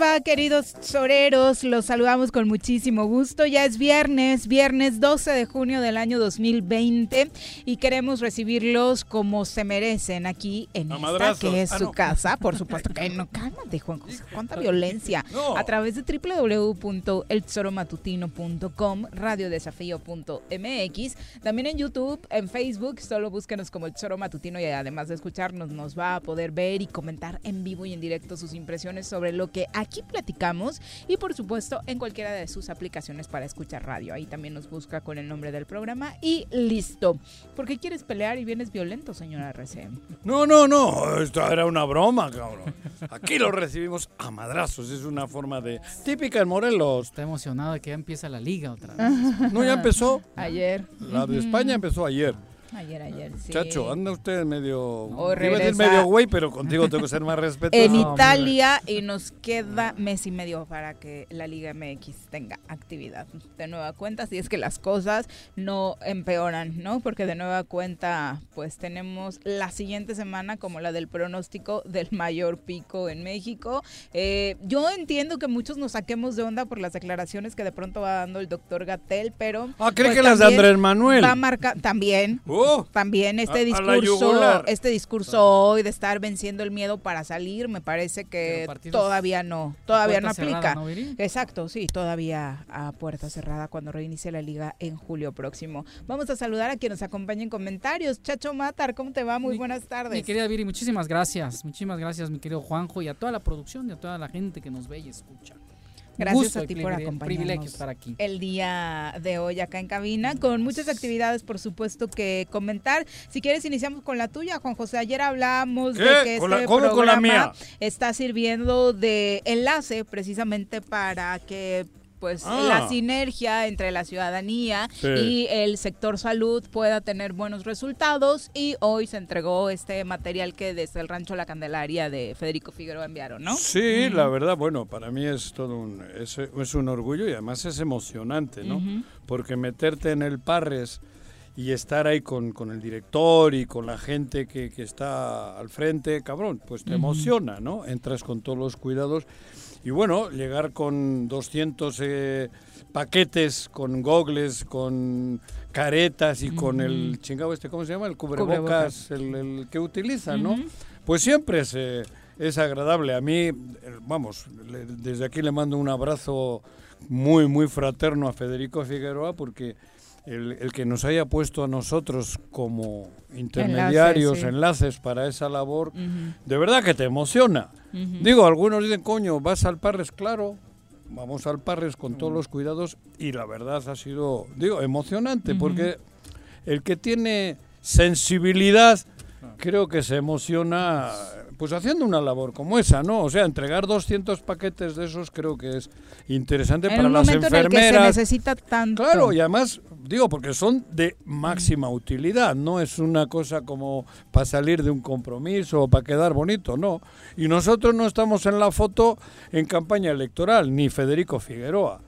Les va, queridos soreros? Los saludamos con muchísimo gusto. Ya es viernes, viernes 12 de junio del año 2020 y queremos recibirlos como se merecen aquí en esta que es ah, su casa. Por supuesto que no, cálmate, Juan José. Cuánta violencia. A través de www.elzoromatutino.com, radiodesafío.mx, también en YouTube, en Facebook, solo búsquenos como El Tesoro Matutino y además de escucharnos nos va a poder ver y comentar en vivo y en directo sus impresiones sobre lo que aquí platicamos y por supuesto en cualquiera de sus aplicaciones para escuchar radio. Ahí también nos busca con el nombre del programa y listo. ¿Por qué quieres pelear y vienes violento, señora RCM? No, no, no, esto era una broma, cabrón. Aquí lo recibimos a madrazos, es una forma de típica en Morelos. Está emocionado de que ya empieza la liga otra vez. No, ya empezó. Ayer. La de España empezó ayer. Ayer, ayer, sí. Chacho, anda usted medio. medio güey, pero contigo tengo que ser más respetuoso. En Italia y nos queda mes y medio para que la Liga MX tenga actividad de nueva cuenta, si es que las cosas no empeoran, ¿no? Porque de nueva cuenta, pues tenemos la siguiente semana como la del pronóstico del mayor pico en México. Eh, yo entiendo que muchos nos saquemos de onda por las declaraciones que de pronto va dando el doctor Gatel, pero. Ah, ¿cree pues que las de Andrés Manuel? Va a marcar también. Uh, también este discurso, este discurso hoy de estar venciendo el miedo para salir, me parece que todavía no, todavía no aplica. Exacto, sí, todavía a puerta cerrada cuando reinicie la liga en julio próximo. Vamos a saludar a quien nos acompañe en comentarios. Chacho Matar, ¿cómo te va? Muy buenas tardes. Mi querida Viri, muchísimas gracias. Muchísimas gracias, mi querido Juanjo, y a toda la producción y a toda la gente que nos ve y escucha. Gracias a ti por acompañarnos. Privilegio estar aquí. El día de hoy acá en cabina, con muchas actividades, por supuesto, que comentar. Si quieres, iniciamos con la tuya, Juan José. Ayer hablamos de que este programa está sirviendo de enlace precisamente para que pues la ah. sinergia entre la ciudadanía y el sector salud pueda tener buenos resultados y hoy se entregó este material que desde el rancho La Candelaria de Federico Figueroa enviaron, ¿no? Sí, la verdad, bueno, para mí es todo un, es, un orgullo y además es emocionante, ¿no? Porque meterte en el Parres y estar ahí con, con, el director y con la gente que, que está al frente, cabrón, pues te emociona, ¿no? Entras con todos los cuidados y bueno, llegar con 200 eh, paquetes, con gogles, con caretas y con el chingado este, ¿cómo se llama? El cubrebocas, El, que utiliza, ¿no? Pues siempre es, eh, es agradable. A mí, eh, vamos, desde aquí le mando un abrazo muy, muy fraterno a Federico Figueroa porque el, que nos haya puesto a nosotros como intermediarios, enlaces, para esa labor, de verdad que te emociona. Digo, algunos dicen, coño, vas al Parres, claro, vamos al Parres con todos los cuidados y la verdad ha sido, digo, emocionante porque el que tiene sensibilidad creo que se emociona pues haciendo una labor como esa, ¿no? O sea, entregar 200 paquetes de esos creo que es interesante para las enfermeras. En el que se necesita tanto. Claro, y además digo porque son de máxima utilidad, no es una cosa como para salir de un compromiso o para quedar bonito, no. Y nosotros no estamos en la foto en campaña electoral, ni Federico Figueroa.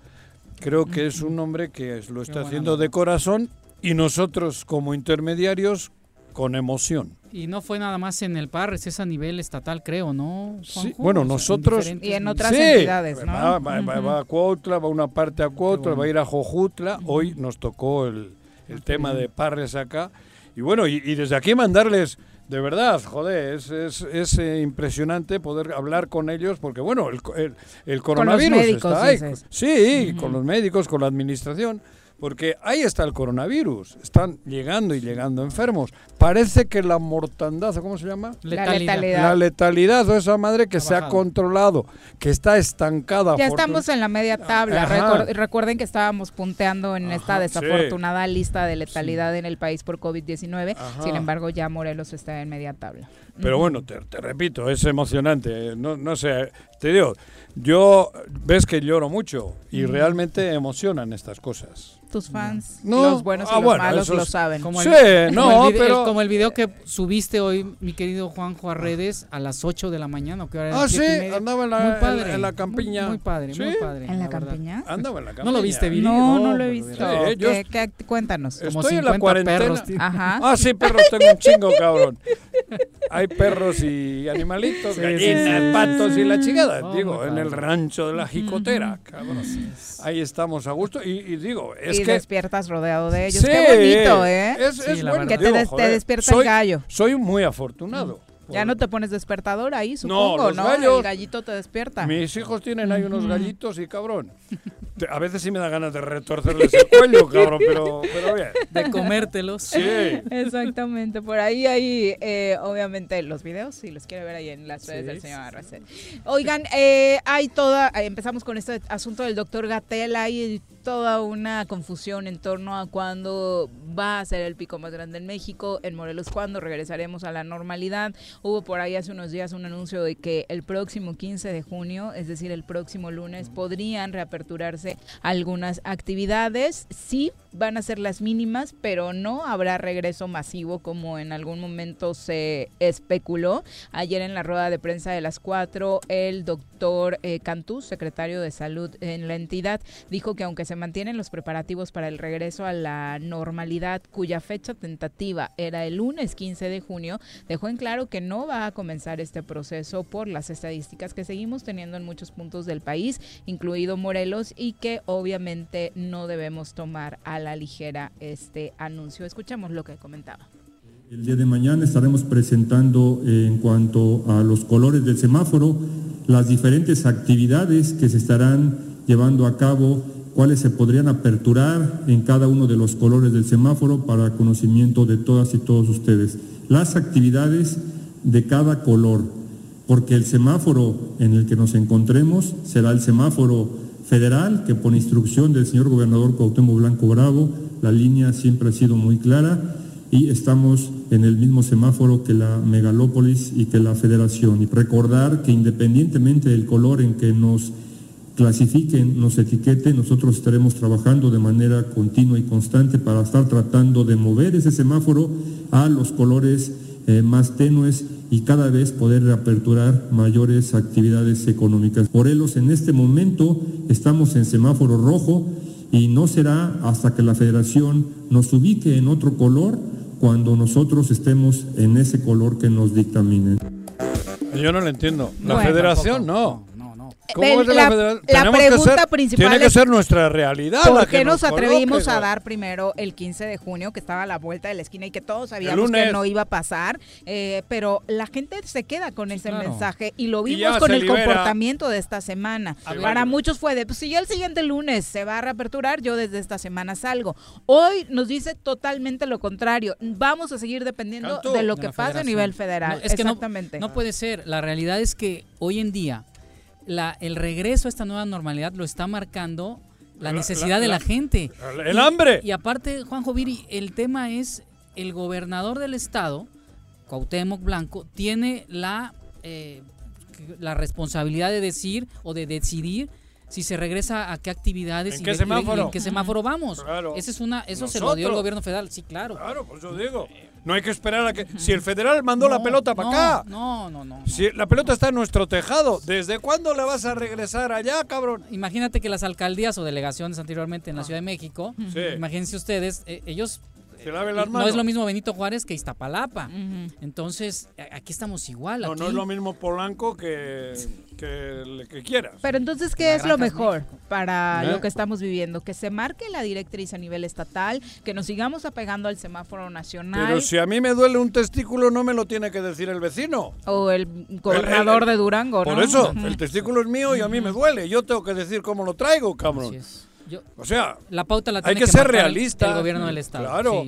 Creo que es un hombre que lo está haciendo de corazón y nosotros como intermediarios con emoción. Y no fue nada más en el Parres, es a nivel estatal, creo, ¿no? Sí, bueno, nosotros... Y en otras entidades, ¿no? Va, va, a Cuautla, va una parte a Cuautla, va a ir a Jojutla. Hoy nos tocó el, el tema de Parres acá. Y bueno, y, desde aquí mandarles De verdad, joder, es, es, eh, impresionante poder hablar con ellos porque, bueno, el, el, coronavirus está ahí. Sí, con los médicos, con la administración porque ahí está el coronavirus. Están llegando y llegando enfermos. Parece que la mortandad, ¿cómo se llama? La letalidad. La letalidad o esa madre que se ha controlado, que está estancada. Ya estamos en la media tabla. recuerden que estábamos punteando en esta desafortunada lista de letalidad en el país por COVID-19. Sin embargo, ya Morelos está en media tabla. Pero bueno, te, repito, es emocionante. No, no sé, te digo, yo ves que lloro mucho y realmente emocionan estas cosas tus fans, los buenos y ah, los malos, lo saben. Como sí, no, pero... como el video que subiste hoy, mi querido Juanjo, a redes a las 8 de la mañana. ¿o ah, sí, andaba en la, En, la campiña. Muy, padre, muy padre. ¿En la, campiña? Andaba en la campiña. ¿No lo viste, Viri? No, no, lo he visto. ¿Qué, cuéntanos. Estoy en la cuarentena. Perros, Ajá. Ah, sí, perros tengo un chingo, cabrón. Hay perros y animalitos, gallinas, patos y la chingada. Digo, en el rancho de la jicotera, cabrón. Ahí estamos a gusto y, digo, es y despiertas rodeado de ellos. Qué bonito, ¿eh? Es, es bueno. Que te, te despierta el gallo. Soy muy afortunado. Ya no te pones despertador ahí, supongo, ¿no? el gallito te despierta. Mis hijos tienen ahí unos gallitos y cabrón. A veces sí me da ganas de retorcerles el cuello, cabrón, pero, pero bien. De comértelos. Sí. Exactamente. Por ahí hay, eh, obviamente, los videos, si los quiere ver ahí en las redes del señor Arracel. Oigan, eh, hay toda, eh, empezamos con este asunto del doctor Gatel, hay toda una confusión en torno a cuándo va a ser el pico más grande en México, en Morelos cuándo regresaremos a la normalidad. Hubo por ahí hace unos días un anuncio de que el próximo 15 de junio, es decir, el próximo lunes, podrían reaperturarse algunas actividades. Sí, van a ser las mínimas, pero no habrá regreso masivo como en algún momento se especuló. Ayer en la rueda de prensa de las cuatro, el doctor eh, Cantú, secretario de salud en la entidad, dijo que aunque se mantienen los preparativos para el regreso a la normalidad, cuya fecha tentativa era el lunes 15 de junio, dejó en claro que no va a comenzar este proceso por las estadísticas que seguimos teniendo en muchos puntos del país, incluido Morelos, y que obviamente no debemos tomar a la ligera este anuncio. Escuchemos lo que comentaba. El día de mañana estaremos presentando en cuanto a los colores del semáforo las diferentes actividades que se estarán llevando a cabo, cuáles se podrían aperturar en cada uno de los colores del semáforo para conocimiento de todas y todos ustedes. Las actividades de cada color, porque el semáforo en el que nos encontremos será el semáforo federal, que por instrucción del señor gobernador Cuauhtémoc Blanco Bravo, la línea siempre ha sido muy clara y estamos en el mismo semáforo que la megalópolis y que la federación. Y recordar que independientemente del color en que nos clasifiquen, nos etiqueten, nosotros estaremos trabajando de manera continua y constante para estar tratando de mover ese semáforo a los colores eh, más tenues y cada vez poder reaperturar mayores actividades económicas. Morelos, en este momento estamos en semáforo rojo y no será hasta que la federación nos ubique en otro color cuando nosotros estemos en ese color que nos dictaminen. Yo no lo entiendo. La federación no. ¿Cómo la, pregunta principal tiene que ser nuestra realidad. ¿Por qué nos, atrevimos a dar primero el 15 de junio, que estaba a la vuelta de la esquina y que todos sabíamos que no iba a pasar? Eh, pero la gente se queda con ese mensaje y lo vimos con el comportamiento de esta semana. Para muchos fue de, pues si ya el siguiente lunes se va a reaperturar, yo desde esta semana salgo. Hoy nos dice totalmente lo contrario. Vamos a seguir dependiendo de lo que pase a nivel federal. es Exactamente. Que no puede ser. La realidad es que hoy en día la, el regreso a esta nueva normalidad lo está marcando la, necesidad de la, gente. El hambre. Y aparte, Juan Joviri, el tema es el gobernador del estado, Cuauhtémoc Blanco, tiene la, eh, la responsabilidad de decir o de decidir si se regresa a qué actividades ¿En qué semáforo? en qué semáforo vamos. Esa es una, eso se lo dio el gobierno federal, sí, claro. Claro, pues yo digo. No hay que esperar a que. Si el federal mandó la pelota para acá. No, no, no. Si la pelota está en nuestro tejado, ¿desde cuándo le vas a regresar allá, cabrón? Imagínate que las alcaldías o delegaciones anteriormente en la Ciudad de México, imagínense ustedes, eh, ellos no es lo mismo Benito Juárez que Iztapalapa. Entonces, aquí estamos igual. No, no es lo mismo Polanco que, que, que quieras. Pero entonces, ¿qué es lo mejor para lo ¿Eh? que estamos viviendo? Que se marque la directriz a nivel estatal, que nos sigamos apegando al semáforo nacional. Pero si a mí me duele un testículo, no me lo tiene que decir el vecino. O el gobernador de Durango, Por eso, el testículo es mío y a mí me duele. Yo tengo que decir cómo lo traigo, cabrón o sea, la pauta la hay que, ser realista. El gobierno del Estado. Claro,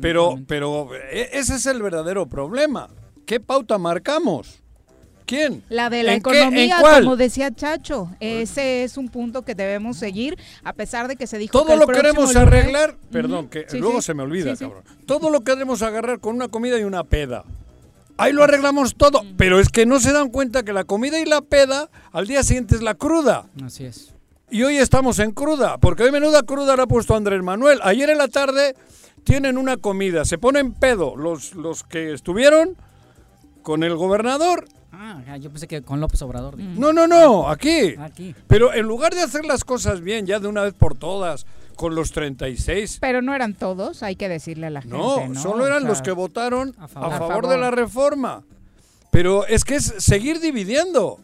pero, pero e, ese es el verdadero problema. ¿Qué pauta marcamos? ¿Quién? La de la economía, como decía Chacho. Ese es un punto que debemos seguir, a pesar de que se dijo Todo lo queremos arreglar, perdón, que luego se me olvida, cabrón. Todo lo queremos agarrar con una comida y una peda. Ahí lo arreglamos todo, pero es que no se dan cuenta que la comida y la peda al día siguiente es la cruda. Así es. Y hoy estamos en cruda, porque hoy menuda cruda la ha puesto Andrés Manuel. Ayer en la tarde tienen una comida, se ponen pedo los, los que estuvieron con el gobernador. Ah, yo pensé que con López Obrador. No, no, no, aquí. aquí. Pero en lugar de hacer las cosas bien, ya de una vez por todas, con los 36. Pero no eran todos, hay que decirle a la gente. No, solo eran los que votaron a favor de la reforma. Pero es que es seguir dividiendo.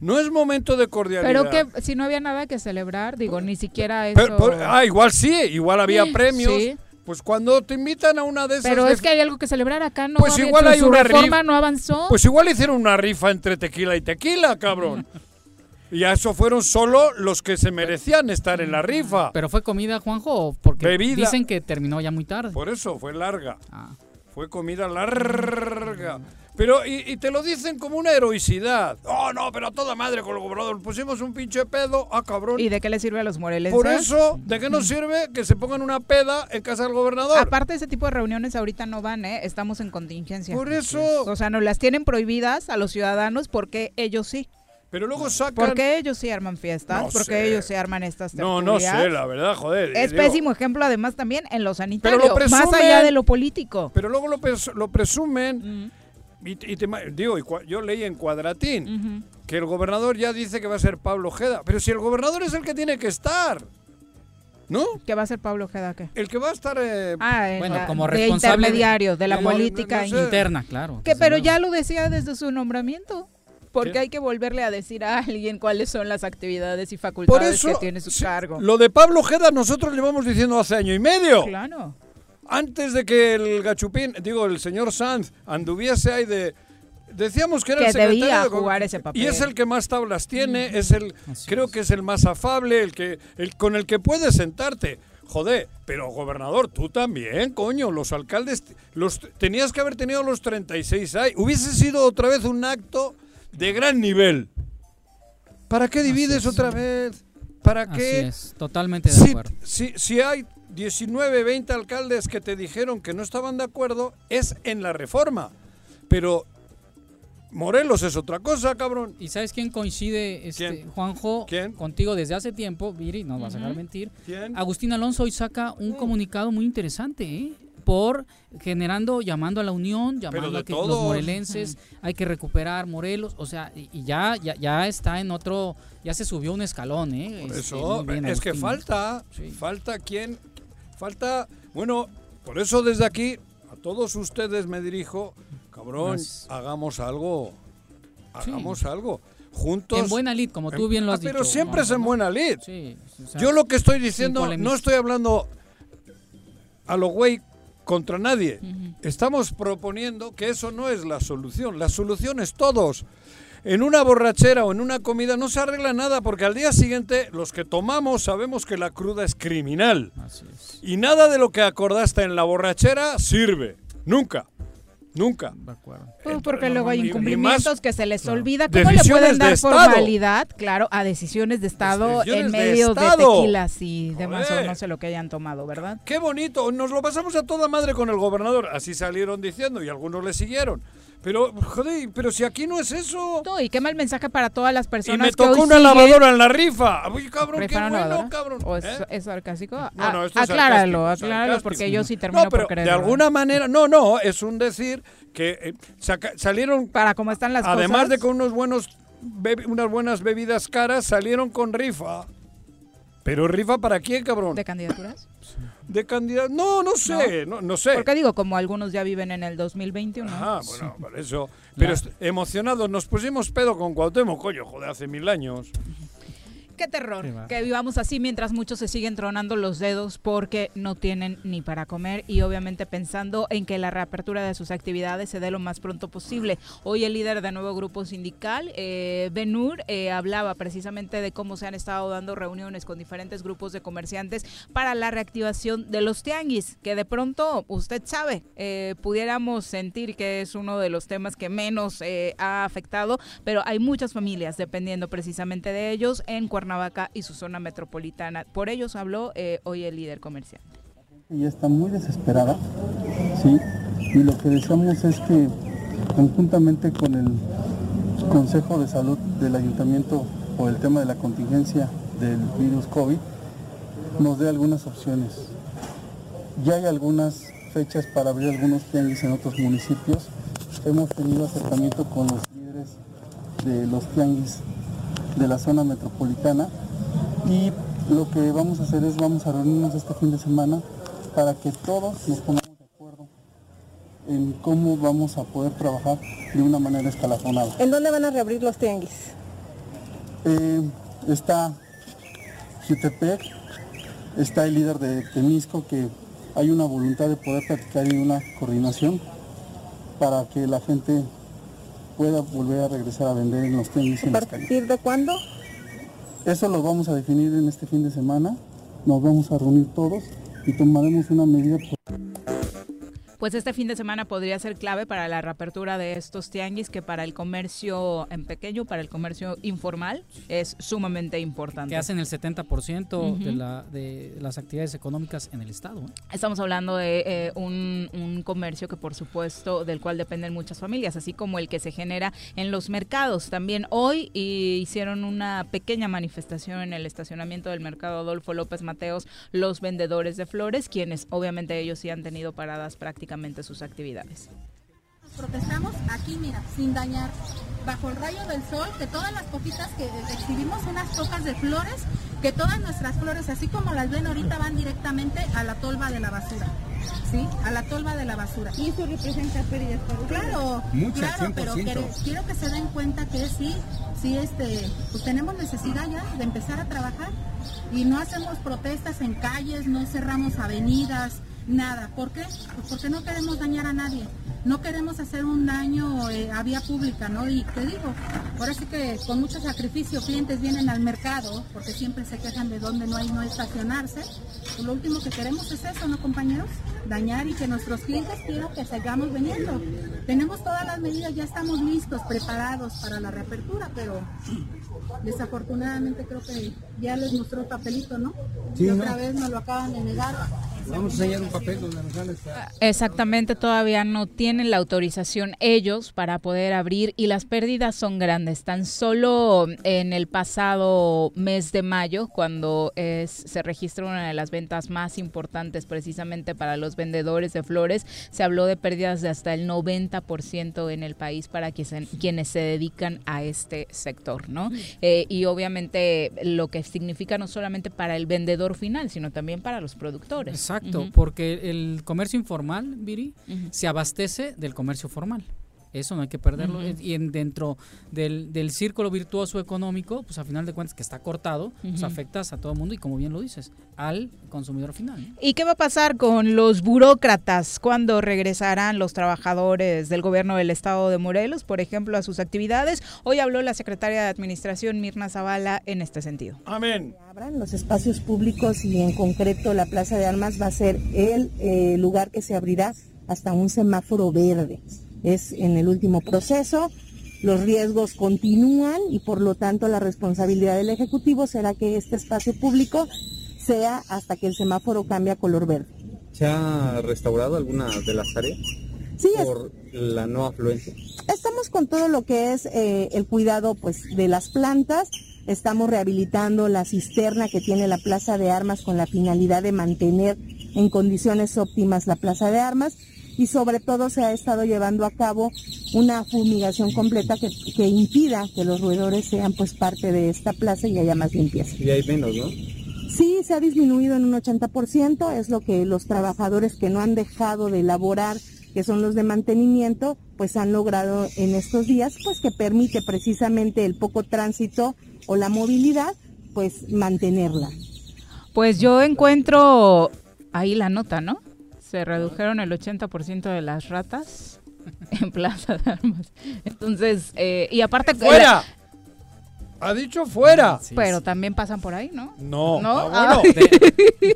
No es momento de cordialidad. Pero que si no había nada que celebrar, digo, ni siquiera eso. ah, igual sí, igual había premios. Pues cuando te invitan a una de esas. Pero es que hay algo que celebrar acá, no. Pues igual hay una reforma no avanzó. Pues igual hicieron una rifa entre tequila y tequila, cabrón. y a eso fueron solo los que se merecían estar en la rifa. Pero fue comida, Juanjo, porque dicen que terminó ya muy tarde. Por eso, fue larga. Ah. Fue comida larga. Pero, y, te lo dicen como una heroicidad. Oh, no, pero a toda madre con el gobernador. Pusimos un pinche pedo. Ah, cabrón. ¿Y de qué le sirve a los morelenses? Por eso, ¿de qué nos sirve que se pongan una peda en casa del gobernador? Aparte, ese tipo de reuniones ahorita no van, ¿eh? Estamos en contingencia. Por eso. O sea, nos las tienen prohibidas a los ciudadanos porque ellos sí. Pero luego sacan... Porque ellos sí arman fiestas, porque ellos sí arman estas No, no sé, la verdad, joder. Es pésimo ejemplo además también en lo sanitario, pero lo más allá de lo político. Pero luego lo, lo presumen... Y, te, digo, yo leí en Cuadratín que el gobernador ya dice que va a ser Pablo Ojeda. Pero si el gobernador es el que tiene que estar. ¿No? ¿Qué va a ser Pablo Ojeda qué? El que va a estar eh, ah, bueno, como responsable de intermediario de, la política interna, claro. Que, pero ya lo decía desde su nombramiento porque hay que volverle a decir a alguien cuáles son las actividades y facultades que tiene su cargo. Lo de Pablo Ojeda nosotros le vamos diciendo hace año y medio. Claro. Antes de que el gachupín, digo, el señor Sanz anduviese ahí de... Decíamos que era que el secretario debía jugar ese papel. Y es el que más tablas tiene, es el creo que es el más afable, el que el con el que puedes sentarte. Joder, pero gobernador, tú también, coño, los alcaldes los tenías que haber tenido los 36 ahí. Hubiese sido otra vez un acto de gran nivel. ¿Para qué divides otra vez? ¿Para qué? es, totalmente de acuerdo. Si, si hay 19, 20 alcaldes que te dijeron que no estaban de acuerdo, es en la reforma. Pero Morelos es otra cosa, cabrón. ¿Y sabes quién coincide, este, Juanjo, contigo desde hace tiempo? Viri, no vas a dejar mentir. Agustín Alonso hoy saca un mm. comunicado muy interesante, ¿eh? por generando, llamando a la unión, llamando a que los morelenses, hay que recuperar Morelos, o sea, y, ya, ya, ya está en otro, ya se subió un escalón, ¿eh? Por este, eso, es que falta, falta quien Falta, bueno, por eso desde aquí a todos ustedes me dirijo, cabrón, hagamos algo, hagamos algo. Juntos. En buena lid, como tú bien lo has ah, dicho. Pero siempre es en buena lid. Yo lo que estoy diciendo, no estoy hablando a lo güey contra nadie. Estamos proponiendo que eso no es la solución. La solución es todos en una borrachera o en una comida no se arregla nada porque al día siguiente los que tomamos sabemos que la cruda es criminal. Y nada de lo que acordaste en la borrachera sirve. Nunca. Nunca. Pues porque luego hay incumplimientos que se les olvida. ¿Cómo le pueden dar formalidad, claro, a decisiones de Estado en medio de, tequilas y demás o no sé lo que hayan tomado, verdad? Qué bonito. Nos lo pasamos a toda madre con el gobernador. Así salieron diciendo y algunos le siguieron. Pero, joder, pero si aquí no es eso. No, y qué mal mensaje para todas las personas. Y me tocó una lavadora en la rifa. Uy, cabrón, qué bueno, cabrón. ¿O es, ¿Eh? sarcástico? No, no, esto acláralo, acláralo, porque yo sí termino no, pero De alguna manera, no, no, es un decir que eh, salieron. Para cómo están las además cosas. Además de con unos buenos, unas buenas bebidas caras, salieron con rifa. ¿Pero rifa para quién, cabrón? ¿De candidaturas? De candidatos. No, no sé, no, no, sé. Porque digo, como algunos ya viven en el 2021. Ah, bueno, por eso. Pero emocionados, nos pusimos pedo con Cuauhtémoc, coño, joder, hace mil años. Qué terror que vivamos así mientras muchos se siguen tronando los dedos porque no tienen ni para comer y obviamente pensando en que la reapertura de sus actividades se dé lo más pronto posible. Hoy el líder de nuevo grupo sindical, eh, Benur, eh, hablaba precisamente de cómo se han estado dando reuniones con diferentes grupos de comerciantes para la reactivación de los tianguis, que de pronto, usted sabe, eh, pudiéramos sentir que es uno de los temas que menos eh, ha afectado, pero hay muchas familias dependiendo precisamente de ellos en Cuernavaca Cuernavaca y su zona metropolitana. Por ellos habló eh, hoy el líder comercial. Ella está muy desesperada, ¿sí? Y lo que deseamos es que conjuntamente con el Consejo de Salud del Ayuntamiento por el tema de la contingencia del virus COVID, nos dé algunas opciones. Ya hay algunas fechas para abrir algunos tianguis en otros municipios. Hemos tenido acercamiento con los líderes de los tianguis de la zona metropolitana y lo que vamos a hacer es vamos a reunirnos este fin de semana para que todos nos pongamos de acuerdo en cómo vamos a poder trabajar de una manera escalafonada. ¿En dónde van a reabrir los tianguis? Eh, está Jutepec, está el líder de Temisco, que hay una voluntad de poder platicar y una coordinación para que la gente pueda volver a regresar a vender en los tenis. ¿A partir de cuándo? Eso lo vamos a definir en este fin de semana. Nos vamos a reunir todos y tomaremos una medida pues este fin de semana podría ser clave para la reapertura de estos tianguis que para el comercio en pequeño, para el comercio informal, es sumamente importante. Que hacen el 70% de, la, de las actividades económicas en el Estado. ¿eh? Estamos hablando de eh, un, un, comercio que por supuesto del cual dependen muchas familias, así como el que se genera en los mercados. También hoy hicieron una pequeña manifestación en el estacionamiento del mercado Adolfo López Mateos los vendedores de flores, quienes obviamente ellos sí han tenido paradas prácticas sus actividades. Protestamos aquí, mira, sin dañar, bajo el rayo del sol, que todas las poquitas que exhibimos, unas pocas de flores, que todas nuestras flores, así como las ven ahorita, van directamente a la tolva de la basura. ¿Sí? A la tolva de la basura. ¿Y eso representa pérdidas para Claro, claro, pero quiero que se den cuenta que sí, sí, este, pues tenemos necesidad ya de empezar a trabajar y no hacemos protestas en calles, no cerramos avenidas, Nada. ¿Por qué? Pues porque no queremos dañar a nadie. No queremos hacer un daño eh, a vía pública, ¿no? Y te digo, ahora sí que con mucho sacrificio clientes vienen al mercado porque siempre se quejan de dónde no hay no estacionarse. Pues lo último que queremos es eso, ¿no, compañeros? Dañar y que nuestros clientes quieran que sigamos viniendo. Tenemos todas las medidas, ya estamos listos, preparados para la reapertura, pero desafortunadamente creo que ya les mostró el papelito, ¿no? y otra vez nos lo acaban de negar. Vamos a enseñar un papel donde nos Exactamente, todavía no tienen la autorización ellos para poder abrir y las pérdidas son grandes. Tan solo en el pasado mes de mayo, cuando se registra una de las ventas más importantes precisamente para los vendedores de flores, se habló de pérdidas de hasta el 90% en el país para quienes se dedican a este sector, ¿no? Eh, y obviamente lo que significa no solamente para el vendedor final, sino también para los productores. Exacto, porque el comercio informal, Viri, se abastece del comercio formal. Eso no hay que perderlo. Y en, dentro del, del, círculo virtuoso económico, pues a final de cuentas que está cortado, pues afectas a todo el mundo y como bien lo dices, al consumidor final. ¿Y qué va a pasar con los burócratas cuando regresarán los trabajadores del gobierno del estado de Morelos, por ejemplo, a sus actividades? Hoy habló la secretaria de Administración, Mirna Zavala, en este sentido. Amén. Abran los espacios públicos y en concreto la Plaza de Armas va a ser el eh, lugar que se abrirá hasta un semáforo verde es en el último proceso, los riesgos continúan y por lo tanto la responsabilidad del Ejecutivo será que este espacio público sea hasta que el semáforo cambie a color verde. ¿Se ha restaurado alguna de las áreas? Sí, por la no afluencia. Estamos con todo lo que es eh, el cuidado pues de las plantas, estamos rehabilitando la cisterna que tiene la Plaza de Armas con la finalidad de mantener en condiciones óptimas la Plaza de Armas y sobre todo se ha estado llevando a cabo una fumigación completa que, que impida que los roedores sean pues parte de esta plaza y haya más limpieza. Y hay menos, ¿no? Sí, se ha disminuido en un 80%, es lo que los trabajadores que no han dejado de elaborar, que son los de mantenimiento, pues han logrado en estos días, pues que permite precisamente el poco tránsito o la movilidad, pues mantenerla. Pues yo encuentro ahí la nota, ¿no? Se redujeron el 80% de las ratas en Plaza de Armas. Entonces, eh, y aparte... ¡Fuera! Ha dicho fuera. Pero también pasan por ahí, ¿no? No. ¿No? Ah, bueno,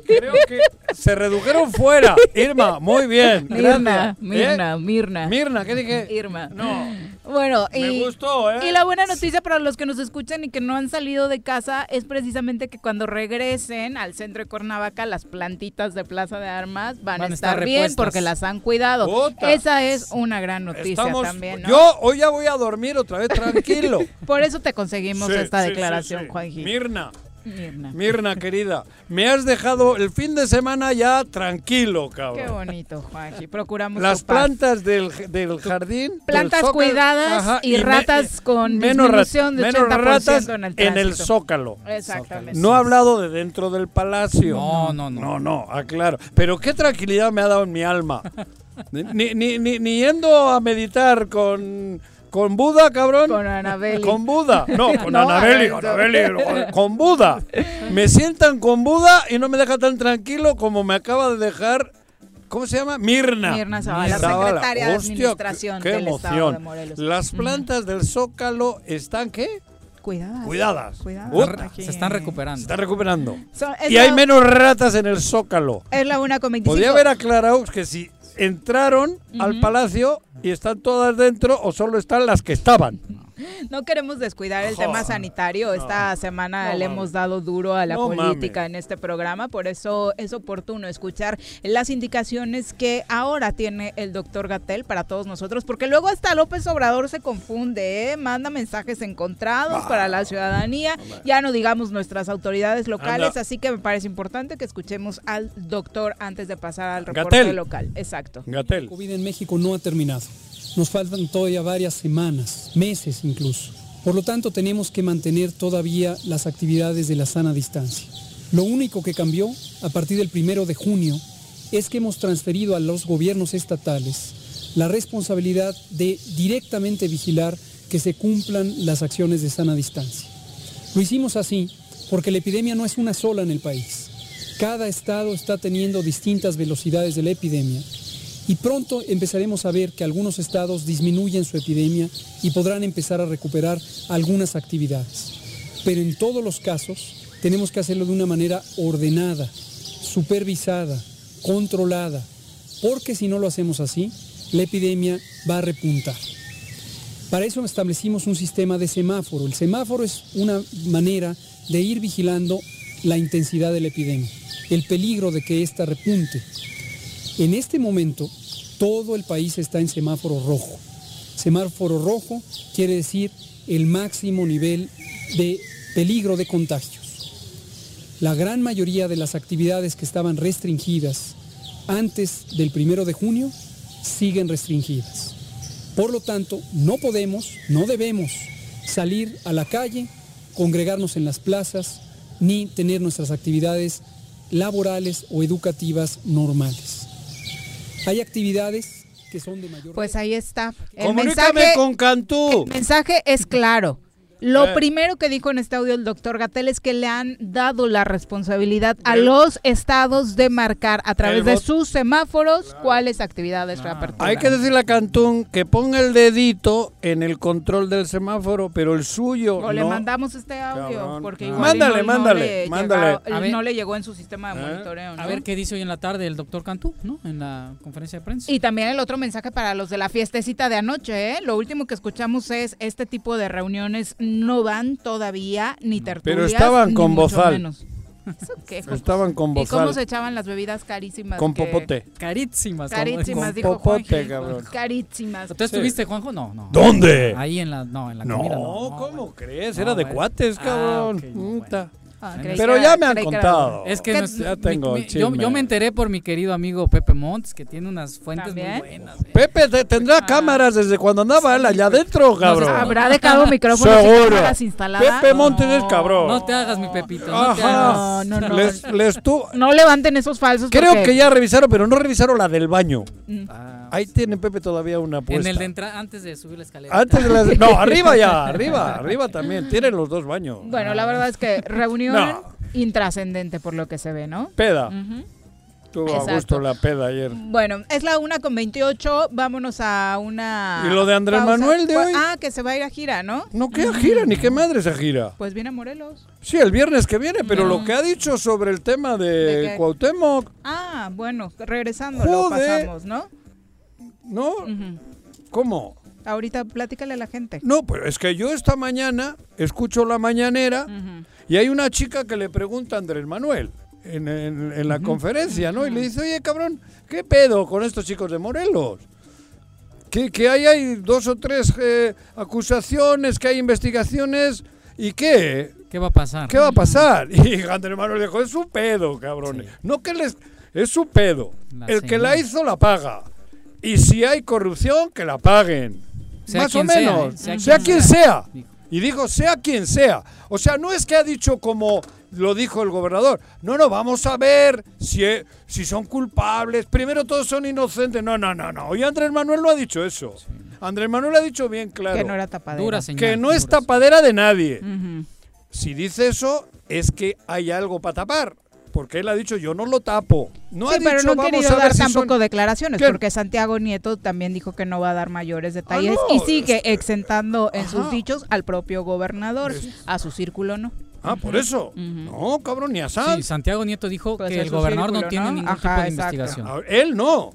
creo que se redujeron fuera. Irma, muy bien. Mirna, Mirna, ¿Eh? Mirna. Mirna, ¿qué dije? Irma. No. Bueno, y, Me gustó, ¿eh? y la buena noticia para los que nos escuchan y que no han salido de casa es precisamente que cuando regresen al centro de Cuernavaca, las plantitas de Plaza de Armas van, a estar, bien porque las han cuidado. Esa es una gran noticia también. ¿no? Yo hoy ya voy a dormir otra vez tranquilo. Por eso te conseguimos esta declaración, Juanji. Mirna. Mirna. Mirna, querida, me has dejado el fin de semana ya tranquilo, cabrón. Qué bonito, Juanji. Procuramos Las plantas del, del, jardín. Plantas cuidadas y, ratas con menos disminución de menos 80% ratas en el, en el zócalo. Exactamente. No he hablado de dentro del palacio. No, no, no. No, no, aclaro. Pero qué tranquilidad me ha dado en mi alma. ni, ni, ni, ni yendo a meditar con ¿Con Buda, cabrón? Con Anabeli. Con Buda. No, con Anabeli, Anabeli, con Buda. Me sientan con Buda y no me deja tan tranquilo como me acaba de dejar ¿Cómo se llama? Mirna. Mirna Zavala, secretaria de Administración qué, del emoción. Estado de Morelos. Las plantas del Zócalo están, ¿qué? Cuidadas. Cuidadas. Cuidadas. Se están recuperando. Se están recuperando. So, y hay menos ratas en el Zócalo. Es la una con 25. Podría haber aclarado que si entraron al palacio y están todas dentro o solo están las que estaban. No queremos descuidar el tema sanitario. Esta semana le hemos dado duro a la política en este programa, por eso es oportuno escuchar las indicaciones que ahora tiene el doctor Gatel para todos nosotros, porque luego hasta López Obrador se confunde, ¿eh? manda mensajes encontrados para la ciudadanía, ya no digamos nuestras autoridades locales, así que me parece importante que escuchemos al doctor antes de pasar al reporte local. Exacto. Gatel. El COVID en México no ha terminado. Nos faltan todavía varias semanas, meses incluso. Por lo tanto, tenemos que mantener todavía las actividades de la sana distancia. Lo único que cambió a partir del primero de junio es que hemos transferido a los gobiernos estatales la responsabilidad de directamente vigilar que se cumplan las acciones de sana distancia. Lo hicimos así porque la epidemia no es una sola en el país. Cada estado está teniendo distintas velocidades de la epidemia y pronto empezaremos a ver que algunos estados disminuyen su epidemia y podrán empezar a recuperar algunas actividades. Pero en todos los casos tenemos que hacerlo de una manera ordenada, supervisada, controlada, porque si no lo hacemos así, la epidemia va a repuntar. Para eso establecimos un sistema de semáforo. El semáforo es una manera de ir vigilando la intensidad de la epidemia, el peligro de que ésta repunte. En este momento, todo el país está en semáforo rojo. Semáforo rojo quiere decir el máximo nivel de peligro de contagios. La gran mayoría de las actividades que estaban restringidas antes del primero de junio siguen restringidas. Por lo tanto, no podemos, no debemos salir a la calle, congregarnos en las plazas, ni tener nuestras actividades laborales o educativas normales. Hay actividades que son de mayor... Pues ahí está. El Comunícame mensaje, con Cantú. El mensaje es claro. Lo eh. primero que dijo en este audio el doctor Gatel es que le han dado la responsabilidad a los estados de marcar a través de sus semáforos cuáles actividades reaperturan. Hay que decirle a Cantún que ponga el dedito en el control del semáforo, pero el suyo. O le mandamos este audio, porque igual mándale, no, mándale, le mándale. Llegó, no le llegó en su sistema de ¿Eh? monitoreo. ¿no? A ver qué dice hoy en la tarde el doctor Cantú, ¿no? En la conferencia de prensa. Y también el otro mensaje para los de la fiestecita de anoche, ¿eh? Lo último que escuchamos es este tipo de reuniones no van todavía ni tertulias. Pero estaban ni con bozal. menos. ¿Eso qué? Estaban con ¿Y bozal. cómo se echaban las bebidas carísimas? Con que- popote. Carísimas. Carísimas, Con dijo popote, cabrón. Carísimas. ¿Tú estuviste, Juanjo? No, no. ¿Dónde? Ahí en la, no, en la No, comida. ¿cómo bueno. crees? No, Era de bueno. cuates, Ah, cabrón. ok, no, Puta. Ah, pero ya me han contado. Es que ya tengo yo, yo, me enteré por mi querido amigo Pepe Montes, que tiene unas fuentes muy buenas. Eh. Pepe tendrá ah. cámaras desde cuando andaba él allá adentro, cabrón. habrá dejado micrófonos y cámaras instaladas. Pepe Montes es cabrón. No te hagas, mi Pepito. No, no, no. Les, no levanten esos falsos. Creo que ya revisaron, pero no revisaron la del baño. Mm. Ahí tiene Pepe todavía una apuesta. En el de entrar, antes de subir la escalera. Antes de la, no, arriba ya, arriba, arriba también. Tienen los dos baños. Bueno, la verdad es que reunión intrascendente por lo que se ve, ¿no? Peda. Tuvo a gusto la peda ayer. Bueno, es la una con 28. Vámonos a una. ¿Y lo de Andrés Manuel de hoy? Ah, que se va a ir a gira, ¿no? No, ¿qué a gira? Ni qué madre esa gira. Pues viene a Morelos. Sí, el viernes que viene, pero lo que ha dicho sobre el tema de, Cuauhtémoc. Ah, bueno, regresando lo pasamos, ¿no? ¿No? ¿Cómo? Ahorita platícale a la gente. No, pero es que yo esta mañana escucho la mañanera y hay una chica que le pregunta a Andrés Manuel en, la conferencia, ¿no? Y le dice, oye, cabrón, ¿qué pedo con estos chicos de Morelos? Que, que hay, hay dos o tres eh, acusaciones, que hay investigaciones, ¿y qué? ¿Qué va a pasar? ¿Qué va a pasar? Y Andrés Manuel dijo, es su pedo, cabrón. No que les... Es su pedo. El que la hizo la paga. Y si hay corrupción, que la paguen. Más o menos. Sea, sea, quien sea. Y dijo, sea quien sea. O sea, no es que ha dicho como lo dijo el gobernador. No, no, vamos a ver si, si son culpables. Primero todos son inocentes. No, no, no, no. Hoy Andrés Manuel no ha dicho eso. Andrés Manuel ha dicho bien claro. Que no era tapadera. que no es tapadera de nadie. Si dice eso, es que hay algo para tapar porque él ha dicho yo no lo tapo. No sí, ha pero dicho, no ha querido dar tampoco declaraciones, porque Santiago Nieto también dijo que no va a dar mayores detalles ah, y sigue exentando en sus dichos al propio gobernador, a su círculo no. Ah, por eso. No, cabrón, ni a San. Sí, Santiago Nieto dijo pues que el gobernador no tiene ningún tipo de investigación. Ah, él no.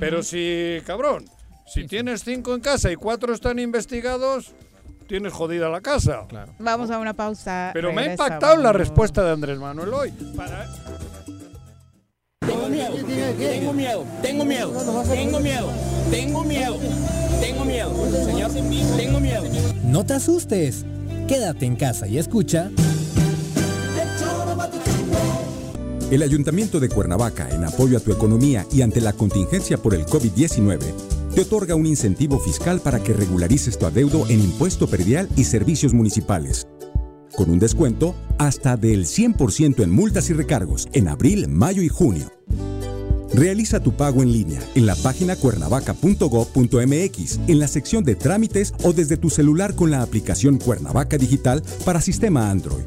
Pero si, cabrón, si tienes cinco en casa y cuatro están investigados, tienes jodida la casa. Claro. Vamos a una pausa. Pero me ha impactado la respuesta de Andrés Manuel hoy. Tengo miedo, tengo miedo, tengo miedo, tengo miedo, tengo miedo, tengo miedo, señor, tengo miedo. No te asustes, quédate en casa y escucha. El Ayuntamiento de Cuernavaca, en apoyo a tu economía y ante la contingencia por el COVID-19, te otorga un incentivo fiscal para que regularices tu adeudo en impuesto perdial y servicios municipales. Con un descuento hasta del 100% en multas y recargos en abril, mayo y junio. Realiza tu pago en línea en la página cuernavaca.gov.mx, en la sección de trámites o desde tu celular con la aplicación Cuernavaca Digital para sistema Android.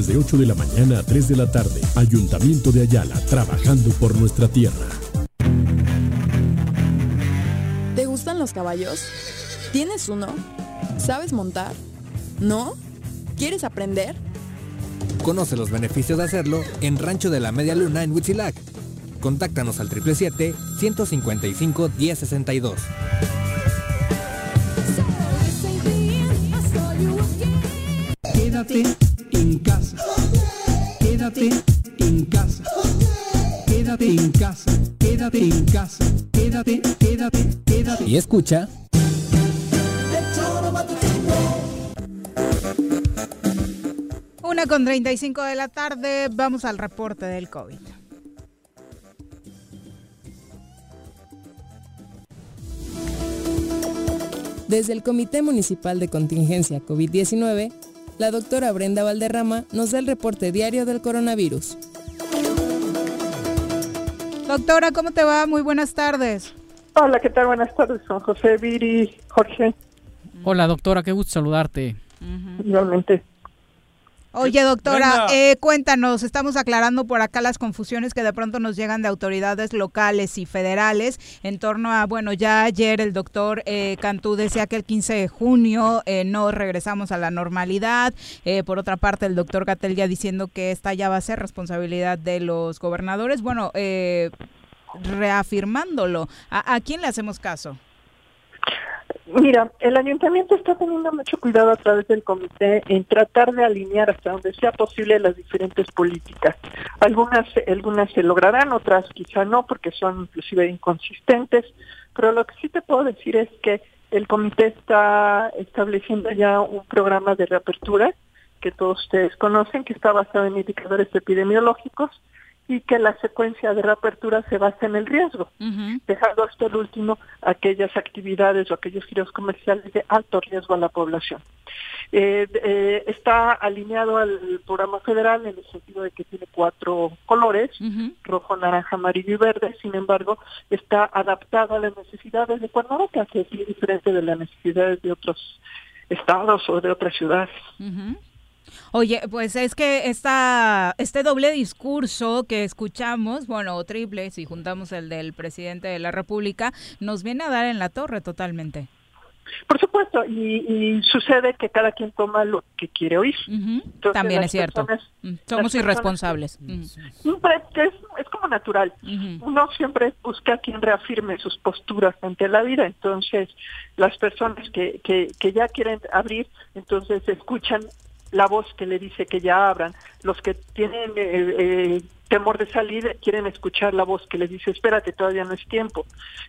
de 8 de la mañana a 3 de la tarde. Ayuntamiento de Ayala, trabajando por nuestra tierra. ¿Te gustan los caballos? ¿Tienes uno? ¿Sabes montar? ¿No? ¿Quieres aprender? Conoce los beneficios de hacerlo en Rancho de la Media Luna en Huitzilac. Contáctanos al 777-155-1062. Quédate en casa. Quédate en casa. Quédate en casa. Quédate en casa. Quédate, quédate, quédate. Y escucha. Una con 35 de la tarde, vamos al reporte del COVID. Desde el Comité Municipal de Contingencia COVID-19, la doctora Brenda Valderrama nos da el reporte diario del coronavirus. Doctora, ¿cómo te va? Muy buenas tardes. Hola, ¿qué tal? Buenas tardes, Juan José, Viri, Jorge. Hola, doctora, qué gusto saludarte. Igualmente. Oye, doctora, eh, cuéntanos, estamos aclarando por acá las confusiones que de pronto nos llegan de autoridades locales y federales en torno a, bueno, ya ayer el doctor eh, Cantú decía que el 15 de junio eh, no regresamos a la normalidad. Eh, por otra parte, el doctor Gatel ya diciendo que esta ya va a ser responsabilidad de los gobernadores. Bueno, reafirmándolo, ¿a, ¿a quién le hacemos caso? Mira, el ayuntamiento está teniendo mucho cuidado a través del comité en tratar de alinear hasta donde sea posible las diferentes políticas. Algunas, algunas se lograrán, otras quizá no, porque son inclusive inconsistentes, pero lo que sí te puedo decir es que el comité está estableciendo ya un programa de reapertura que todos ustedes conocen, que está basado en indicadores epidemiológicos y que la secuencia de reapertura se basa en el riesgo, dejando hasta el último aquellas actividades o aquellos giros comerciales de alto riesgo a la población. Eh, eh, está alineado al programa federal en el sentido de que tiene cuatro colores, rojo, naranja, amarillo y verde, sin embargo, está adaptado a las necesidades de Cuernavaca, que es diferente de las necesidades de otros estados o de otras ciudades. Oye, pues es que esta, este doble discurso que escuchamos, bueno, triple, si juntamos el del presidente de la República, nos viene a dar en la torre totalmente. Por supuesto, y, sucede que cada quien toma lo que quiere oír. También es cierto. Mm, somos irresponsables. es, como natural. Uno siempre busca a quien reafirme sus posturas ante la vida. Entonces, las personas que, que, que ya quieren abrir, entonces escuchan la voz que le dice que ya abran. Los que tienen eh, eh, temor de salir quieren escuchar la voz que les dice, espérate, todavía no es tiempo.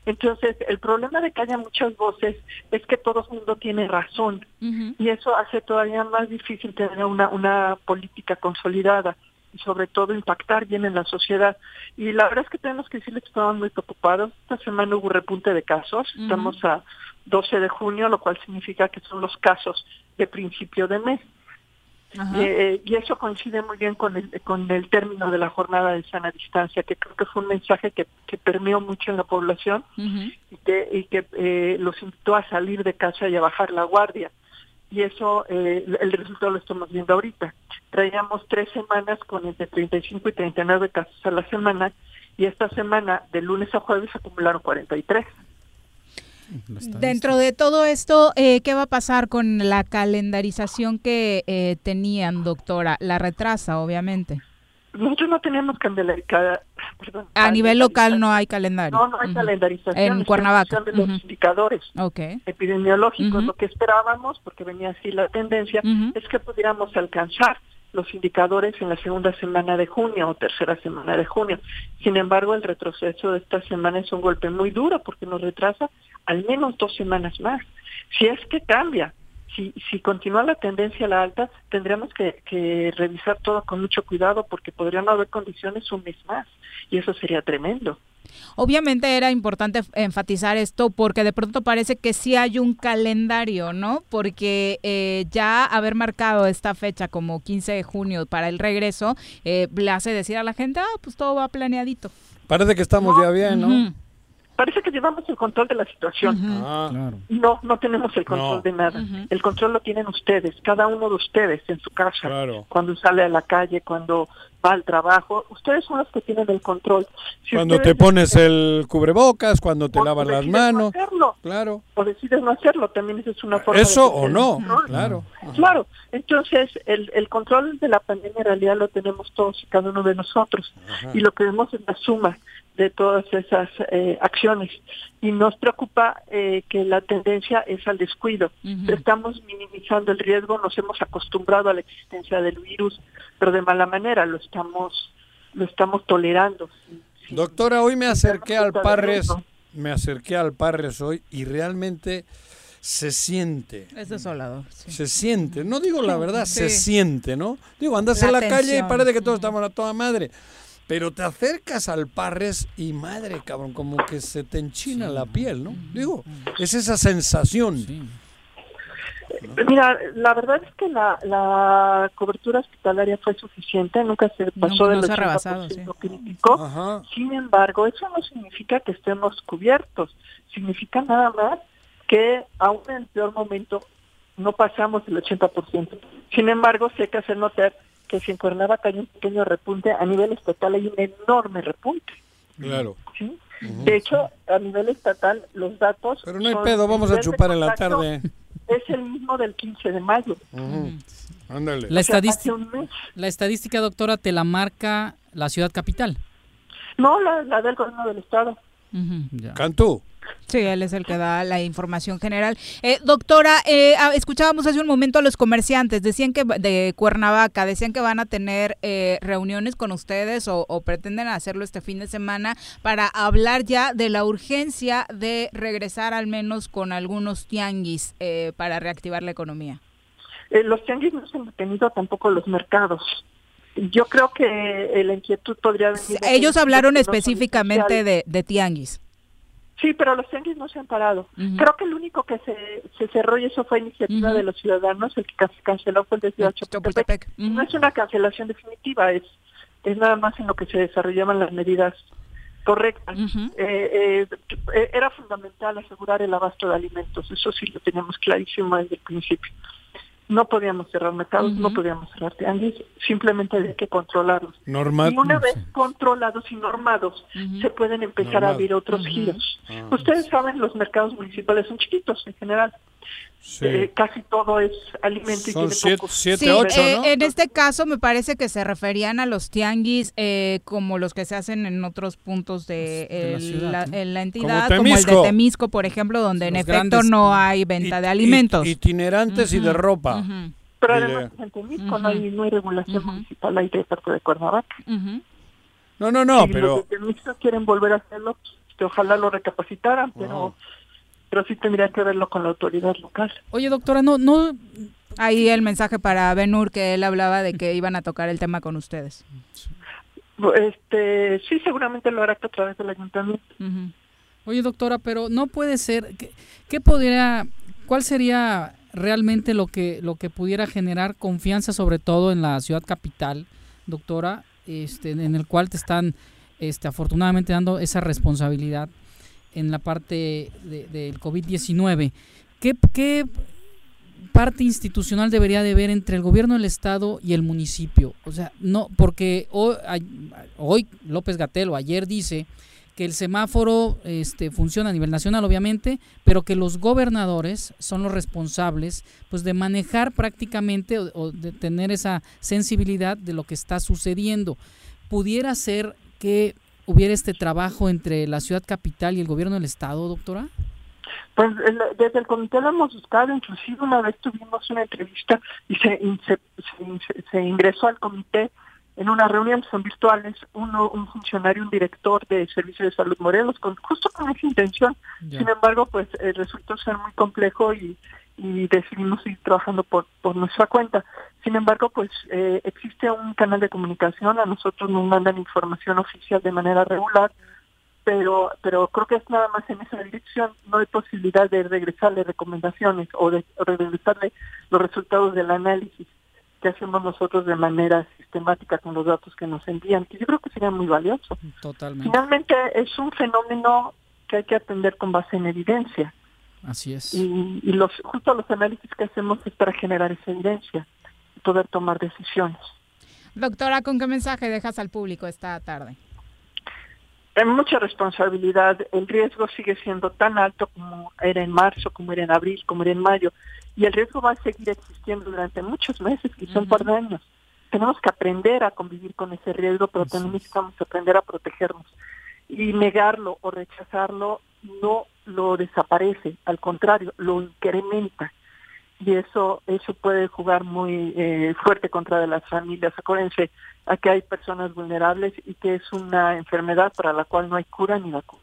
Entonces, el problema de que haya muchas voces es que todo el mundo tiene razón y eso hace todavía más difícil tener una, una política consolidada y sobre todo impactar bien en la sociedad. Y la verdad es que tenemos que decirles que estamos muy preocupados. Esta semana hubo repunte de casos, estamos a 12 de junio, lo cual significa que son los casos de principio de mes. Eh, y eso coincide muy bien con el, con el término de la jornada de sana distancia, que creo que fue un mensaje que, que permeó mucho en la población y que, y que eh, los invitó a salir de casa y a bajar la guardia. Y eso, eh, el resultado lo estamos viendo ahorita. Traíamos tres semanas con entre 35 y 39 casos a la semana y esta semana, de lunes a jueves, acumularon 43. Dentro de todo esto, eh, ¿qué va a pasar con la calendarización que eh, tenían, doctora? La retrasa, obviamente. Nosotros no tenemos calendarización. A nivel local no hay calendario. No, no hay calendarización. En Cuernavaca. De los indicadores epidemiológicos. Lo que esperábamos, porque venía así la tendencia, es que pudiéramos alcanzar los indicadores en la segunda semana de junio o tercera semana de junio. Sin embargo, el retroceso de esta semana es un golpe muy duro porque nos retrasa al menos dos semanas más. Si es que cambia, si, si continúa la tendencia a la alta, tendríamos que, que revisar todo con mucho cuidado porque podrían haber condiciones un mes más y eso sería tremendo. Obviamente era importante enfatizar esto porque de pronto parece que sí hay un calendario, ¿no? Porque eh, ya haber marcado esta fecha como 15 de junio para el regreso eh, le hace decir a la gente, ah, pues todo va planeadito. Parece que estamos ya bien, ¿no? Parece que llevamos el control de la situación. Ah. No, no tenemos el control de nada. El control lo tienen ustedes, cada uno de ustedes en su casa, cuando sale a la calle, cuando va al trabajo. Ustedes son los que tienen el control. cuando te pones el cubrebocas, cuando te lavas las manos. hacerlo, claro. O decides no hacerlo, también es una forma Eso o no, claro. Claro, entonces el, el control de la pandemia en realidad lo tenemos todos y cada uno de nosotros. Y lo que vemos es la suma de todas esas eh, acciones. Y nos preocupa eh, que la tendencia es al descuido. Estamos minimizando el riesgo, nos hemos acostumbrado a la existencia del virus, pero de mala manera, lo estamos, lo estamos tolerando. Doctora, hoy me acerqué al Parres, me acerqué al Parres hoy y realmente se siente. Es desolador. Se siente. No digo la verdad, se siente, ¿no? Digo, andas en la calle y parece que todos estamos a toda madre. Pero te acercas al Parres y madre, cabrón, como que se te enchina la piel, ¿no? Digo, es esa sensación. Mira, la verdad es que la, la cobertura hospitalaria fue suficiente, nunca se pasó de los 80% crítico. Sin embargo, eso no significa que estemos cubiertos, significa nada más que aún en el peor momento no pasamos el 80%. Sin embargo, sí hay que hacer notar que si en Cuernavaca hay un pequeño repunte, a nivel estatal hay un enorme repunte. Claro. ¿sí? De hecho, a nivel estatal, los datos... Pero no hay pedo, vamos a chupar en la tarde. Es el mismo del 15 de mayo. Ándale. La, estadística, la estadística, doctora, te la marca la ciudad capital. No, la, la del gobierno del estado. Cantú. Sí, él es el que da la información general. Eh, doctora, eh, escuchábamos hace un momento a los comerciantes, decían que de Cuernavaca, decían que van a tener eh, reuniones con ustedes o, pretenden hacerlo este fin de semana para hablar ya de la urgencia de regresar al menos con algunos tianguis para reactivar la economía. los tianguis no se han detenido tampoco los mercados. Yo creo que la inquietud podría venir. Ellos hablaron específicamente de, de tianguis. Sí, pero los tianguis no se han parado. Creo que el único que se, se cerró y eso fue iniciativa de los ciudadanos, el que canceló fue el de Ciudad Chapultepec. No es una cancelación definitiva, es, es nada más en lo que se desarrollaban las medidas correctas. Eh, eh, era fundamental asegurar el abasto de alimentos, eso sí lo teníamos clarísimo desde el principio no podíamos cerrar mercados, no podíamos cerrar tianguis, simplemente hay que controlarlos. y una vez controlados y normados, se pueden empezar a abrir otros giros. Ah. Ustedes saben, los mercados municipales son chiquitos en general. Eh, casi todo es alimento y tiene siete, siete, ocho, eh, En este caso me parece que se referían a los tianguis eh, como los que se hacen en otros puntos de, la, en la entidad, como, el de Temisco, por ejemplo, donde en efecto no hay venta de alimentos. itinerantes y de ropa. Pero además en Temisco no, hay, no hay regulación municipal ahí de parte de Cuernavaca. No, no, no, pero... Los de Temisco quieren volver a hacerlo, que ojalá lo recapacitaran, pero pero sí tendría que verlo con la autoridad local. Oye, doctora, no, no. Ahí el mensaje para Benur que él hablaba de que iban a tocar el tema con ustedes. Este, sí, seguramente lo hará a través del ayuntamiento. Oye, doctora, pero no puede ser. ¿Qué, qué podría, cuál sería realmente lo que lo que pudiera generar confianza, sobre todo en la ciudad capital, doctora, este, en el cual te están, este, afortunadamente dando esa responsabilidad? En la parte del COVID-19. ¿Qué, ¿Qué parte institucional debería de haber entre el gobierno del estado y el municipio? O sea, no, porque hoy, hoy López Gatelo ayer dice que el semáforo este, funciona a nivel nacional, obviamente, pero que los gobernadores son los responsables pues, de manejar prácticamente o, de tener esa sensibilidad de lo que está sucediendo. ¿Pudiera ser que hubiera este trabajo entre la ciudad capital y el gobierno del estado, doctora? Pues desde el comité lo hemos buscado, inclusive una vez tuvimos una entrevista y se, se ingresó al comité en una reunión, son virtuales, uno, un funcionario, un director de Servicios de Salud Morelos, con, justo con esa intención. Sin embargo, pues eh, resultó ser muy complejo y, y decidimos ir trabajando por, por nuestra cuenta. Sin embargo, pues eh, existe un canal de comunicación, a nosotros nos mandan información oficial de manera regular, pero pero creo que es nada más en esa dirección, no hay posibilidad de regresarle recomendaciones o de regresarle los resultados del análisis que hacemos nosotros de manera sistemática con los datos que nos envían, que yo creo que sería muy valioso. Totalmente. Finalmente es un fenómeno que hay que atender con base en evidencia. Así es. Y, y los justo los análisis que hacemos es para generar esa evidencia poder tomar decisiones. Doctora, ¿con qué mensaje dejas al público esta tarde? Hay mucha responsabilidad. El riesgo sigue siendo tan alto como era en marzo, como era en abril, como era en mayo y el riesgo va a seguir existiendo durante muchos meses, quizá un par de años. Tenemos que aprender a convivir con ese riesgo, pero también necesitamos aprender a protegernos. Y negarlo o rechazarlo no lo desaparece, al contrario, lo incrementa. Y eso eso puede jugar muy eh, fuerte contra las familias. Acuérdense, aquí hay personas vulnerables y que es una enfermedad para la cual no hay cura ni vacuna.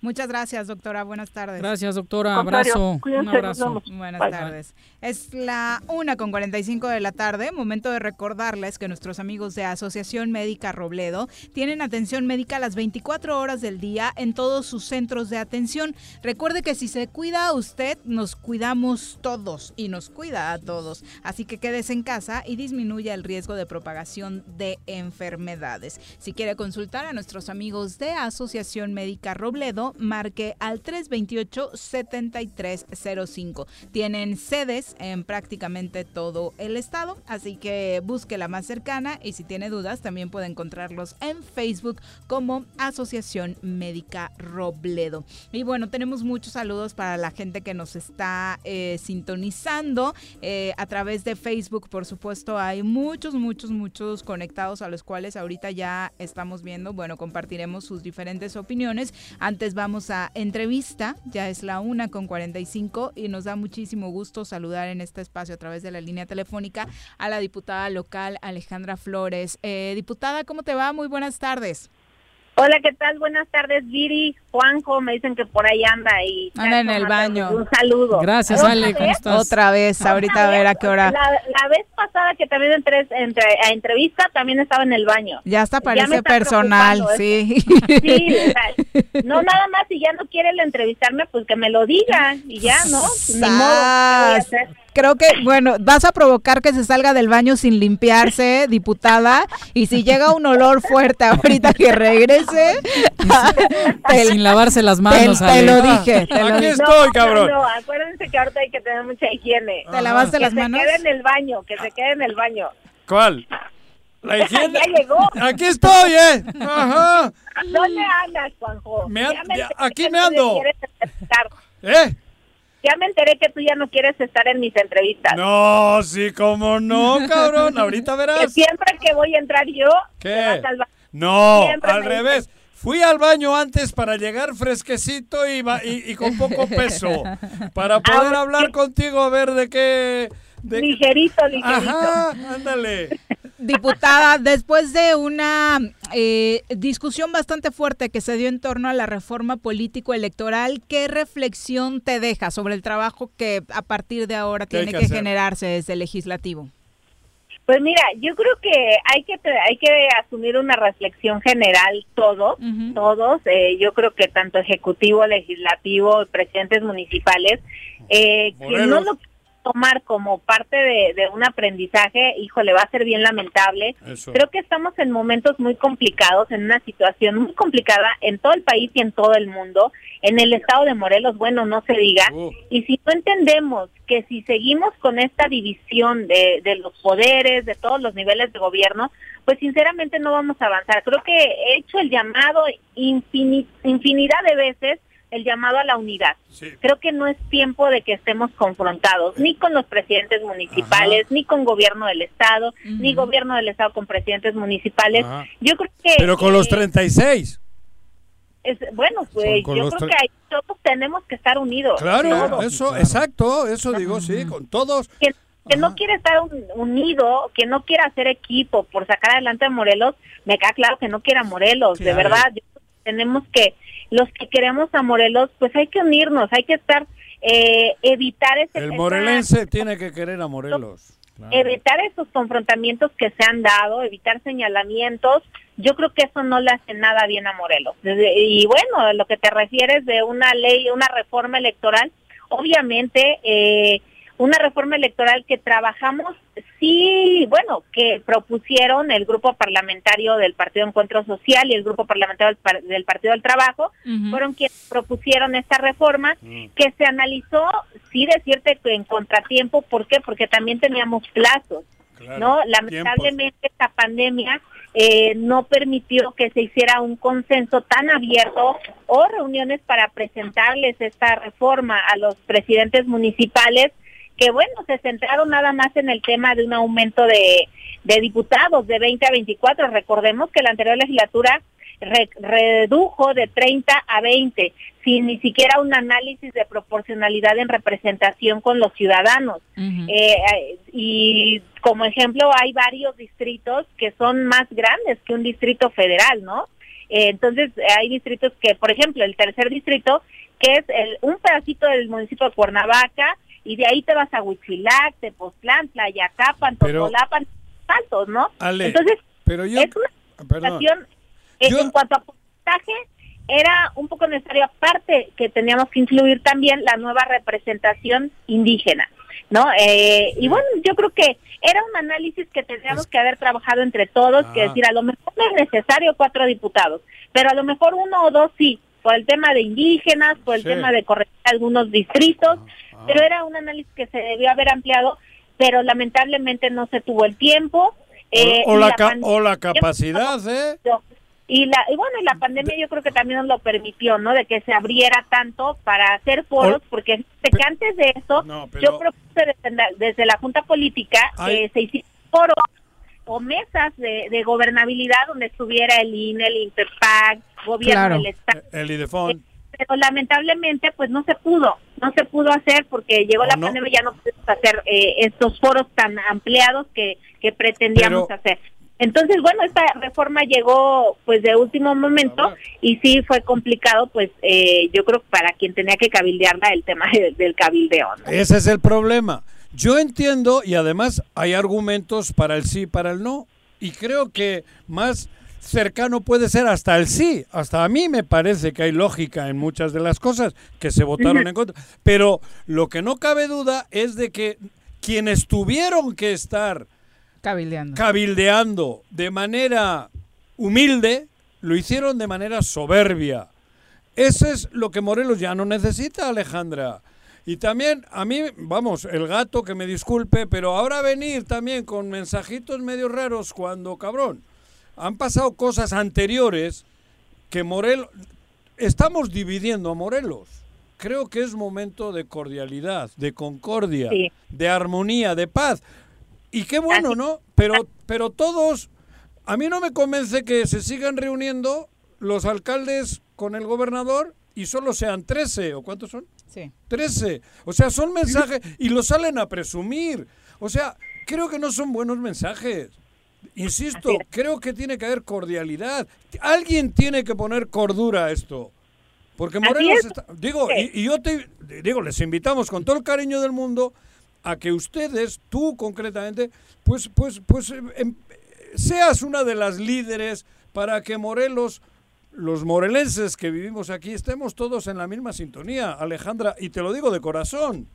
Muchas gracias, doctora. Buenas tardes. Gracias, doctora. Abrazo. Un abrazo. Buenas tardes. Es la una con 45 de la tarde. Momento de recordarles que nuestros amigos de Asociación Médica Robledo tienen atención médica las 24 horas del día en todos sus centros de atención. Recuerde que si se cuida a usted, nos cuidamos todos y nos cuida a todos. Así que quédese en casa y disminuya el riesgo de propagación de enfermedades. Si quiere consultar a nuestros amigos de Asociación Médica Robledo, marque al 328-7305. Tienen sedes en prácticamente todo el estado, así que busque la más cercana y si tiene dudas también puede encontrarlos en Facebook como Asociación Médica Robledo. Y bueno, tenemos muchos saludos para la gente que nos está eh, sintonizando eh, a través de Facebook, por supuesto, hay muchos, muchos, muchos conectados a los cuales ahorita ya estamos viendo, bueno, compartiremos sus diferentes opiniones. Antes vamos a entrevista, ya es la una con 45 y nos da muchísimo gusto saludar en este espacio a través de la línea telefónica a la diputada local Alejandra Flores. Eh, diputada, ¿cómo te va? Muy buenas tardes. Hola, ¿qué tal? Buenas tardes, Viri, Juanjo, me dicen que por ahí anda y anda en el baño. Un saludo. Gracias, Ale, ¿cómo estás? Otra vez, ahorita a ver a qué hora. La, vez pasada que también entré entre, a entrevista, también estaba en el baño. Ya hasta parece personal, sí. Sí, no nada más, si ya no quiere entrevistarme, pues que me lo diga y ya, ¿no? Ni modo, ¿qué voy a hacer? Creo que, bueno, vas a provocar que se salga del baño sin limpiarse, diputada, y si llega un olor fuerte ahorita que regrese, sin lavarse las manos. Te, lo dije. Te Aquí estoy, cabrón. No, acuérdense que ahorita hay que tener mucha higiene. ¿Te lavaste las manos? Que se quede en el baño, que se quede en el baño. ¿Cuál? La higiene. ya llegó. Aquí estoy, ¿eh? Ajá. ¿Dónde andas, Juanjo? Me aquí me ando. ¿Eh? Ya me enteré que tú ya no quieres estar en mis entrevistas. No, sí, cómo no, cabrón. Ahorita verás. Que siempre que voy a entrar yo, ¿Qué? no, al revés. Fui al baño antes para llegar fresquecito y, y, con poco peso. Para poder ah, hablar contigo, a ver de qué. ligerito, ligerito. Ajá, ándale. Diputada, después de una eh, discusión bastante fuerte que se dio en torno a la reforma político-electoral, ¿qué reflexión te deja sobre el trabajo que a partir de ahora tiene que, generarse desde el legislativo? Pues mira, yo creo que hay que hay que asumir una reflexión general todos, todos. Eh, yo creo que tanto ejecutivo, legislativo, presidentes municipales, eh, que no lo tomar como parte de, un aprendizaje, híjole, va a ser bien lamentable. Creo que estamos en momentos muy complicados, en una situación muy complicada en todo el país y en todo el mundo. En el estado de Morelos, bueno, no se diga. Uh. Y si no entendemos que si seguimos con esta división de, de los poderes, de todos los niveles de gobierno, pues sinceramente no vamos a avanzar. Creo que he hecho el llamado infinidad de veces el llamado a la unidad. Creo que no es tiempo de que estemos confrontados ni con los presidentes municipales, ni con gobierno del estado, ni gobierno del estado con presidentes municipales. Yo creo que Pero con los 36. Es, bueno, pues yo creo que todos tenemos que estar unidos. Claro, eso, exacto, eso digo, sí, con todos. Que, no quiere estar unido, que no quiera hacer equipo por sacar adelante a Morelos, me queda claro que no quiera Morelos, de verdad. tenemos que los que queremos a Morelos, pues hay que unirnos, hay que estar, eh, evitar ese... El morelense tiene que querer a Morelos. Evitar esos confrontamientos que se han dado, evitar señalamientos, yo creo que eso no le hace nada bien a Morelos. Y bueno, lo que te refieres de una ley, una reforma electoral, obviamente eh, una reforma electoral que trabajamos, sí, bueno, que propusieron el grupo parlamentario del Partido Encuentro Social y el grupo parlamentario del, Partido del Trabajo, fueron quienes propusieron esta reforma que se analizó, sí, decirte en contratiempo, ¿por qué? Porque también teníamos plazos, ¿no? Lamentablemente esta pandemia eh, no permitió que se hiciera un consenso tan abierto o reuniones para presentarles esta reforma a los presidentes municipales que bueno, se centraron nada más en el tema de un aumento de, de diputados de 20 a 24. Recordemos que la anterior legislatura redujo de 30 a 20, sin ni siquiera un análisis de proporcionalidad en representación con los ciudadanos. Eh, y como ejemplo, hay varios distritos que son más grandes que un distrito federal, ¿no? Eh, entonces, hay distritos que, por ejemplo, el tercer distrito, que es el, un pedacito del municipio de Cuernavaca, y de ahí te vas a Huitzilac, Tepoztlán, Tlayacapan, Totolapan, Saltos, ¿no? Entonces, pero yo, es una situación, en cuanto a porcentaje, era un poco necesario, aparte que teníamos que incluir también la nueva representación indígena, ¿no? Eh, y bueno, yo creo que era un análisis que tendríamos que haber trabajado entre todos, que ah. decir, a lo mejor no es necesario cuatro diputados, pero a lo mejor uno o dos sí, por el tema de indígenas, por el tema de corregir algunos distritos, pero era un análisis que se debió haber ampliado, pero lamentablemente no se tuvo el tiempo. Eh, o, la, o la capacidad, ¿eh? Y, la, y bueno, y la pandemia yo creo que también nos lo permitió, ¿no? De que se abriera tanto para hacer foros, porque que antes de eso, yo propuse desde, desde, la Junta Política que se hicieran foros o mesas de, gobernabilidad donde estuviera el INE, el INPEPAC, gobierno del Estado. El IDEFON pero lamentablemente pues no se pudo, no se pudo hacer porque llegó la pandemia y ya no pudimos hacer eh, estos foros tan ampliados que, que pretendíamos hacer. Entonces, bueno, esta reforma llegó pues de último momento y sí fue complicado, pues eh, yo creo para quien tenía que cabildearla el tema del cabildeo. Ese es el problema. Yo entiendo y además hay argumentos para el sí y para el no y creo que más cercano puede ser hasta el sí. Hasta a mí me parece que hay lógica en muchas de las cosas que se votaron en contra. Pero lo que no cabe duda es de que quienes tuvieron que estar cabildeando, cabildeando de manera humilde, lo hicieron de manera soberbia. Eso es lo que Morelos ya no necesita, Alejandra. Y también a mí, vamos, el gato que me disculpe, pero ahora venir también con mensajitos medio raros cuando, cabrón, han pasado cosas anteriores que Morelos... Estamos dividiendo a Morelos. Creo que es momento de cordialidad, de concordia, de armonía, de paz. Y qué bueno, ¿no? Pero, pero todos, a mí no me convence que se sigan reuniendo los alcaldes con el gobernador y solo sean 13, ¿o cuántos son? Sí. 13. O sea, son mensajes y lo salen a presumir. O sea, creo que no son buenos mensajes. Insisto, creo que tiene que haber cordialidad. Alguien tiene que poner cordura a esto. Porque Morelos está, digo, y, yo te digo, les invitamos con todo el cariño del mundo a que ustedes, tú concretamente, pues, pues, pues, em, seas una de las líderes para que Morelos, los morelenses que vivimos aquí, estemos todos en la misma sintonía, Alejandra, y te lo digo de corazón.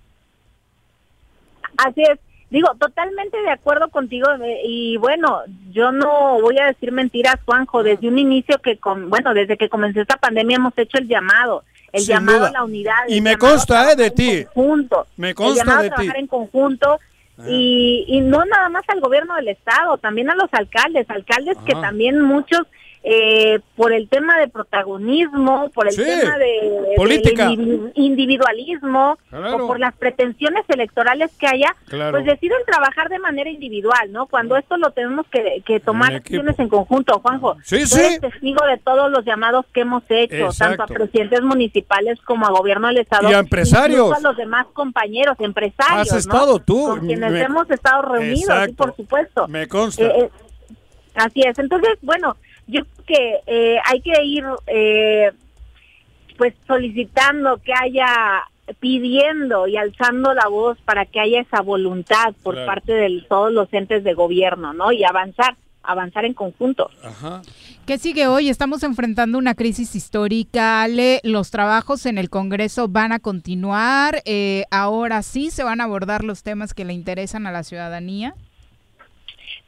Así es. Digo, totalmente de acuerdo contigo eh, y bueno, yo no voy a decir mentiras, Juanjo, desde un inicio que, con, bueno, desde que comenzó esta pandemia hemos hecho el llamado, el llamado a la unidad. Y me consta, eh, de ti. Conjunto, me consta el llamado de a trabajar en conjunto ah. y, y no nada más al gobierno del estado, también a los alcaldes, alcaldes que también muchos eh, por el tema de protagonismo, por el tema de, individualismo, o por las pretensiones electorales que haya, pues deciden trabajar de manera individual, ¿no? Cuando esto lo tenemos que, tomar acciones en conjunto, Juanjo. Sí, testigo de todos los llamados que hemos hecho, tanto a presidentes municipales como a gobierno del Estado. Y a empresarios. a los demás compañeros, empresarios. Has estado tú. Con quienes hemos estado reunidos, por supuesto. Me consta. Eh, eh, así es. Entonces, bueno, que eh, hay que ir eh, pues solicitando que haya pidiendo y alzando la voz para que haya esa voluntad por parte de todos los entes de gobierno, ¿no? Y avanzar, avanzar en conjunto. Ajá. ¿Qué sigue hoy? Estamos enfrentando una crisis histórica. Ale, los trabajos en el Congreso van a continuar. Eh, ahora sí se van a abordar los temas que le interesan a la ciudadanía.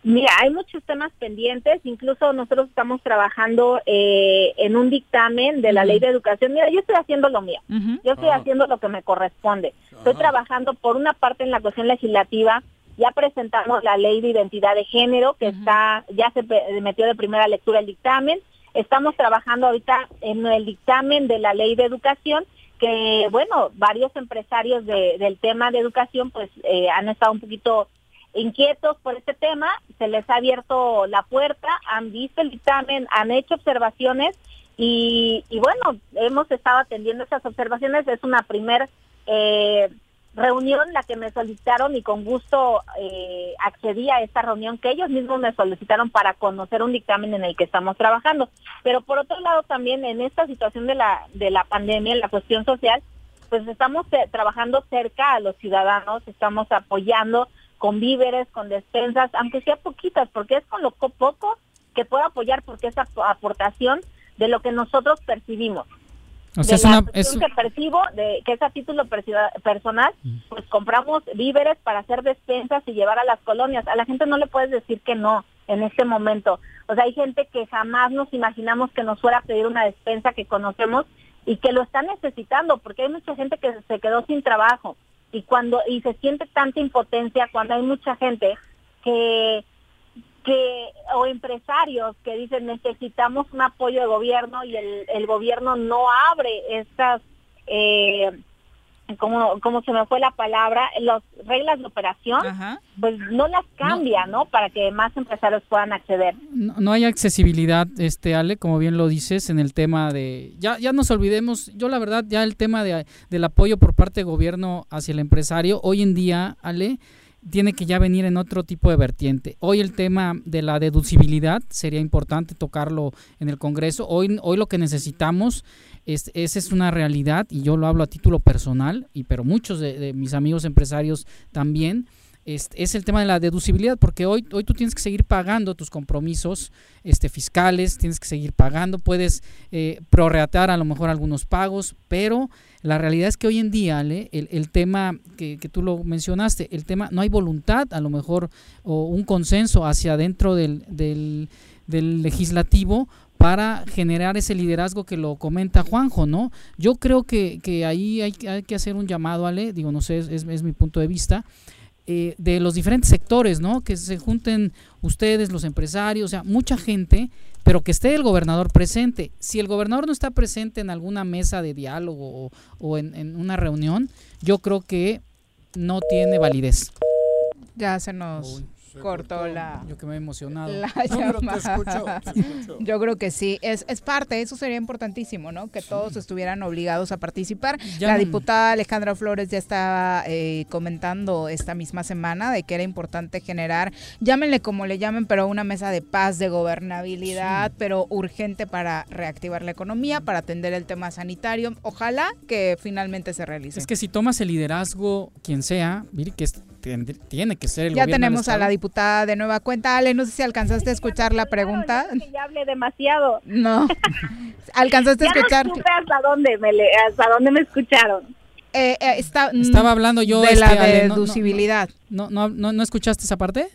Mira, hay muchos temas pendientes, incluso nosotros estamos trabajando eh, en un dictamen de la ley de educación. Mira, yo estoy haciendo lo mío, yo estoy haciendo lo que me corresponde. Estoy trabajando por una parte en la cuestión legislativa, ya presentamos la ley de identidad de género, que está ya se metió de primera lectura el dictamen. Estamos trabajando ahorita en el dictamen de la ley de educación, que bueno, varios empresarios del tema de educación pues eh, han estado un poquito inquietos por este tema, se les ha abierto la puerta, han visto el dictamen, han hecho observaciones y, bueno, hemos estado atendiendo esas observaciones. Es una primer eh, reunión la que me solicitaron y con gusto eh, accedí a esta reunión que ellos mismos me solicitaron para conocer un dictamen en el que estamos trabajando. Pero por otro lado también en esta situación de la, de la pandemia, en la cuestión social, pues estamos eh, trabajando cerca a los ciudadanos, estamos apoyando con víveres, con despensas, aunque sea poquitas, porque es con lo poco que puedo apoyar, porque es aportación de lo que nosotros percibimos. O sea, de es que percibo, de, que es a título personal, mm. pues compramos víveres para hacer despensas y llevar a las colonias. A la gente no le puedes decir que no en este momento. O sea, hay gente que jamás nos imaginamos que nos fuera a pedir una despensa que conocemos y que lo está necesitando, porque hay mucha gente que se quedó sin trabajo y cuando y se siente tanta impotencia cuando hay mucha gente que que o empresarios que dicen necesitamos un apoyo de gobierno y el, el gobierno no abre estas eh, como, como se me fue la palabra, las reglas de operación, pues no las cambia, no. Para que más empresarios puedan acceder. No, hay accesibilidad, este Ale, como bien lo dices, en el tema de, ya, ya nos olvidemos, yo la verdad, ya el tema de, del apoyo por parte del gobierno hacia el empresario, hoy en día, Ale, tiene que ya venir en otro tipo de vertiente. Hoy el tema de la deducibilidad sería importante tocarlo en el Congreso. Hoy, hoy lo que necesitamos es, esa es una realidad y yo lo hablo a título personal, y pero muchos de, mis amigos empresarios también. Es, es, el tema de la deducibilidad, porque hoy, hoy tú tienes que seguir pagando tus compromisos este, fiscales, tienes que seguir pagando, puedes eh, prorratear a lo mejor algunos pagos, pero la realidad es que hoy en día, el, el, tema que, que, tú lo mencionaste, el tema, no hay voluntad a lo mejor o un consenso hacia dentro del, del, del legislativo para generar ese liderazgo que lo comenta Juanjo, ¿no? Yo creo que, que ahí hay, hay, que hacer un llamado, Ale, digo, no sé, es, es mi punto de vista, eh, de los diferentes sectores, ¿no? Que se junten ustedes, los empresarios, o sea, mucha gente, pero que esté el gobernador presente. Si el gobernador no está presente en alguna mesa de diálogo o, en, una reunión, yo creo que no tiene validez. Ya se nos cortó, la. Yo que me he emocionado. Yo creo que sí, es, es parte, eso sería importantísimo, ¿no? Que todos estuvieran obligados a participar. la diputada Alejandra Flores ya estaba eh, comentando esta misma semana de que era importante generar, llámenle como le llamen, pero una mesa de paz, de gobernabilidad, pero urgente para reactivar la economía, para atender el tema sanitario. Ojalá que finalmente se realice. Es que si tomas el liderazgo, quien sea, mire que es tiene que ser el Ya tenemos a la diputada de nueva cuenta. Ale, no sé si alcanzaste a escuchar la pregunta. ya hablé demasiado. No. ¿Alcanzaste a escuchar? No hasta dónde me hasta dónde me escucharon. eh, eh, está, mm, estaba hablando yo de la este, deducibilidad. No no, no, no, escuchaste esa parte?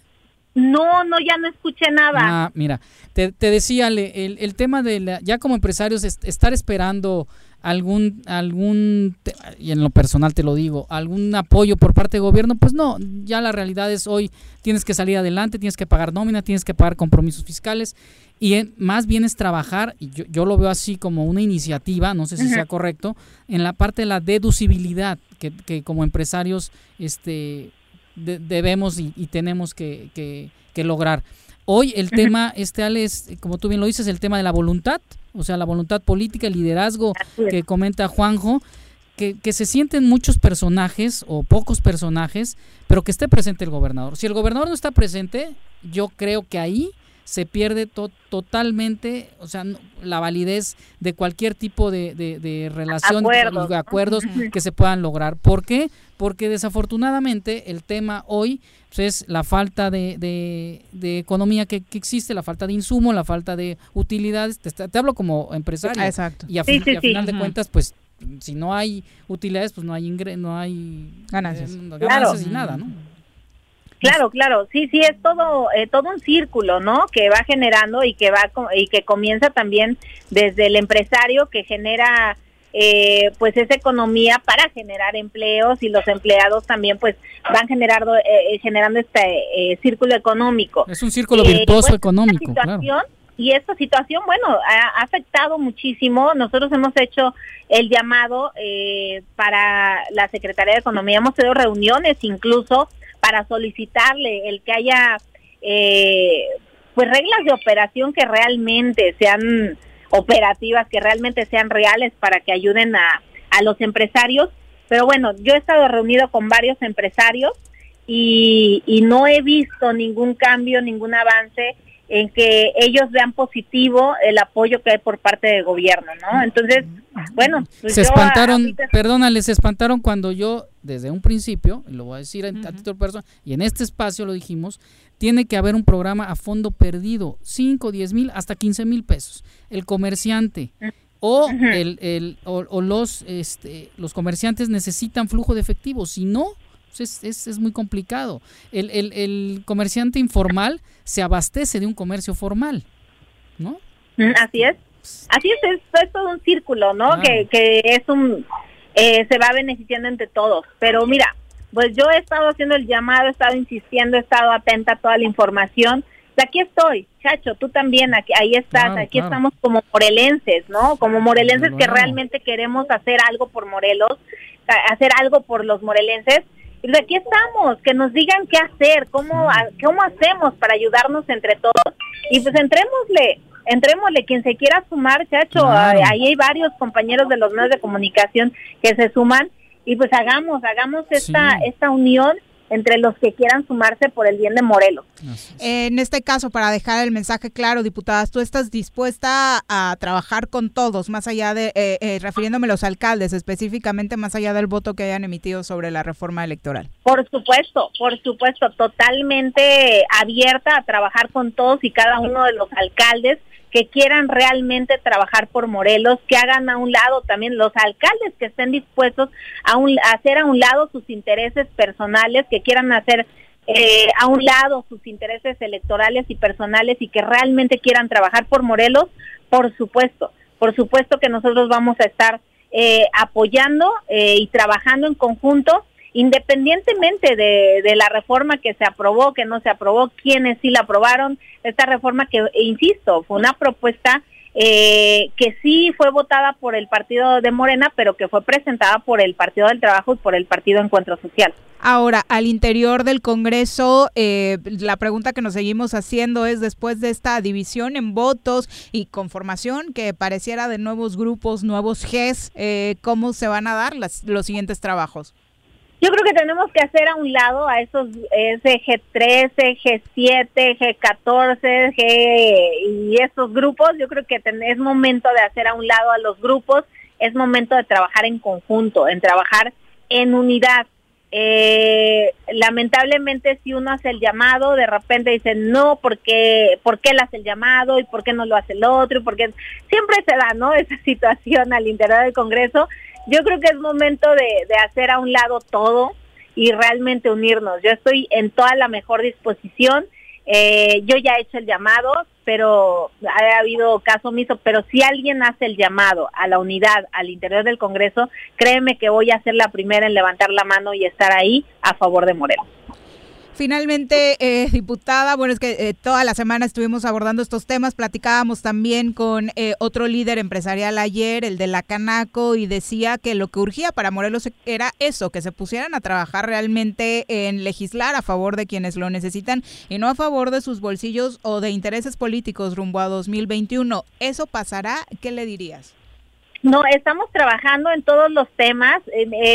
No, no, ya no escuché nada. Ah, mira, te, te decía, el, el tema de la, ya como empresarios, estar esperando algún, algún, y en lo personal te lo digo, algún apoyo por parte del gobierno, pues no, ya la realidad es hoy tienes que salir adelante, tienes que pagar nómina, tienes que pagar compromisos fiscales y más bien es trabajar, y yo, yo, lo veo así como una iniciativa, no sé si sea correcto, en la parte de la deducibilidad que, que como empresarios este, debemos y, tenemos que, que, que lograr. Hoy el tema, este Alex, como tú bien lo dices, el tema de la voluntad, o sea, la voluntad política, el liderazgo que comenta Juanjo, que, que, se sienten muchos personajes o pocos personajes, pero que esté presente el gobernador. Si el gobernador no está presente, yo creo que ahí se pierde totalmente, o sea, la validez de cualquier tipo de, de, relación de acuerdos que se puedan lograr. ¿Por qué? Porque desafortunadamente el tema hoy pues, es la falta de, de economía que, existe, la falta de insumo, la falta de utilidades. Te, hablo como empresario. Exacto. Y a, final de cuentas, pues si no hay utilidades, pues no hay ingresos, no hay ganancias, eh, ganancias y nada, ¿no? Claro, claro, sí, sí, es todo, eh, todo un círculo, ¿no? Que va generando y que va y que comienza también desde el empresario que genera, eh, pues, esa economía para generar empleos y los empleados también, pues, van generando, eh, generando este círculo económico. Es un círculo virtuoso pues, económico, claro. Y esta situación, bueno, ha, afectado muchísimo. Nosotros hemos hecho el llamado para la Secretaría de Economía, hemos tenido reuniones incluso para solicitarle el que haya eh, pues reglas de operación que realmente sean operativas, que realmente sean reales para que ayuden a, a los empresarios. Pero bueno, yo he estado reunido con varios empresarios y, y no he visto ningún cambio, ningún avance en que ellos vean positivo el apoyo que hay por parte del gobierno, ¿no? Entonces, bueno, pues se espantaron, perdona, les espantaron cuando yo desde un principio, lo voy a decir a, título personal, y en este espacio lo dijimos, tiene que haber un programa a fondo perdido, 5, 10 mil, hasta 15 mil pesos. El comerciante o, el, el, o, los, este, los comerciantes necesitan flujo de efectivo, si no, pues es, es, muy complicado. El, el, el, comerciante informal se abastece de un comercio formal, ¿no? Así es. Así es, es, todo un círculo, ¿no? Que, que es un... Eh, se va beneficiando entre todos. Pero mira, pues yo he estado haciendo el llamado, he estado insistiendo, he estado atenta a toda la información. aquí estoy, Chacho, tú también, aquí, ahí estás, aquí estamos como morelenses, ¿no? Como morelenses que realmente queremos hacer algo por Morelos, hacer algo por los morelenses aquí estamos, que nos digan qué hacer, cómo, cómo hacemos para ayudarnos entre todos. Y pues entrémosle, entrémosle, quien se quiera sumar, chacho, ahí hay varios compañeros de los medios de comunicación que se suman y pues hagamos, hagamos esta, esta unión entre los que quieran sumarse por el bien de Morelos. En este caso, para dejar el mensaje claro, diputadas, ¿tú estás dispuesta a trabajar con todos, más allá de, eh, eh, refiriéndome a los alcaldes, específicamente más allá del voto que hayan emitido sobre la reforma electoral? Por supuesto, por supuesto, totalmente abierta a trabajar con todos y cada uno de los alcaldes que quieran realmente trabajar por Morelos, que hagan a un lado también los alcaldes que estén dispuestos a, hacer a un lado sus intereses personales, que quieran hacer eh, a un lado sus intereses electorales y personales y que realmente quieran trabajar por Morelos, por supuesto, por supuesto que nosotros vamos a estar eh, apoyando eh, y trabajando en conjunto independientemente de, la reforma que se aprobó, que no se aprobó, quienes sí la aprobaron, esta reforma que, insisto, fue una propuesta eh, que sí fue votada por el partido de Morena, pero que fue presentada por el Partido del Trabajo y por el Partido Encuentro Social. Ahora, al interior del Congreso, eh, la pregunta que nos seguimos haciendo es, después de esta división en votos y conformación que pareciera de nuevos grupos, nuevos Gs, eh, ¿cómo se van a dar las, los siguientes trabajos? Yo creo que tenemos que hacer a un lado a esos ese G13, G7, G14, G y esos grupos. Yo creo que es momento de hacer a un lado a los grupos, es momento de trabajar en conjunto, en trabajar en unidad. Eh, lamentablemente si uno hace el llamado, de repente dicen no, porque ¿por qué él hace el llamado y por qué no lo hace el otro? Y porque siempre se da, ¿no? Esa situación al interior del Congreso yo creo que es momento de, de hacer a un lado todo y realmente unirnos. Yo estoy en toda la mejor disposición. Eh, yo ya he hecho el llamado, pero ha habido caso omiso, pero si alguien hace el llamado a la unidad al interior del Congreso, créeme que voy a ser la primera en levantar la mano y estar ahí a favor de Morelos. Finalmente, eh, diputada, bueno, es que eh, toda la semana estuvimos abordando estos temas, platicábamos también con eh, otro líder empresarial ayer, el de la Canaco, y decía que lo que urgía para Morelos era eso, que se pusieran a trabajar realmente en legislar a favor de quienes lo necesitan y no a favor de sus bolsillos o de intereses políticos rumbo a 2021. ¿Eso pasará? ¿Qué le dirías? No, estamos trabajando en todos los temas.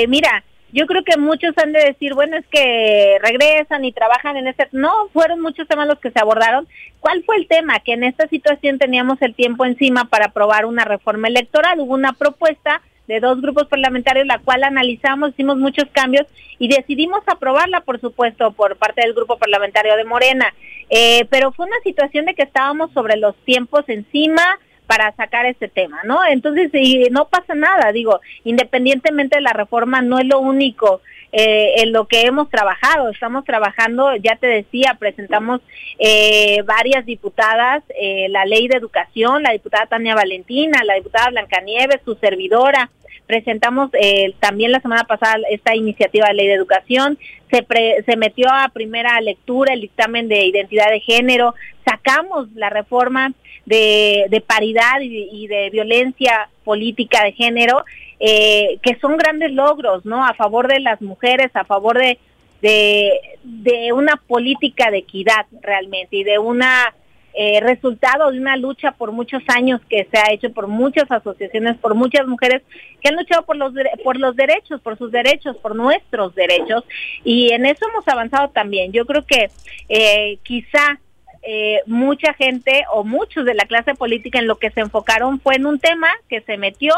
mira, yo creo que muchos han de decir, bueno, es que regresan y trabajan en este... No, fueron muchos temas los que se abordaron. ¿Cuál fue el tema? Que en esta situación teníamos el tiempo encima para aprobar una reforma electoral. Hubo una propuesta de dos grupos parlamentarios, la cual analizamos, hicimos muchos cambios y decidimos aprobarla, por supuesto, por parte del grupo parlamentario de Morena. Eh, pero fue una situación de que estábamos sobre los tiempos encima, para sacar este tema, ¿no? Entonces, y no pasa nada, digo, independientemente de la reforma, no es lo único eh, en lo que hemos trabajado. Estamos trabajando, ya te decía, presentamos eh, varias diputadas, eh, la ley de educación, la diputada Tania Valentina, la diputada Blancanieves, su servidora, presentamos eh, también la semana pasada esta iniciativa de ley de educación, se, se metió a primera lectura el dictamen de identidad de género, sacamos la reforma de, de paridad y, de violencia política de género, eh, que son grandes logros, ¿no? A favor de las mujeres, a favor de, de, una política de equidad realmente y de una eh, resultado de una lucha por muchos años que se ha hecho por muchas asociaciones, por muchas mujeres que han luchado por los, por los derechos, por sus derechos, por nuestros derechos. Y en eso hemos avanzado también. Yo creo que eh, quizá eh, mucha gente o muchos de la clase política en lo que se enfocaron fue en un tema que se metió,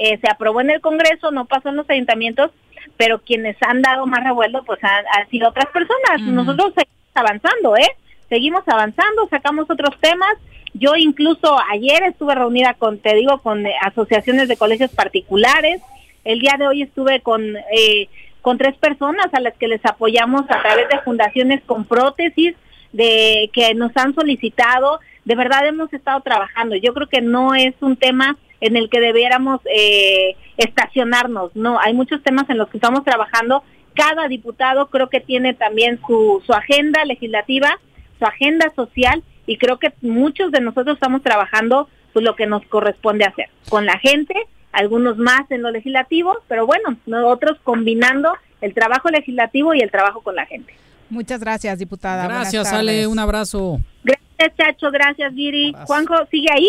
eh, se aprobó en el Congreso, no pasó en los ayuntamientos, pero quienes han dado más revuelo pues han, sido otras personas. Nosotros seguimos avanzando, ¿eh? Seguimos avanzando, sacamos otros temas. Yo incluso ayer estuve reunida con, te digo, con eh, asociaciones de colegios particulares. El día de hoy estuve con eh, con tres personas a las que les apoyamos a través de fundaciones con prótesis de que nos han solicitado, de verdad hemos estado trabajando. Yo creo que no es un tema en el que debiéramos eh, estacionarnos, no, hay muchos temas en los que estamos trabajando. Cada diputado creo que tiene también su, su agenda legislativa, su agenda social y creo que muchos de nosotros estamos trabajando pues lo que nos corresponde hacer con la gente, algunos más en lo legislativo, pero bueno, nosotros combinando el trabajo legislativo y el trabajo con la gente. Muchas gracias, diputada. Gracias, Ale, un abrazo. Gracias, Chacho, gracias, Viri. Juanjo, ¿sigue ahí?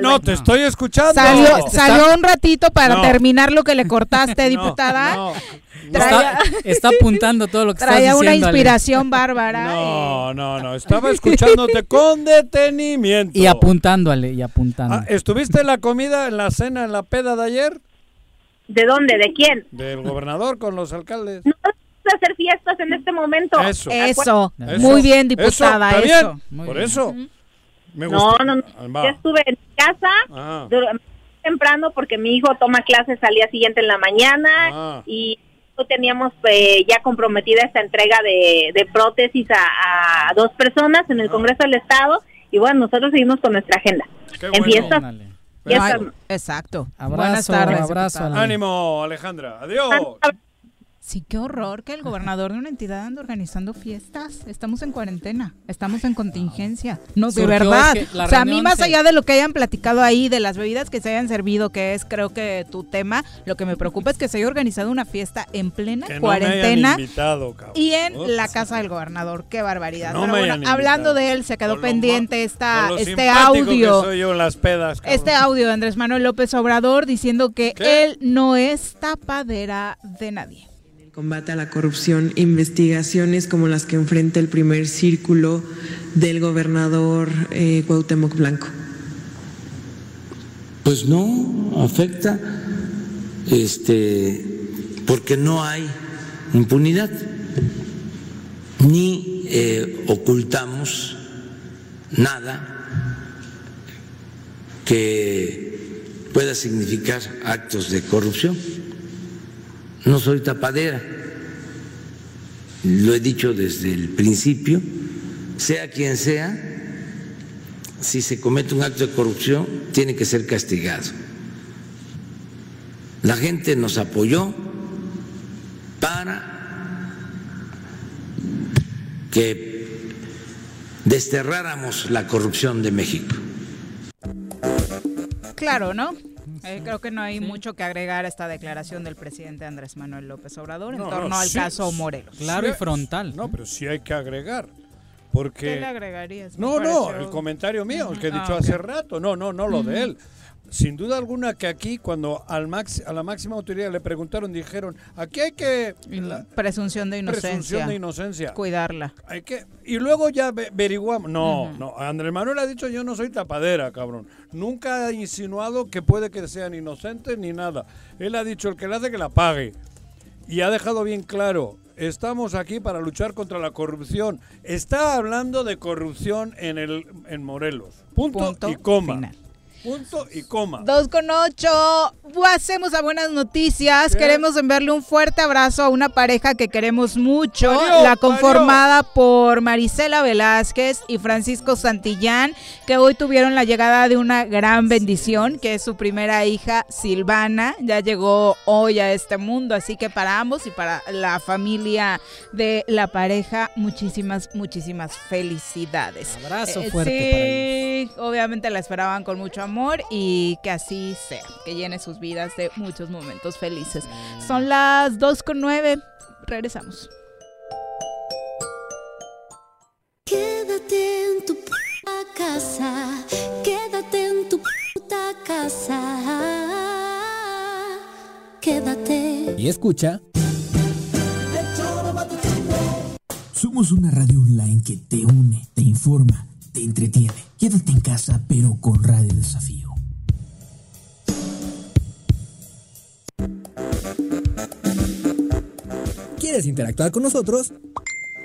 no, te estoy escuchando. Salió, un ratito para terminar lo que le cortaste, diputada. está, apuntando todo lo que estás diciendo. Traía una inspiración bárbara. No, no, no. Estaba escuchándote con detenimiento. Y apuntándole, y apuntando. Ah, ¿Estuviste en la comida, en la cena, en la peda de ayer? ¿De dónde? ¿De quién? Del gobernador con los alcaldes. No hacer fiestas en este momento. Eso. Eso. Muy bien, diputada. Eso. Por eso. Me no, no, no. Yo estuve en casa ah. temprano porque mi hijo toma clases al día siguiente en la mañana ah. y teníamos eh, ya comprometida esta entrega de, de prótesis a, dos personas en el ah. Congreso del Estado y bueno, nosotros seguimos con nuestra agenda. en fiestas. exacto. Buenas tardes. Abrazo, Ánimo, Alejandra. Adiós. Sí, qué horror que el gobernador de una entidad ande organizando fiestas. Estamos en cuarentena, estamos en contingencia. No, de verdad. o sea, a mí más allá de lo que hayan platicado ahí, de las bebidas que se hayan servido, que es creo que tu tema, lo que me preocupa es que se haya organizado una fiesta en plena cuarentena y en la casa del gobernador. Qué barbaridad. hablando de él, se quedó pendiente esta, este audio. las pedas, este audio de Andrés Manuel López Obrador diciendo que él no es tapadera de nadie combate a la corrupción, investigaciones como las que enfrenta el primer círculo del gobernador eh, Cuauhtémoc Blanco? Pues no afecta, este, porque no hay impunidad, ni eh, ocultamos nada que pueda significar actos de corrupción. No soy tapadera, lo he dicho desde el principio, sea quien sea, si se comete un acto de corrupción, tiene que ser castigado. La gente nos apoyó para que desterráramos la corrupción de México. Claro, ¿no? Eh, creo que no hay mucho que agregar a esta declaración del presidente Andrés Manuel López Obrador en torno al caso Morelos. Claro y frontal. No, pero sí hay que agregar. Porque... ¿Qué le agregarías? No, no, el comentario mío, el que he dicho ah, hace rato. No, no, no lo de él. Sin duda alguna que aquí, cuando al max, a la máxima autoridad le preguntaron, dijeron, aquí hay que... presunción de inocencia. Presunción de inocencia. Cuidarla. Hay que, y luego ya averiguamos. No, no. Andrés Manuel ha dicho, yo no soy tapadera, cabrón. Nunca ha insinuado que puede que sean inocentes ni nada. Él ha dicho, el que le hace que la pague. Y ha dejado bien claro, estamos aquí para luchar contra la corrupción. Está hablando de corrupción en, el, en Morelos. Punto, y coma. Punto y coma. Dos con ocho. Hacemos a buenas noticias. Queremos enviarle un fuerte abrazo a una pareja que queremos mucho, la conformada por Marisela Velázquez y Francisco Santillán, que hoy tuvieron la llegada de una gran bendición, que es su primera hija, Silvana. Ya llegó hoy a este mundo, así que para ambos y para la familia de la pareja, muchísimas, muchísimas felicidades. Abrazo eh, fuerte sí, obviamente la esperaban con mucho amor y que así sea, que llene sus vidas de muchos momentos felices. Son las 2 con 9, regresamos. Quédate en tu casa, quédate en tu puta casa. Quédate. Y escucha. Somos una radio online que te une, te informa te entretiene. Quédate en casa, pero con Radio Desafío. ¿Quieres interactuar con nosotros?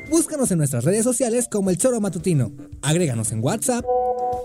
Búscanos en nuestras redes sociales como El Choro Matutino. Agréganos en WhatsApp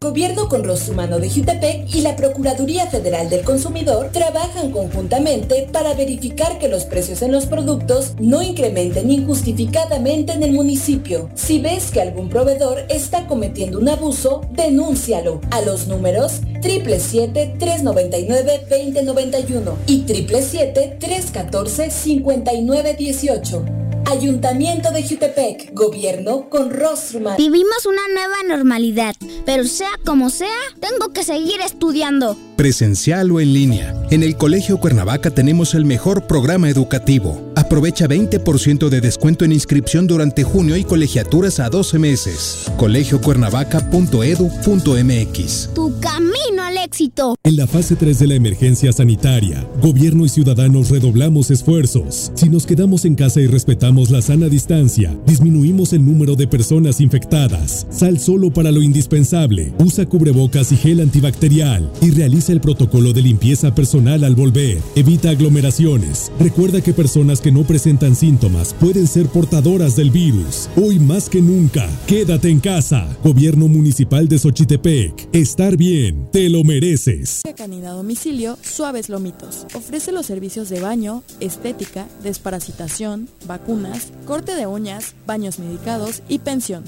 Gobierno con Rostro Humano de Jutepec y la Procuraduría Federal del Consumidor trabajan conjuntamente para verificar que los precios en los productos no incrementen injustificadamente en el municipio. Si ves que algún proveedor está cometiendo un abuso, denúncialo a los números 777-399-2091 y 777-314-5918. Ayuntamiento de Jutepec, gobierno con rostro Vivimos una nueva normalidad, pero sea como sea, tengo que seguir estudiando. Presencial o en línea, en el Colegio Cuernavaca tenemos el mejor programa educativo. Aprovecha 20% de descuento en inscripción durante junio y colegiaturas a 12 meses. colegiocuernavaca.edu.mx. Tu camino al éxito. En la fase 3 de la emergencia sanitaria, gobierno y ciudadanos redoblamos esfuerzos. Si nos quedamos en casa y respetamos la sana distancia, disminuimos el número de personas infectadas. Sal solo para lo indispensable. Usa cubrebocas y gel antibacterial y realiza el protocolo de limpieza personal al volver. Evita aglomeraciones. Recuerda que personas que no presentan síntomas pueden ser portadoras del virus. Hoy más que nunca, quédate en casa. Gobierno Municipal de Xochitepec. Estar bien, te lo mereces. Canina domicilio, Suaves Lomitos. Ofrece los servicios de baño, estética, desparasitación, vacuna corte de uñas, baños medicados y pensión.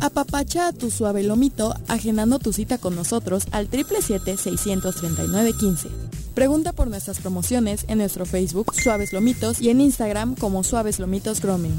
Apapacha a tu suave lomito agendando tu cita con nosotros al 777-639-15. Pregunta por nuestras promociones en nuestro Facebook Suaves Lomitos y en Instagram como Suaves Lomitos Grooming.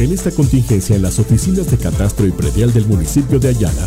En esta contingencia en las oficinas de catastro y predial del municipio de Ayala,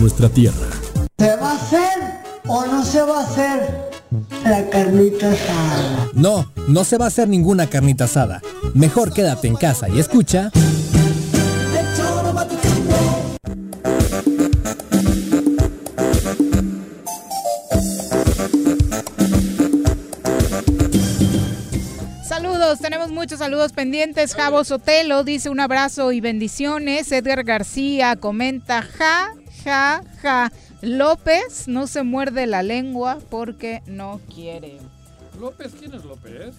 nuestra tierra. ¿Se va a hacer o no se va a hacer la carnita asada? No, no se va a hacer ninguna carnita asada. Mejor quédate en casa y escucha. tenemos muchos saludos pendientes. Javo Sotelo dice un abrazo y bendiciones. Edgar García comenta ja, ja, ja. López no se muerde la lengua porque no quiere. ¿López? ¿Quién es López?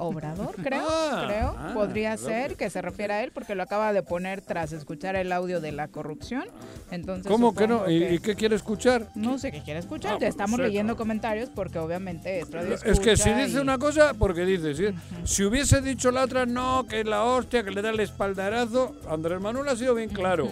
Obrador, creo, ah, creo. Ah, Podría ser que se refiera a él porque lo acaba de poner tras escuchar el audio de la corrupción. Entonces, ¿Cómo que no? ¿Y, qué quiere escuchar? No sé qué quiere escuchar. Ah, ya estamos leyendo comentarios porque obviamente es radio Es que si dice una cosa, porque dice, si, si, hubiese dicho la otra, no, que la hostia, que le da el espaldarazo, Andrés Manuel ha sido bien claro.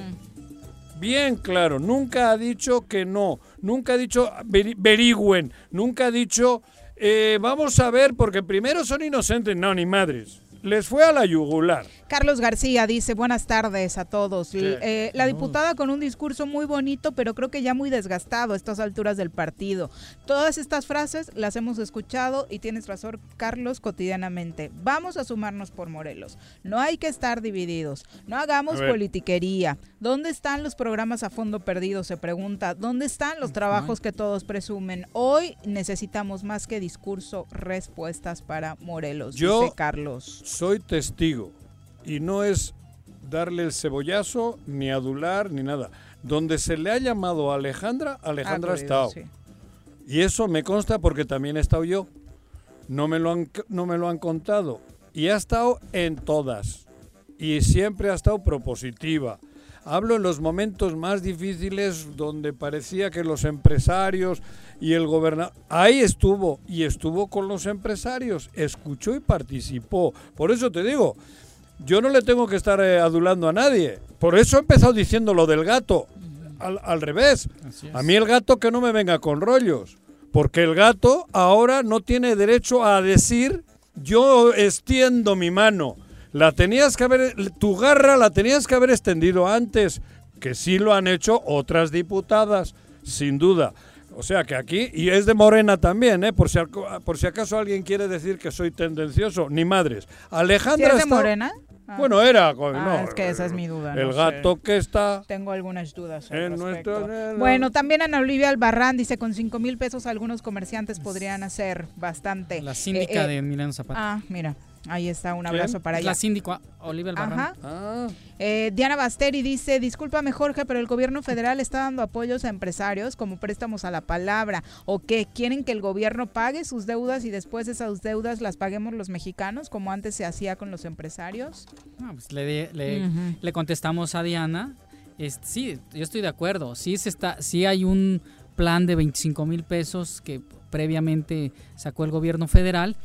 Bien claro, nunca ha dicho que no, nunca ha dicho verigüen, nunca ha dicho eh, vamos a ver, porque primero son inocentes, no, ni madres. Les fue a la yugular. Carlos García dice, buenas tardes a todos. Eh, la diputada con un discurso muy bonito, pero creo que ya muy desgastado a estas alturas del partido. Todas estas frases las hemos escuchado y tienes razón, Carlos, cotidianamente. Vamos a sumarnos por Morelos. No hay que estar divididos. No hagamos politiquería. ¿Dónde están los programas a fondo perdido? Se pregunta. ¿Dónde están los trabajos que todos presumen? Hoy necesitamos más que discurso, respuestas para Morelos, dice Carlos. Soy testigo y no es darle el cebollazo, ni adular, ni nada. Donde se le ha llamado a Alejandra, Alejandra ha estado. Y eso me consta porque también he estado yo. No me, lo han, no me lo han contado. Y ha estado en todas. Y siempre ha estado propositiva. Hablo en los momentos más difíciles donde parecía que los empresarios y el gobernador... Ahí estuvo y estuvo con los empresarios. Escuchó y participó. Por eso te digo, yo no le tengo que estar eh, adulando a nadie. Por eso he empezado diciendo lo del gato. Al, revés. A mí el gato que no me venga con rollos. Porque el gato ahora no tiene derecho a decir yo extiendo mi mano. La tenías que haber, tu garra la tenías que haber extendido antes, que sí lo han hecho otras diputadas, sin duda. O sea que aquí, y es de Morena también, ¿eh? por, si, por si acaso alguien quiere decir que soy tendencioso, ni madres. Alejandra. ¿Es de Morena? Ah. Bueno, era. Ah, es que esa es mi duda. El gato que está. Tengo algunas dudas. En nuestro, bueno, también Ana Olivia Albarrán dice: con 5 mil pesos algunos comerciantes podrían hacer bastante. La síndica eh, eh, de Milano Zapata. Ah, mira. Ahí está, un abrazo para ella. La síndica Olivia Albarrán. Ah. Eh, Diana Basteri dice, discúlpame Jorge, pero el gobierno federal está dando apoyos a empresarios como préstamos a la palabra. ¿O qué? ¿Quieren que el gobierno pague sus deudas y después esas deudas las paguemos los mexicanos como antes se hacía con los empresarios? Pues le, le, contestamos a Diana. sí, yo estoy de acuerdo. Sí, se está, sí hay un plan de 25 mil pesos que previamente sacó el gobierno federal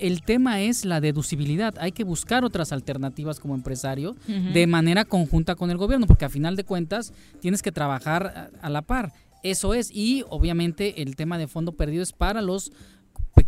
El tema es la deducibilidad. Hay que buscar otras alternativas como empresario de manera conjunta con el gobierno, porque a final de cuentas tienes que trabajar a la par. Eso es. Y obviamente el tema de fondo perdido es para los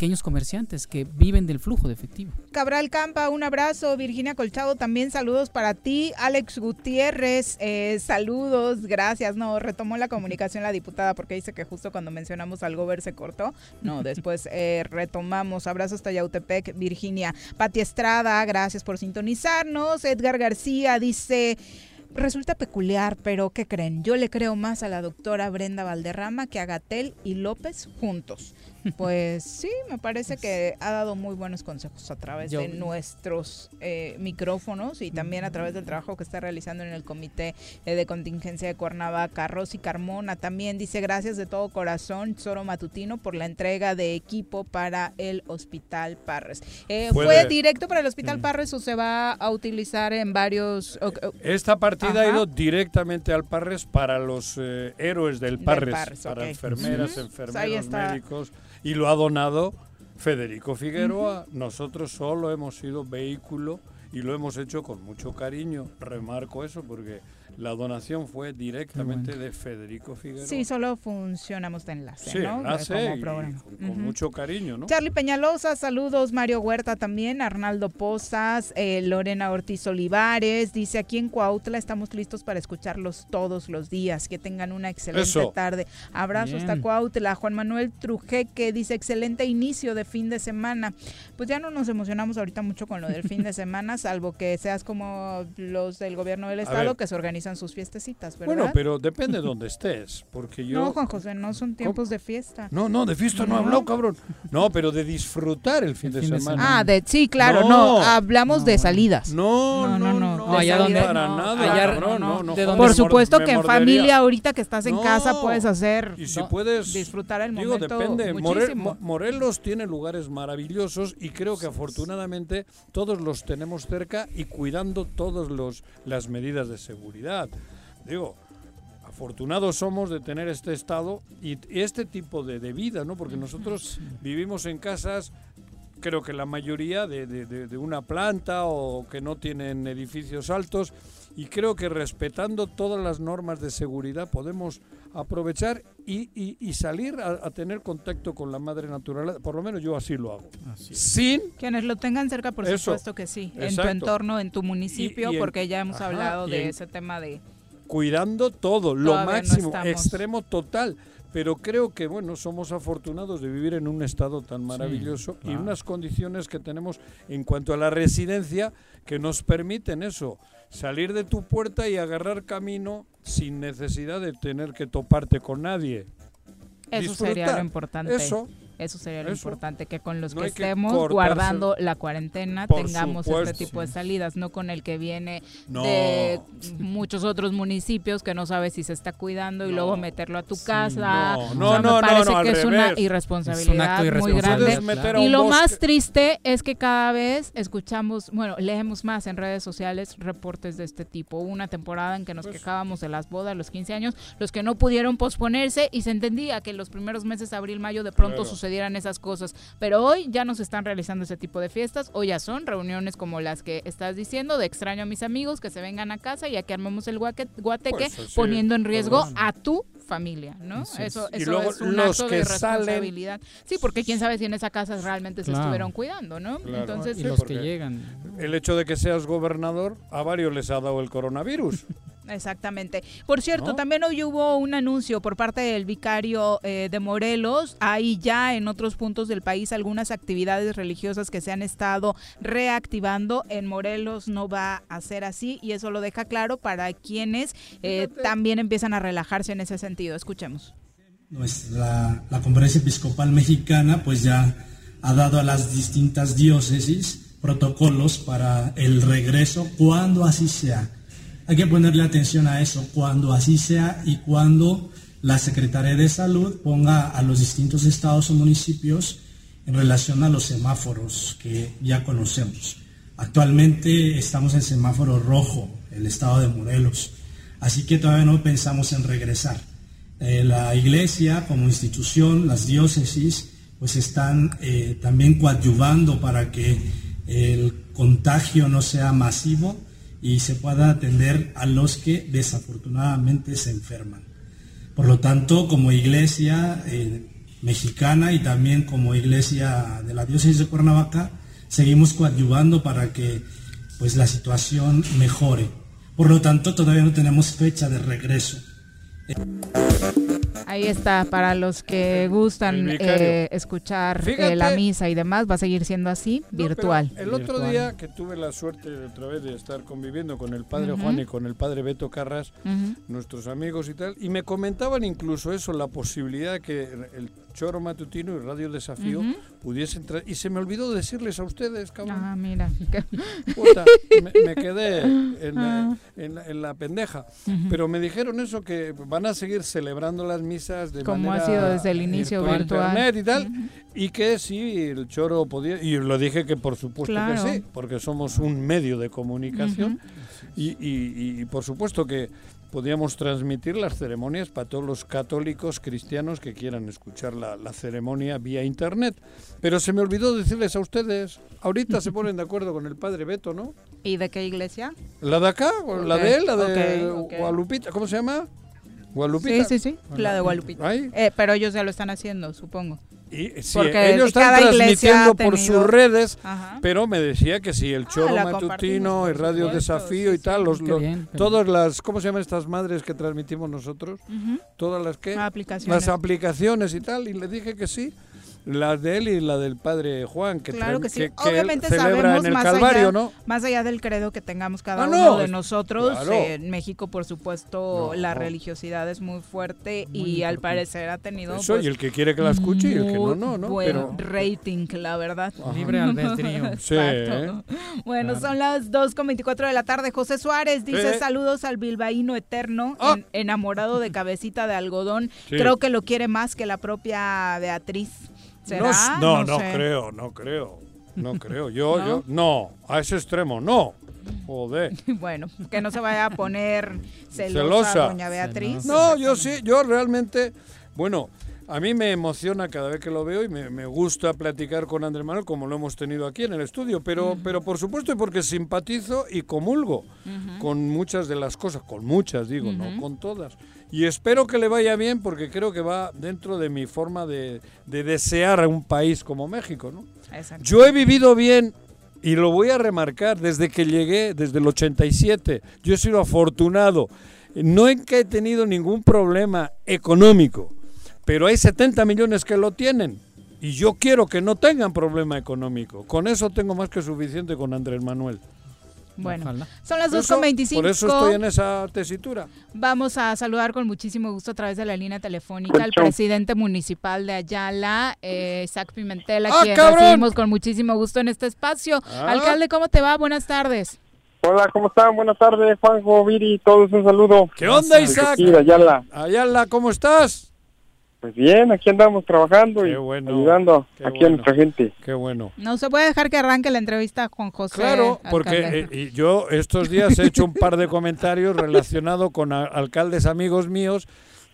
pequeños comerciantes que viven del flujo de efectivo. Cabral Campa, un abrazo. Virginia Colchado, también saludos para ti. Alex Gutiérrez, eh, saludos, gracias. No, retomó la comunicación la diputada porque dice que justo cuando mencionamos al gober se cortó. No, después eh, retomamos. Abrazos hasta Yautepec, Virginia. Pati Estrada, gracias por sintonizarnos. Edgar García dice... Resulta peculiar, pero ¿qué creen? Yo le creo más a la doctora Brenda Valderrama que a Gatel y López juntos. Pues sí, me parece que ha dado muy buenos consejos a través de nuestros eh, micrófonos y también a través del trabajo que está realizando en el Comité eh, de Contingencia de Cuernavaca. Rosy Carmona también dice gracias de todo corazón, Zoro Matutino, por la entrega de equipo para el Hospital Parres. Eh, ¿Fue directo para el Hospital mm. Parres o se va a utilizar en varios... Esta partida ha ido directamente al Parres para los héroes del Parres, para enfermeras, pues enfermeros, médicos y lo ha donado Federico Figueroa. Nosotros solo hemos sido vehículo y lo hemos hecho con mucho cariño. Remarco eso porque la donación fue directamente de Federico Figueroa. Sí, solo funcionamos de enlace, sí, ¿no? Enlace con, mucho cariño, ¿no? Charlie Peñalosa, saludos. Mario Huerta también, Arnaldo Pozas, eh, Lorena Ortiz Olivares. Dice, aquí en Cuautla estamos listos para escucharlos todos los días. Que tengan una excelente tarde. Abrazos hasta Cuautla. Juan Manuel Trujeque dice, excelente inicio de fin de semana. Pues ya no nos emocionamos ahorita mucho con lo del fin de semana, salvo que seas como los del gobierno del Estado que se organizan sus fiestecitas, ¿verdad? Bueno, pero depende de dónde estés, porque yo... No, Juan José, no son tiempos de fiesta. No, no, de fiesta no, he hablado, cabrón. No, pero de disfrutar el fin, de, semana. Ah, de, sí, claro, no, hablamos de salidas. No, no, no, no, allá donde, para nada. no, no, Por supuesto que en familia ahorita que estás en casa puedes hacer... Y si puedes... Disfrutar el digo, depende. Morelos tiene lugares maravillosos y creo que afortunadamente todos los tenemos cerca y cuidando todas las medidas de seguridad. Digo, afortunados somos de tener este estado y este tipo de, vida, ¿no? Porque nosotros vivimos en casas, creo que la mayoría de, una planta o que no tienen edificios altos y creo que respetando todas las normas de seguridad podemos aprovechar y, salir a, tener contacto con la madre naturaleza. Por lo menos yo así lo hago. Sin quienes lo tengan cerca, por supuesto que sí. En tu entorno, en tu municipio, porque ya hemos hablado de ese tema de cuidando todo, lo máximo, extremo total. Pero creo que, bueno, somos afortunados de vivir en un estado tan maravilloso y unas condiciones que tenemos en cuanto a la residencia que nos permiten eso, salir de tu puerta y agarrar camino sin necesidad de tener que toparte con nadie. Eso sería lo importante. Eso. Eso sería lo importante, que con los que estemos guardando la cuarentena tengamos este tipo de salidas, no con el que viene de muchos otros municipios que no sabe si se está cuidando y luego meterlo a tu casa. No, no, no, me parece que es una irresponsabilidad muy grande. Y lo más triste es que cada vez escuchamos, bueno, leemos más en redes sociales reportes de este tipo. Hubo una temporada en que nos pues quejábamos de las bodas, los 15 años, los que no pudieron posponerse y se entendía que en los primeros meses, abril, mayo, de pronto sucedía dieran esas cosas. Pero hoy ya no se están realizando ese tipo de fiestas, hoy ya son reuniones como las que estás diciendo, de extraño a mis amigos, que se vengan a casa y aquí armemos el guateque, pues, poniendo en riesgo a tu familia, ¿no? Eso, eso es un acto de responsabilidad. Sí, porque quién sabe si en esa casa realmente se estuvieron cuidando, ¿no? Entonces, y los que llegan. El hecho de que seas gobernador, a varios les ha dado el coronavirus. Exactamente. Por cierto, también hoy hubo un anuncio por parte del vicario eh, de Morelos. Hay ya en otros puntos del país algunas actividades religiosas que se han estado reactivando. En Morelos no va a ser así y eso lo deja claro para quienes eh, también empiezan a relajarse en ese sentido. Escuchemos. Nuestra, la Conferencia Episcopal Mexicana pues ya ha dado a las distintas diócesis protocolos para el regreso cuando así sea hay que ponerle atención a eso cuando así sea y cuando la Secretaría de Salud ponga a los distintos estados o municipios en relación a los semáforos que ya conocemos. Actualmente estamos en semáforo rojo, el estado de Morelos, así que todavía no pensamos en regresar. Eh, la iglesia como institución, las diócesis, pues están eh, también coadyuvando para que el contagio no sea masivo y se pueda atender a los que desafortunadamente se enferman. Por lo tanto, como iglesia eh, mexicana y también como iglesia de la diócesis de Cuernavaca, seguimos coadyuvando para que pues, la situación mejore. Por lo tanto, todavía no tenemos fecha de regreso. Ahí está, para los que gustan eh, escuchar eh, la misa y demás, va a seguir siendo así, virtual. El otro día que tuve la suerte otra vez de estar conviviendo con el padre Juan y con el padre Beto Carras, nuestros amigos y tal, y me comentaban incluso eso, la posibilidad que el Choro Matutino y Radio Desafío pudiesen entrar. Y se me olvidó decirles a ustedes, cabrón. Ah, mira. Puta, me, quedé en, ah. en, la pendeja. Pero me dijeron eso, que van a seguir celebrando las misas como ha sido desde el inicio virtual, y tal y que sí el choro podía y lo dije que por supuesto que sí porque somos un medio de comunicación y, y, por supuesto que podíamos transmitir las ceremonias para todos los católicos cristianos que quieran escuchar la, la, ceremonia vía internet. Pero se me olvidó decirles a ustedes, ahorita se ponen de acuerdo con el padre Beto, ¿no? ¿Y de qué iglesia? La de acá, la de él, la de Gualupita, ¿cómo se llama? ¿Gualupita? Sí, sí, sí, la de Gualupita. Eh, pero ellos ya lo están haciendo, supongo. Y, Porque ellos están transmitiendo por sus redes, pero me decía que si el ah, Choro Matutino, el Radio Desafío y tal, los, todas las, ¿cómo se llaman estas madres que transmitimos nosotros? Todas las que... Aplicaciones. Las aplicaciones y tal, y le dije que sí la de él y la del padre Juan, que, claro que, sí. Obviamente celebra en el más Calvario, allá, ¿no? Más allá del credo que tengamos cada ah, uno de nosotros, en México, por supuesto, la religiosidad es muy fuerte y al parecer ha tenido. Eso, y pues, el que quiere que la escuche y el que no, no, ¿no? Buen rating, la verdad. Libre albedrío. sí. ¿eh? Bueno, son las 2.24 de la tarde. José Suárez dice: Saludos al bilbaíno eterno, ah. enamorado de cabecita de algodón. Creo que lo quiere más que la propia Beatriz. No, no, creo, no creo. No creo. Yo, ¿No? yo, no, a ese extremo, no. Joder. Bueno, que no se vaya a poner celosa, doña Beatriz. No, yo sí, yo realmente, bueno, a mí me emociona cada vez que lo veo y me, gusta platicar con Andrés Manuel como lo hemos tenido aquí en el estudio, pero, pero por supuesto porque simpatizo y comulgo con muchas de las cosas, con muchas digo, no con todas. Y espero que le vaya bien porque creo que va dentro de mi forma de, desear a un país como México. ¿no? Yo he vivido bien y lo voy a remarcar desde que llegué, desde el 87. Yo he sido afortunado. No he tenido ningún problema económico, pero hay 70 millones que lo tienen. Y yo quiero que no tengan problema económico. Con eso tengo más que suficiente con Andrés Manuel. Bueno, son las 2.25. Por eso estoy en esa tesitura. Vamos a saludar con muchísimo gusto a través de la línea telefónica al presidente municipal de Ayala, eh, Isaac Pimentel, a ¡Ah, quien recibimos con muchísimo gusto en este espacio. Ah. Alcalde, ¿cómo te va? Buenas tardes. Hola, ¿cómo están? Buenas tardes, Juanjo, Viri, todos un saludo. ¿Qué onda, Isaac? Ayala. Ayala, ¿cómo estás? Pues bien, aquí andamos trabajando y ayudando aquí a nuestra gente. Qué bueno. No se puede dejar que arranque la entrevista con José. Claro, porque eh, yo estos días he hecho un par de comentarios relacionados con alcaldes amigos míos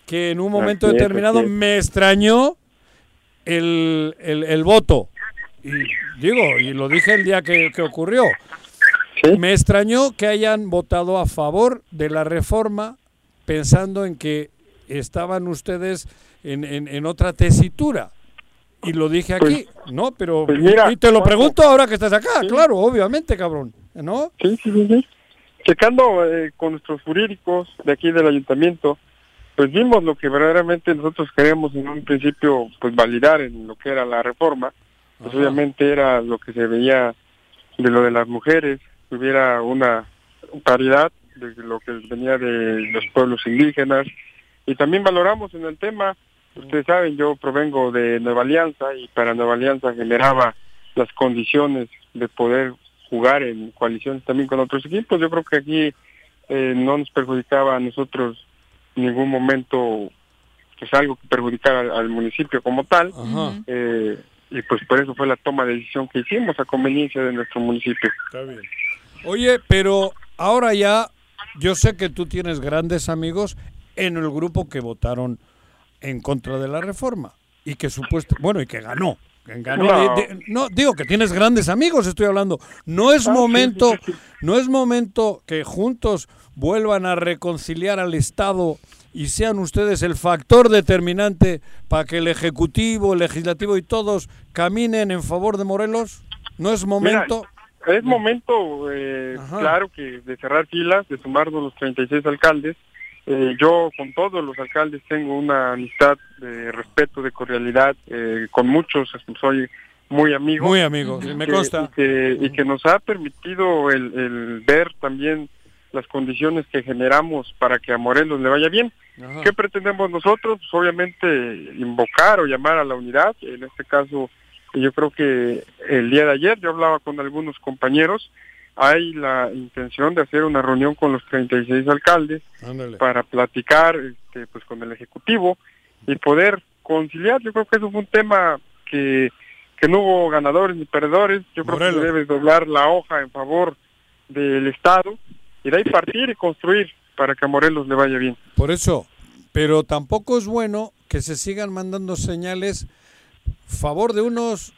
que en un momento determinado me extrañó el, el, voto. Y digo, y lo dije el día que, ocurrió. Me extrañó que hayan votado a favor de la reforma pensando en que estaban ustedes en, en, otra tesitura. Y lo dije pues, aquí, ¿no? Pero pues y te lo pregunto ahora que estás acá, claro, obviamente, cabrón, ¿no? Sí, sí, sí. Checando eh, con nuestros jurídicos de aquí del ayuntamiento, pues vimos lo que verdaderamente nosotros queríamos en un principio pues validar en lo que era la reforma. Pues obviamente era lo que se veía de lo de las mujeres, que hubiera una paridad de lo que venía de los pueblos indígenas, y también valoramos en el tema, ustedes saben, yo provengo de Nueva Alianza y para Nueva Alianza generaba las condiciones de poder jugar en coaliciones también con otros equipos. Yo creo que aquí eh, no nos perjudicaba a nosotros en ningún momento pues algo que perjudicara al, municipio como tal. Eh, y pues por eso fue la toma de decisión que hicimos a conveniencia de nuestro municipio. Está bien. Oye, pero ahora ya yo sé que tú tienes grandes amigos en el grupo que votaron en contra de la reforma. y que supuesto, bueno, y que ganó. No. digo que tienes grandes amigos, estoy hablando. No es ah, momento, no es momento que juntos vuelvan a reconciliar al Estado y sean ustedes el factor determinante para que el ejecutivo, el legislativo y todos caminen en favor de Morelos. No es momento. es momento, eh, claro que de cerrar filas, de sumarnos los 36 alcaldes eh, yo con todos los alcaldes tengo una amistad de respeto, de cordialidad, eh, con muchos soy muy amigo. Muy amigo, me consta. Y que, nos ha permitido el, ver también las condiciones que generamos para que a Morelos le vaya bien. ¿Qué pretendemos nosotros? Pues obviamente invocar o llamar a la unidad. En este caso, yo creo que el día de ayer yo hablaba con algunos compañeros hay la intención de hacer una reunión con los 36 alcaldes para platicar este, pues con el ejecutivo y poder conciliar. Yo creo que eso fue un tema que, que no hubo ganadores ni perdedores. Yo creo que debe doblar la hoja en favor del Estado y de ahí partir y construir para que a Morelos le vaya bien. Por eso, pero tampoco es bueno que se sigan mandando señales favor de unos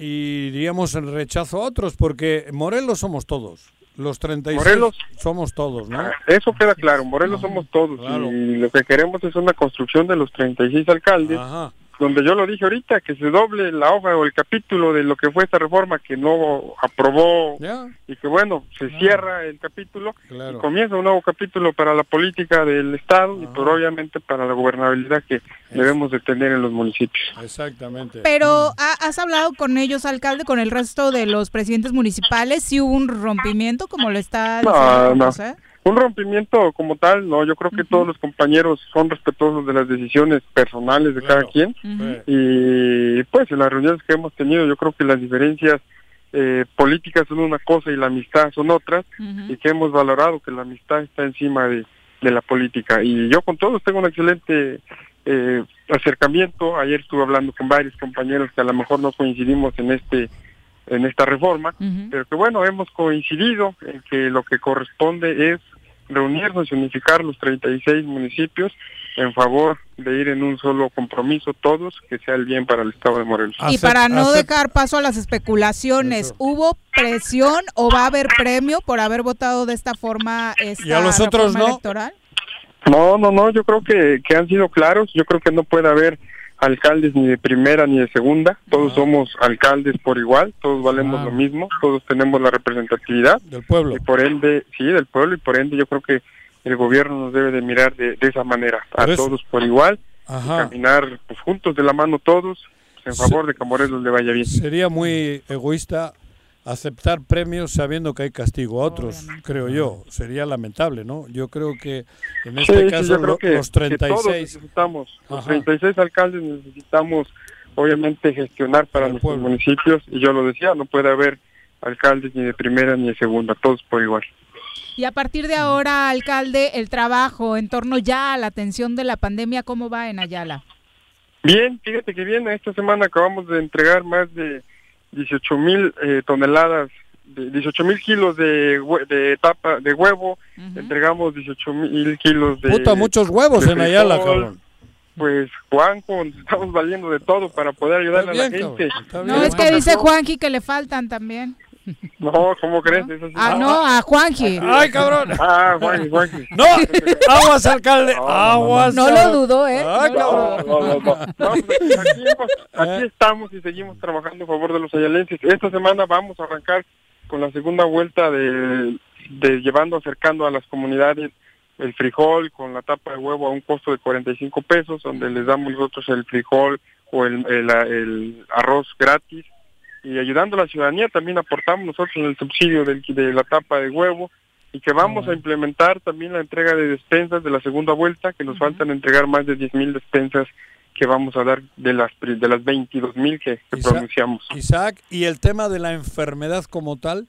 y diríamos el rechazo a otros, porque Morelos somos todos. Los 36 Morelos, somos todos, ¿no? Eso queda claro, Morelos somos todos. Y lo que queremos es una construcción de los 36 alcaldes Ajá donde yo lo dije ahorita, que se doble la hoja o el capítulo de lo que fue esta reforma que no aprobó y que bueno, se cierra el capítulo y comienza un nuevo capítulo para la política del Estado y por obviamente para la gobernabilidad que debemos de tener en los municipios. Exactamente. Pero ¿has hablado con ellos, alcalde, con el resto de los presidentes municipales? ¿Si hubo un rompimiento como lo está diciendo no, José? Un rompimiento como tal, no, yo creo que todos los compañeros son respetuosos de las decisiones personales de cada quien. Y pues en las reuniones que hemos tenido yo creo que las diferencias eh, políticas son una cosa y la amistad son otras y que hemos valorado que la amistad está encima de, la política. Y yo con todos tengo un excelente eh, acercamiento, ayer estuve hablando con varios compañeros que a lo mejor no coincidimos en este en esta reforma, pero que bueno, hemos coincidido en que lo que corresponde es reunirnos y unificar los 36 municipios en favor de ir en un solo compromiso todos, que sea el bien para el Estado de Morelos. Y para no dejar paso a las especulaciones, ¿hubo presión o va a haber premio por haber votado de esta forma esta ¿Y a los otros no? electoral? No, no, no, yo creo que, que han sido claros, yo creo que no puede haber alcaldes ni de primera ni de segunda, todos somos alcaldes por igual, todos valemos lo mismo, todos tenemos la representatividad. Del pueblo. Y por ende, sí, del pueblo y por ende yo creo que el gobierno nos debe de mirar de, esa manera, a todos por igual, caminar pues, juntos de la mano todos pues, en favor de que Morelos le vaya bien. Sería muy egoísta aceptar premios sabiendo que hay castigo a otros, creo yo. Sería lamentable, ¿no? Yo creo que en este caso los 36... necesitamos, los 36 alcaldes necesitamos obviamente gestionar para nuestros municipios y yo lo decía, no puede haber alcaldes ni de primera ni de segunda, todos por igual. Y a partir de ahora, alcalde, el trabajo en torno ya a la atención de la pandemia, ¿cómo va en Ayala? Bien, fíjate que bien, esta semana acabamos de entregar más de 18 mil eh, toneladas, de 18 mil kilos de, de tapa de huevo, entregamos 18 mil kilos de... Puta, muchos huevos en Ayala, cabrón. Pues Juanjo, estamos valiendo de todo para poder ayudar a la gente. No, es que dice Juanji que le faltan también. No, ¿cómo crees? Ah, no, a Juanji. Ay, cabrón. Ah, Juanji, Juanji. No, aguas, alcalde. Aguas. No, lo dudo, ¿eh? Ay, cabrón. No, no, no. Pues, aquí, estamos y seguimos trabajando a favor de los ayalenses. Esta semana vamos a arrancar con la segunda vuelta de, de llevando, acercando a las comunidades el frijol con la tapa de huevo a un costo de 45 pesos, donde les damos nosotros el frijol o el, el, el arroz gratis y ayudando a la ciudadanía también aportamos nosotros en el subsidio del, de la tapa de huevo y que vamos a implementar también la entrega de despensas de la segunda vuelta, que nos faltan entregar más de 10 mil despensas que vamos a dar de las de las 22 mil que, pronunciamos. Isaac, y el tema de la enfermedad como tal,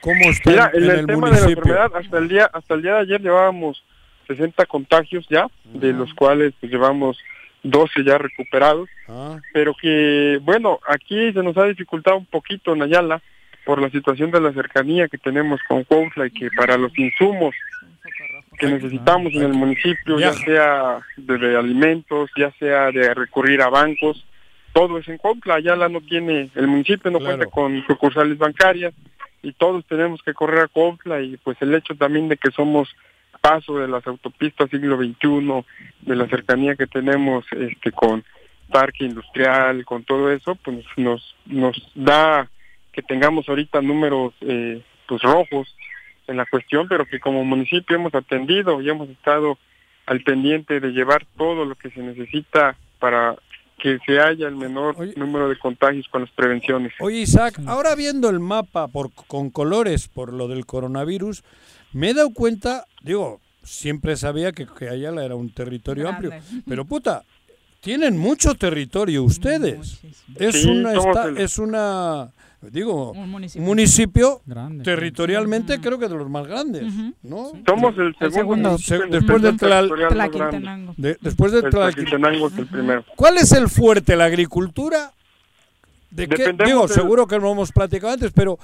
¿cómo está en, el, tema de la enfermedad hasta el día hasta el día de ayer llevábamos 60 contagios ya, de los cuales pues, llevamos 12 ya recuperados, ah. pero que, bueno, aquí se nos ha dificultado un poquito en Ayala por la situación de la cercanía que tenemos con Cuautla y que para los insumos que necesitamos en el municipio, ya. sea de, alimentos, ya sea de recurrir a bancos, todo es en Cuautla, Ayala no tiene, el municipio no cuenta con sucursales bancarias y todos tenemos que correr a Cuautla y pues el hecho también de que somos paso de las autopistas siglo XXI, de la cercanía que tenemos este con parque industrial, con todo eso, pues nos nos da que tengamos ahorita números eh, pues rojos en la cuestión, pero que como municipio hemos atendido y hemos estado al pendiente de llevar todo lo que se necesita para que se haya el menor número de contagios con las prevenciones. Oye, Isaac, ahora viendo el mapa por, con colores por lo del coronavirus, me he dado cuenta, digo, siempre sabía que, que Ayala era un territorio amplio, pero puta, tienen mucho territorio ustedes. Es una es una digo, un municipio, territorialmente creo que de los más grandes, ¿no? Somos el segundo, después del Tlaquiltenango. después del es el primero. ¿Cuál es el fuerte? ¿La agricultura? ¿De qué? Digo, seguro que lo hemos platicado antes, pero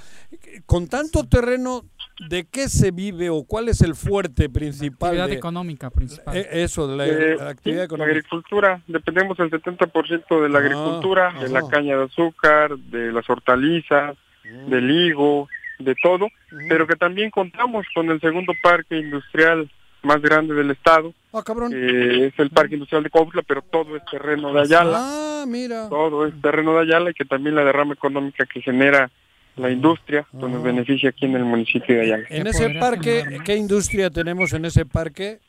con tanto terreno, ¿de qué se vive o cuál es el fuerte principal? La actividad económica principal. Eh, eso, de la, eh, actividad económica. La agricultura, dependemos del 70% de la ah, agricultura, de la caña de azúcar, de las hortalizas, mm. del higo, de todo, mm. pero que también contamos con el segundo parque industrial más grande del estado. Ah, cabrón. es el Parque Industrial de Cuautla, pero todo es terreno de Ayala. Ah, mira. Todo es terreno de Ayala y que también la derrama económica que genera la industria, pues nos ah. beneficia aquí en el municipio de Ayala. En ese parque, ¿qué industria tenemos en ese parque?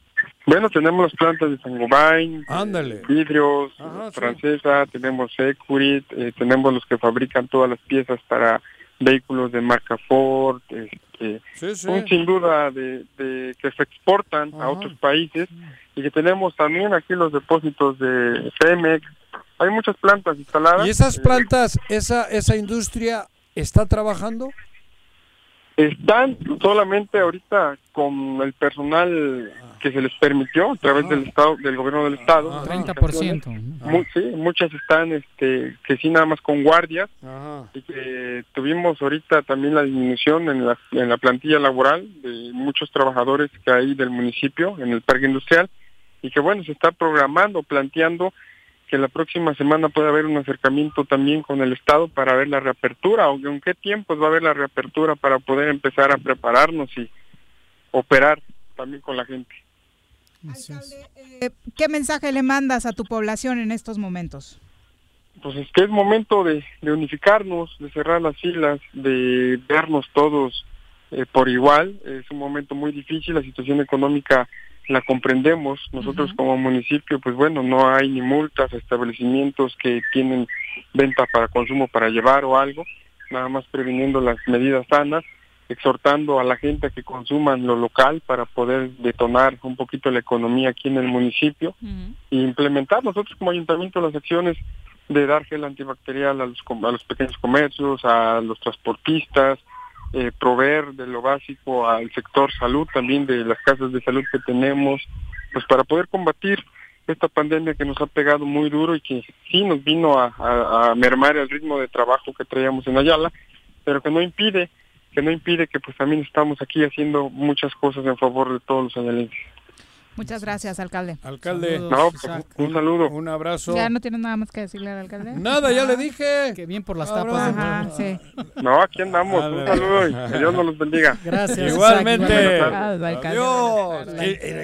Bueno, tenemos las plantas de Sangobain, Ándale. vidrios, francesa, tenemos Securit, eh, tenemos los que fabrican todas las piezas para vehículos de marca Ford, este, sin duda de, que se exportan a otros países y que tenemos también aquí los depósitos de Pemex. Hay muchas plantas instaladas. ¿Y esas eh, plantas, esa esa industria está trabajando? Están solamente ahorita con el personal que se les permitió a través del estado del gobierno del estado. 30%. sí, muchas están este que sí nada más con guardias y que tuvimos ahorita también la disminución en la, en la plantilla laboral de muchos trabajadores que hay del municipio en el parque industrial y que bueno, se está programando, planteando que la próxima semana puede haber un acercamiento también con el Estado para ver la reapertura, o en qué tiempos va a haber la reapertura para poder empezar a prepararnos y operar también con la gente. Eh, ¿qué mensaje le mandas a tu población en estos momentos? Pues es que es momento de, unificarnos, de cerrar las filas, de vernos todos eh, por igual. Es un momento muy difícil, la situación económica la comprendemos. Nosotros como municipio, pues bueno, no hay ni multas, establecimientos que tienen venta para consumo para llevar o algo, nada más previniendo las medidas sanas, exhortando a la gente a que consuman lo local para poder detonar un poquito la economía aquí en el municipio e implementar nosotros como ayuntamiento las acciones de dar gel antibacterial a los, a los pequeños comercios, a los transportistas, eh, proveer de lo básico al sector salud, también de las casas de salud que tenemos, pues para poder combatir esta pandemia que nos ha pegado muy duro y que sí nos vino a, mermar el ritmo de trabajo que traíamos en Ayala, pero que no impide, que no impide que pues también estamos aquí haciendo muchas cosas en favor de todos los ayalenses. Muchas gracias, alcalde. Alcalde. no, pues, un, saludo. Un abrazo. ¿Ya no tienes nada más que decirle al alcalde? Nada, ya le dije. Que bien por las tapas. Ajá, sí. No, aquí andamos. un saludo y que Dios nos los bendiga. Gracias. Igualmente. Adiós.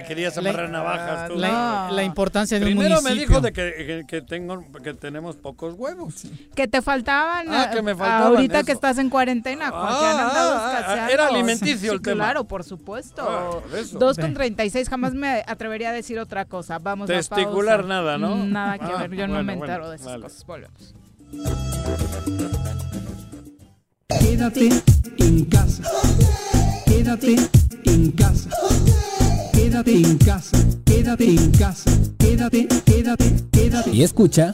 Querías amarrar navajas. Tú. La, la, importancia de Primero un municipio. me dijo de que, que, tengo, que tenemos pocos huevos. Que te faltaban. Ah, que me faltaban. Ahorita eso. que estás en cuarentena. Ah, ah, ah era alimenticio el tema. Claro, por supuesto. Dos con treinta y seis. Jamás me atrevería a decir otra cosa. Vamos Testicular a nada, ¿no? Nada que ver, yo no me entero de esas cosas. Volvemos. Quédate en casa. Quédate en casa. Quédate en casa. Quédate en casa. Quédate, quédate, quédate. Y escucha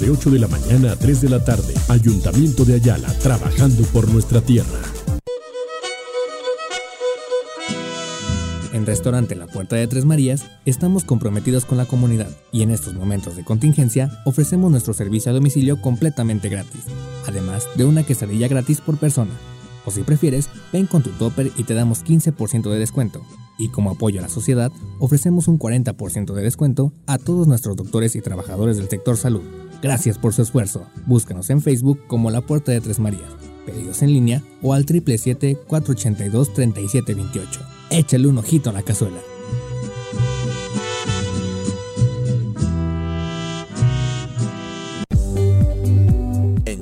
de 8 de la mañana a 3 de la tarde. Ayuntamiento de Ayala, trabajando por nuestra tierra. En Restaurante La Puerta de Tres Marías estamos comprometidos con la comunidad y en estos momentos de contingencia ofrecemos nuestro servicio a domicilio completamente gratis, además de una quesadilla gratis por persona. O si prefieres, ven con tu topper y te damos 15% de descuento. Y como apoyo a la sociedad, ofrecemos un 40% de descuento a todos nuestros doctores y trabajadores del sector salud. Gracias por su esfuerzo. Búscanos en Facebook como La Puerta de Tres Marías. Pedidos en línea o al 777-482-3728. Échale un ojito a la cazuela.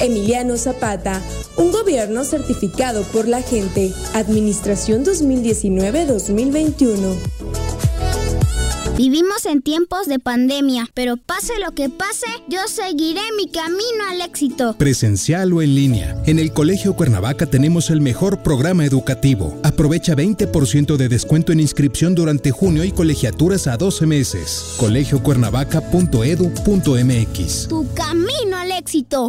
Emiliano Zapata, un gobierno certificado por la gente. Administración 2019-2021. Vivimos en tiempos de pandemia, pero pase lo que pase, yo seguiré mi camino al éxito. Presencial o en línea. En el Colegio Cuernavaca tenemos el mejor programa educativo. Aprovecha 20% de descuento en inscripción durante junio y colegiaturas a 12 meses. colegiocuernavaca.edu.mx. Tu camino al éxito.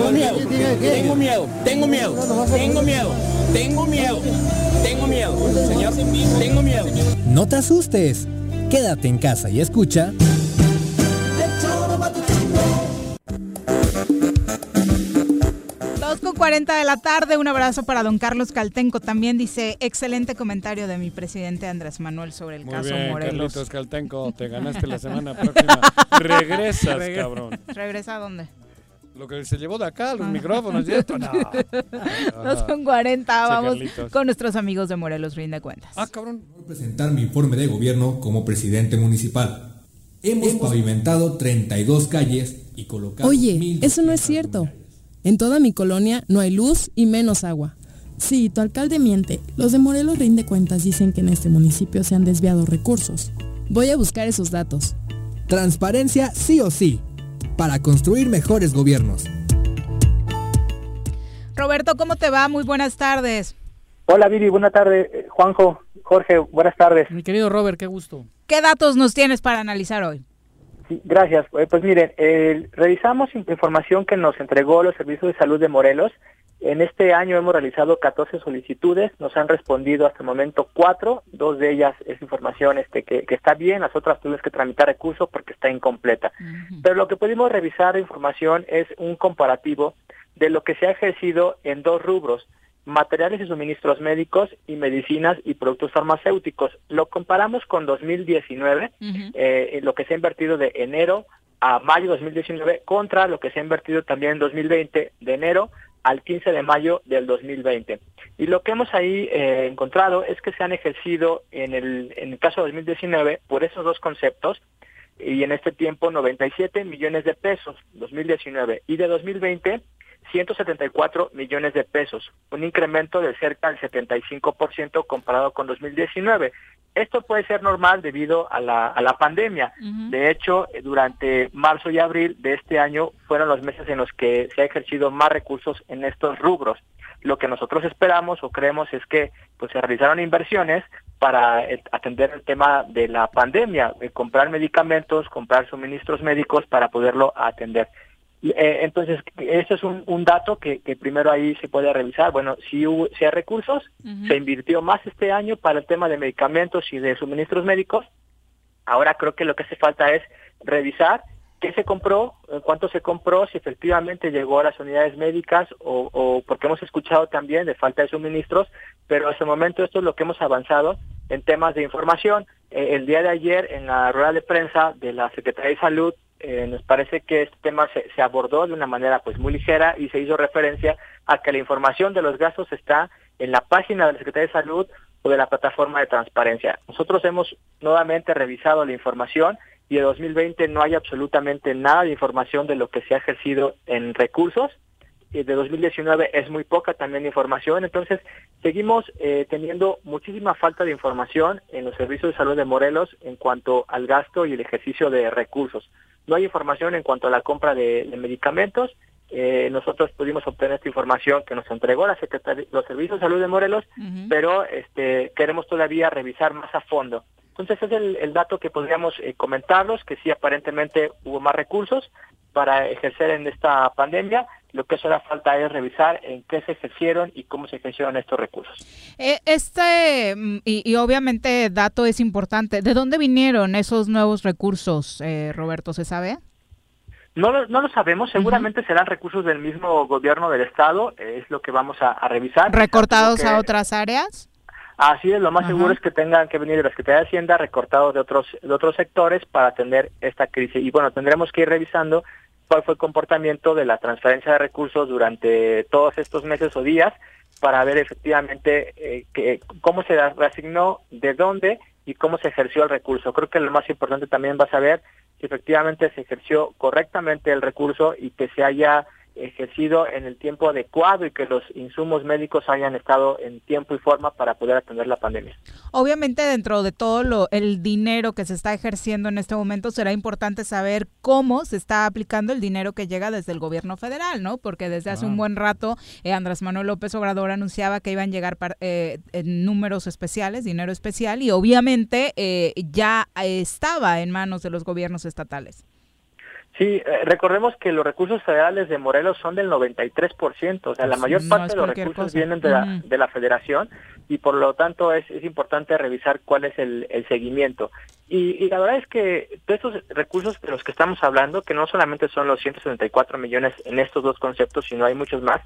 Tengo miedo, tengo miedo, tengo miedo, tengo miedo, tengo miedo, tengo miedo, señor, tengo miedo. No te asustes. Quédate en casa y escucha. Dos con 40 de la tarde, un abrazo para don Carlos Caltenco. También dice, excelente comentario de mi presidente Andrés Manuel sobre el Muy caso bien, Morelos. Carlitos Caltenco, te ganaste la semana próxima. Regresas, Regre- cabrón. ¿Regresa a dónde? Lo que se llevó de acá, los micrófonos y esto, no. Dos con 40, Sí, vamos con nuestros amigos de Morelos, rinde cuentas. Ah, cabrón. presentar mi informe de gobierno como presidente municipal. Hemos pavimentado 32 calles y colocado Oye, eso no es cierto. En toda mi colonia no hay luz y menos agua. Sí, tu alcalde miente. Los de Morelos Rinde Cuentas dicen que en este municipio se han desviado recursos. Voy a buscar esos datos. Transparencia sí o sí, para construir mejores gobiernos. Roberto, ¿cómo te va? Muy buenas tardes. Hola Viri, buenas tardes. Eh, Juanjo, Jorge, buenas tardes. Mi querido Robert, qué gusto. ¿Qué datos nos tienes para analizar hoy? Sí, gracias. Eh, Pues miren, eh, revisamos in- información que nos entregó los servicios de salud de Morelos En este año hemos realizado 14 solicitudes, nos han respondido hasta el momento cuatro, dos de ellas es información este, que, está bien, las otras tuvimos que tramitar recursos porque está incompleta. Pero lo que pudimos revisar de información es un comparativo de lo que se ha ejercido en dos rubros, materiales y suministros médicos y medicinas y productos farmacéuticos. Lo comparamos con 2019, eh, lo que se ha invertido de enero a mayo de 2019 contra lo que se ha invertido también en 2020 de enero al 15 de mayo del 2020. Y lo que hemos ahí eh, encontrado es que se han ejercido en el, en el caso de 2019 por esos dos conceptos y en este tiempo 97 millones de pesos, 2019, y de 2020 174 millones de pesos, un incremento de cerca del 75% comparado con 2019. Esto puede ser normal debido a la, a la pandemia. De hecho, durante marzo y abril de este año fueron los meses en los que se ha ejercido más recursos en estos rubros. Lo que nosotros esperamos o creemos es que pues, se realizaron inversiones para eh, atender el tema de la pandemia, comprar medicamentos, comprar suministros médicos para poderlo atender. Eh, entonces, ese es un, dato que, primero ahí se puede revisar. Bueno, si, hubo, si hay recursos, se invirtió más este año para el tema de medicamentos y de suministros médicos. Ahora creo que lo que hace falta es revisar qué se compró, eh, cuánto se compró, si efectivamente llegó a las unidades médicas o, o porque hemos escuchado también de falta de suministros, pero hasta el momento esto es lo que hemos avanzado en temas de información. Eh, el día de ayer en la rueda de prensa de la Secretaría de Salud eh, nos parece que este tema se, abordó de una manera pues muy ligera y se hizo referencia a que la información de los gastos está en la página de la Secretaría de Salud o de la plataforma de transparencia. Nosotros hemos nuevamente revisado la información y de 2020 no hay absolutamente nada de información de lo que se ha ejercido en recursos. Y de 2019 es muy poca también información. Entonces, seguimos eh, teniendo muchísima falta de información en los servicios de salud de Morelos en cuanto al gasto y el ejercicio de recursos. No hay información en cuanto a la compra de, medicamentos. Eh, nosotros pudimos obtener esta información que nos entregó la Secretaría, los Servicios de Salud de Morelos, pero este, queremos todavía revisar más a fondo. Entonces ese es el, dato que podríamos eh, comentarlos, que sí aparentemente hubo más recursos para ejercer en esta pandemia, lo que hace falta es revisar en qué se ejercieron y cómo se ejercieron estos recursos. Eh, este, mm, y, obviamente dato es importante, ¿de dónde vinieron esos nuevos recursos, eh, Roberto, se sabe? No lo, no lo sabemos, seguramente serán recursos del mismo gobierno del Estado, es lo que vamos a, revisar. ¿Recortados a otras áreas? Así es, lo más seguro es que tengan que venir de la Secretaría de Hacienda recortados de otros, de otros sectores para atender esta crisis. Y bueno, tendremos que ir revisando cuál fue el comportamiento de la transferencia de recursos durante todos estos meses o días para ver efectivamente eh, que, cómo se reasignó, de dónde y cómo se ejerció el recurso. Creo que lo más importante también va a saber si efectivamente se ejerció correctamente el recurso y que se haya ejercido en el tiempo adecuado y que los insumos médicos hayan estado en tiempo y forma para poder atender la pandemia. Obviamente dentro de todo lo, el dinero que se está ejerciendo en este momento será importante saber cómo se está aplicando el dinero que llega desde el gobierno federal, ¿no? Porque desde hace un buen rato eh, Andrés Manuel López Obrador anunciaba que iban a llegar eh, en números especiales, dinero especial y obviamente eh, ya estaba en manos de los gobiernos estatales. Sí, eh, recordemos que los recursos federales de Morelos son del 93%, o sea, la mayor parte de los recursos vienen de la, de la federación y por lo tanto es, es importante revisar cuál es el, el seguimiento. Y, y, la verdad es que todos estos recursos de los que estamos hablando, que no solamente son los 174 millones en estos dos conceptos, sino hay muchos más,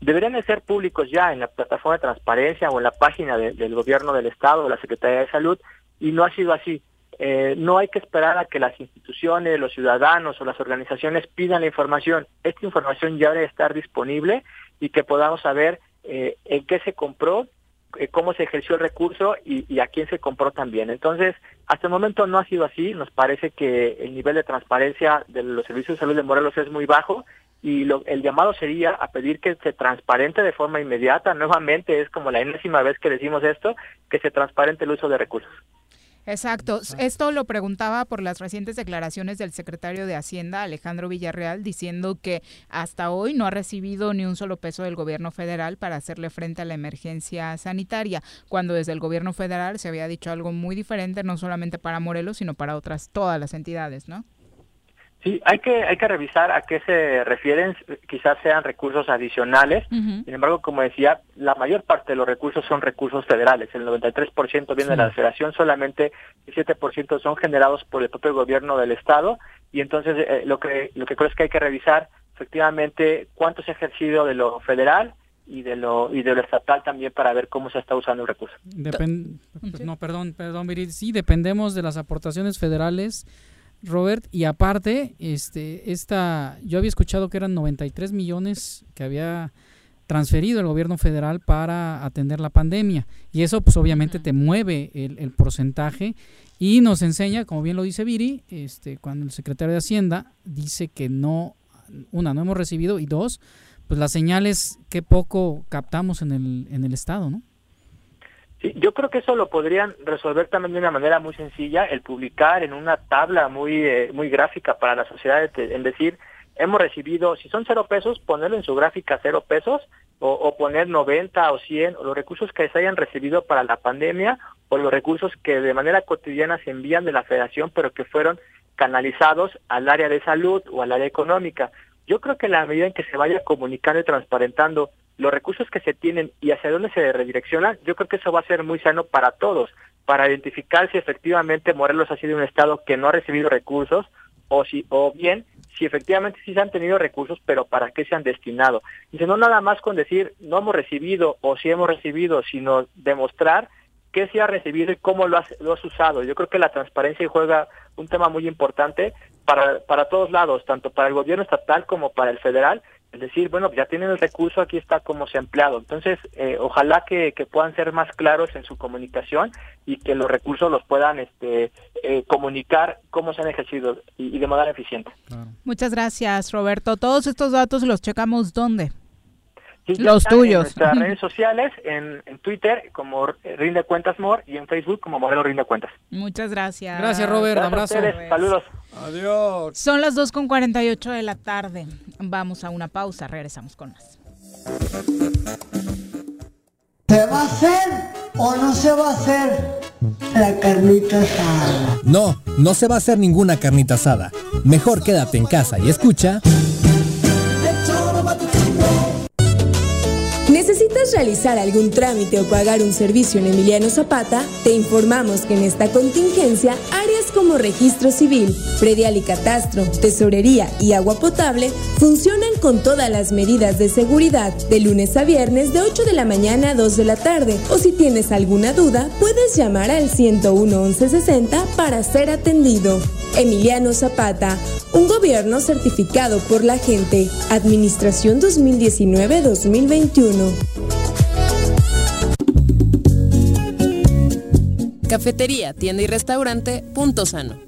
deberían de ser públicos ya en la plataforma de transparencia o en la página del gobierno del Estado, de la Secretaría de Salud, y no ha sido así. Eh, no hay que esperar a que las instituciones, los ciudadanos o las organizaciones pidan la información. Esta información ya debe estar disponible y que podamos saber eh, en qué se compró, eh, cómo se ejerció el recurso y, a quién se compró también. Entonces, hasta el momento no ha sido así. Nos parece que el nivel de transparencia de los servicios de salud de Morelos es muy bajo y lo, el llamado sería a pedir que se transparente de forma inmediata. Nuevamente es como la enésima vez que decimos esto, que se transparente el uso de recursos. Exacto. Esto lo preguntaba por las recientes declaraciones del secretario de Hacienda, Alejandro Villarreal, diciendo que hasta hoy no ha recibido ni un solo peso del gobierno federal para hacerle frente a la emergencia sanitaria, cuando desde el gobierno federal se había dicho algo muy diferente, no solamente para Morelos, sino para otras, todas las entidades, ¿no? Sí, hay que, hay que revisar a qué se refieren, quizás sean recursos adicionales. Sin embargo, como decía, la mayor parte de los recursos son recursos federales. El 93% viene de la federación, solamente el 7% son generados por el propio gobierno del Estado. Y entonces eh, lo, que, lo que creo es que hay que revisar efectivamente cuánto se ha ejercido de lo federal y de lo y de lo estatal también para ver cómo se está usando el recurso. no, perdón, perdón, Sí, dependemos de las aportaciones federales Robert, y aparte, este, esta, yo había escuchado que eran 93 millones que había transferido el gobierno federal para atender la pandemia. Y eso, pues obviamente te mueve el, porcentaje y nos enseña, como bien lo dice Viri, este, cuando el secretario de Hacienda dice que no, una, no hemos recibido y dos, pues las señales que poco captamos en el, en el Estado, ¿no? Sí, yo creo que eso lo podrían resolver también de una manera muy sencilla, el publicar en una tabla muy, eh, muy gráfica para la sociedad, en decir, hemos recibido, si son cero pesos, ponerlo en su gráfica cero pesos, o, poner 90 o 100, o los recursos que se hayan recibido para la pandemia, o los recursos que de manera cotidiana se envían de la federación, pero que fueron canalizados al área de salud o al área económica. Yo creo que la medida en que se vaya comunicando y transparentando los recursos que se tienen y hacia dónde se redireccionan, yo creo que eso va a ser muy sano para todos, para identificar si efectivamente Morelos ha sido un estado que no ha recibido recursos o si o bien si efectivamente sí se han tenido recursos, pero para qué se han destinado. Y no nada más con decir no hemos recibido o si hemos recibido, sino demostrar qué se ha recibido y cómo lo has, lo has usado. Yo creo que la transparencia juega un tema muy importante para, para todos lados, tanto para el gobierno estatal como para el federal, es decir, bueno, ya tienen el recurso, aquí está cómo se ha empleado. Entonces, eh, ojalá que, puedan ser más claros en su comunicación y que los recursos los puedan este, eh, comunicar cómo se han ejercido y, de manera eficiente. Muchas gracias, Roberto. Todos estos datos los checamos dónde? Los tuyos. En nuestras redes sociales, en, Twitter como Rinde Cuentas More y en Facebook como Modelo Rinde Cuentas. Muchas gracias. Gracias, Robert. Abrazo. Saludos. Adiós. Son las 2 con 48 de la tarde. Vamos a una pausa. Regresamos con más. ¿Se va a hacer o no se va a hacer la carnita asada? No, no se va a hacer ninguna carnita asada. Mejor quédate en casa y escucha. ¿Necesitas realizar algún trámite o pagar un servicio en Emiliano Zapata? Te informamos que en esta contingencia, áreas como registro civil, predial y catastro, tesorería y agua potable funcionan con todas las medidas de seguridad de lunes a viernes de 8 de la mañana a 2 de la tarde. O si tienes alguna duda, puedes llamar al 101 1160 para ser atendido. Emiliano Zapata, un gobierno certificado por la gente. Administración 2019-2021. Cafetería, tienda y restaurante, punto sano.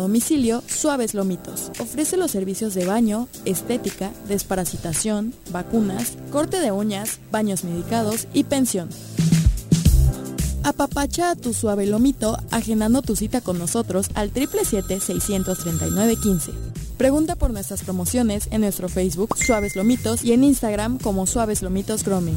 domicilio Suaves Lomitos. Ofrece los servicios de baño, estética, desparasitación, vacunas, corte de uñas, baños medicados y pensión. Apapacha a tu suave lomito agendando tu cita con nosotros al 777-639-15. Pregunta por nuestras promociones en nuestro Facebook Suaves Lomitos y en Instagram como Suaves Lomitos Grooming.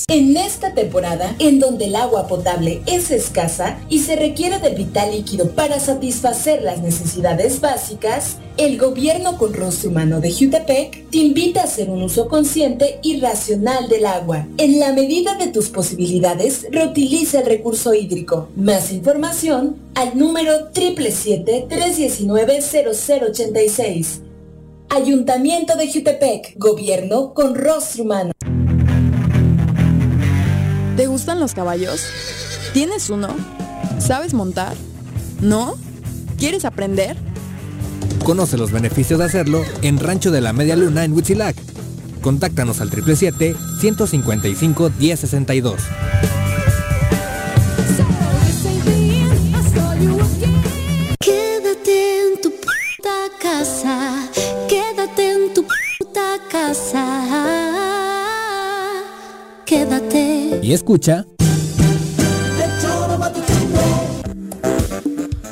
En esta temporada, en donde el agua potable es escasa y se requiere de vital líquido para satisfacer las necesidades básicas, el gobierno con rostro humano de Jutepec te invita a hacer un uso consciente y racional del agua. En la medida de tus posibilidades, reutiliza el recurso hídrico. Más información al número 777-319-0086. Ayuntamiento de Jutepec, gobierno con rostro humano. Los caballos? ¿Tienes uno? ¿Sabes montar? ¿No? ¿Quieres aprender? Conoce los beneficios de hacerlo en Rancho de la Media Luna en Huitzilac. Contáctanos al 777-155-1062. Quédate en tu puta casa, quédate en tu puta casa, quédate. Y escucha.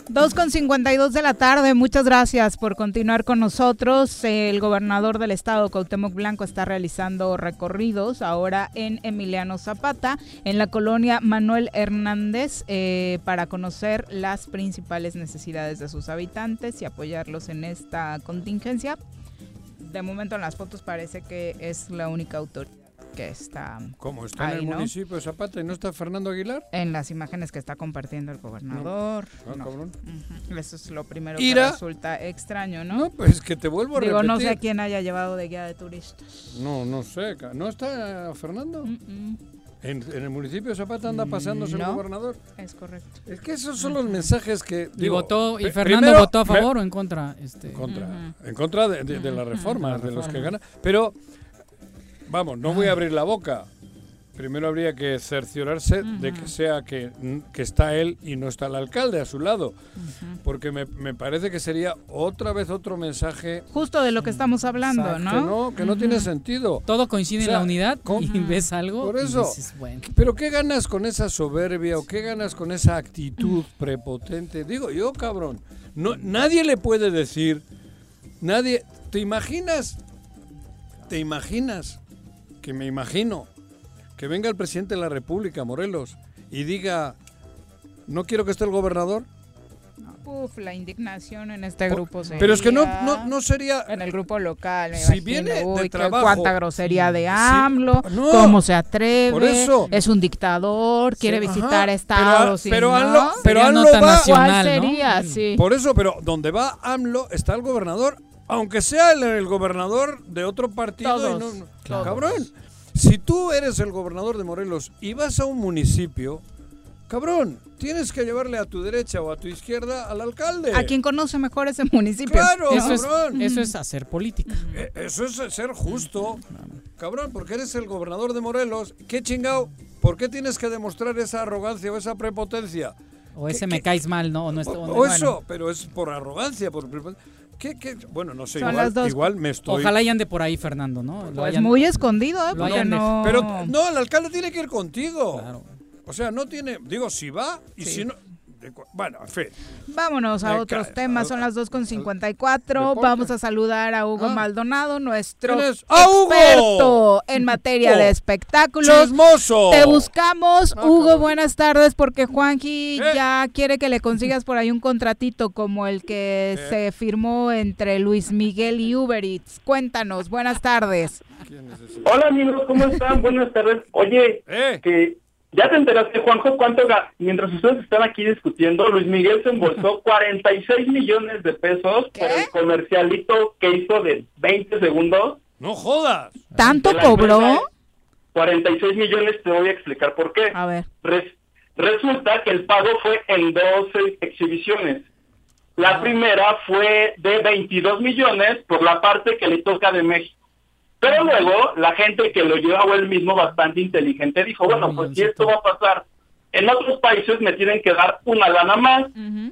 2 con 52 de la tarde, muchas gracias por continuar con nosotros. El gobernador del estado, Cuauhtémoc Blanco, está realizando recorridos ahora en Emiliano Zapata, en la colonia Manuel Hernández, eh, para conocer las principales necesidades de sus habitantes y apoyarlos en esta contingencia. De momento en las fotos parece que es la única autoridad que está. ¿Cómo está en el municipio de Zapata y no está Fernando Aguilar? En las imágenes que está compartiendo el gobernador. No. Ah, cabrón. Eso es lo primero que resulta extraño, ¿no? No, pues que te vuelvo a Digo, repetir. no sé a quién haya llevado de guía de turistas. No, no sé. ¿No está Fernando? ¿En, en el municipio de Zapata anda paseándose el No, gobernador? Es correcto. Es que esos son los mensajes que. Y digo, votó, y Fernando primero, votó a me- favor o en contra. Este. En contra. En contra de, de- de la reforma, De la de los que ganan. Pero, vamos, no voy a abrir la boca. Primero habría que cerciorarse de que sea que, que está él y no está el alcalde a su lado. Porque me, me parece que sería otra vez otro mensaje Justo de lo que estamos hablando, que ¿no? no, que no tiene sentido. Todo coincide O sea, en la unidad y ves algo. Por y eso. dices, bueno. Pero ¿qué ganas con esa soberbia o qué ganas con esa actitud prepotente? Digo yo, cabrón, no, nadie le puede decir, nadie, ¿te imaginas? ¿Te imaginas? Que me imagino que venga el presidente de la República, Morelos, y diga, no quiero que esté el gobernador. Uf, la indignación en este Por- grupo sería... pero es que no- no- no sería- En el grupo local, me Si imagino, viene de uy, qué- trabajo- cuánta grosería de Sí, AMLO, no, cómo se atreve, por eso. es un dictador, quiere Sí, visitar ajá, estados y pero, no. AMLO, pero AMLO va- nacional, ¿Cuál ¿no? sería? Sí. Por eso, pero donde va AMLO está el gobernador, aunque sea el, el gobernador de otro partido. y Todos, no- no- todos. Cabrón, si tú eres el gobernador de Morelos y vas a un municipio, cabrón, tienes que llevarle a tu derecha o a tu izquierda al alcalde. A quien conoce mejor ese municipio. Claro, Eso es, cabrón. eso es hacer política. Eh, Eso es ser justo. Cabrón, porque eres el gobernador de Morelos. ¿Qué chingado? ¿Por qué tienes que demostrar esa arrogancia o esa prepotencia? O ese me caes mal, ¿no? O, no está- O, o- o bueno. eso, pero es por arrogancia, por ¿Qué, qué? Bueno, no sé, Son igual, las dos. igual me estoy... Ojalá y ande por ahí Fernando, ¿no? Lo Pues hayan- muy escondido, ¿eh? lo Porque hayan no... Pero no, el alcalde tiene que ir contigo. Claro. O sea, no tiene... Digo, si va y si no... bueno, en fin. Vámonos a otros cae. temas, son las 2.54. Deporte. Vamos a saludar a Hugo Ah. Maldonado, nuestro ¿Quién es? ¡Ah, Hugo! experto en materia de Oh, espectáculos. ¡Chismoso! Te buscamos, Ah, Hugo, cabrón. buenas tardes, porque Juanji ¿Qué? ya quiere que le consigas por ahí un contratito como el que ¿Qué? se firmó entre Luis Miguel y Uber Eats. Cuéntanos, buenas tardes. ¿Quién es ese? Hola amigos, ¿cómo están? Buenas tardes. Oye, ¡Eh! que ya te enteraste, Juanjo, cuánto mientras ustedes están aquí discutiendo, Luis Miguel se embolsó 46 millones de pesos ¿Qué? por el comercialito que hizo de 20 segundos. ¡No jodas! ¿Tanto cobró? empresa. 46 millones, te voy a explicar por qué. A ver. Res- resulta que el pago fue en dos eh, exhibiciones. La primera fue de 22 millones por la parte que le toca de México. Pero luego la gente que lo lleva o él mismo bastante inteligente dijo, bueno, pues si esto va a pasar en otros países me tienen que dar una lana más.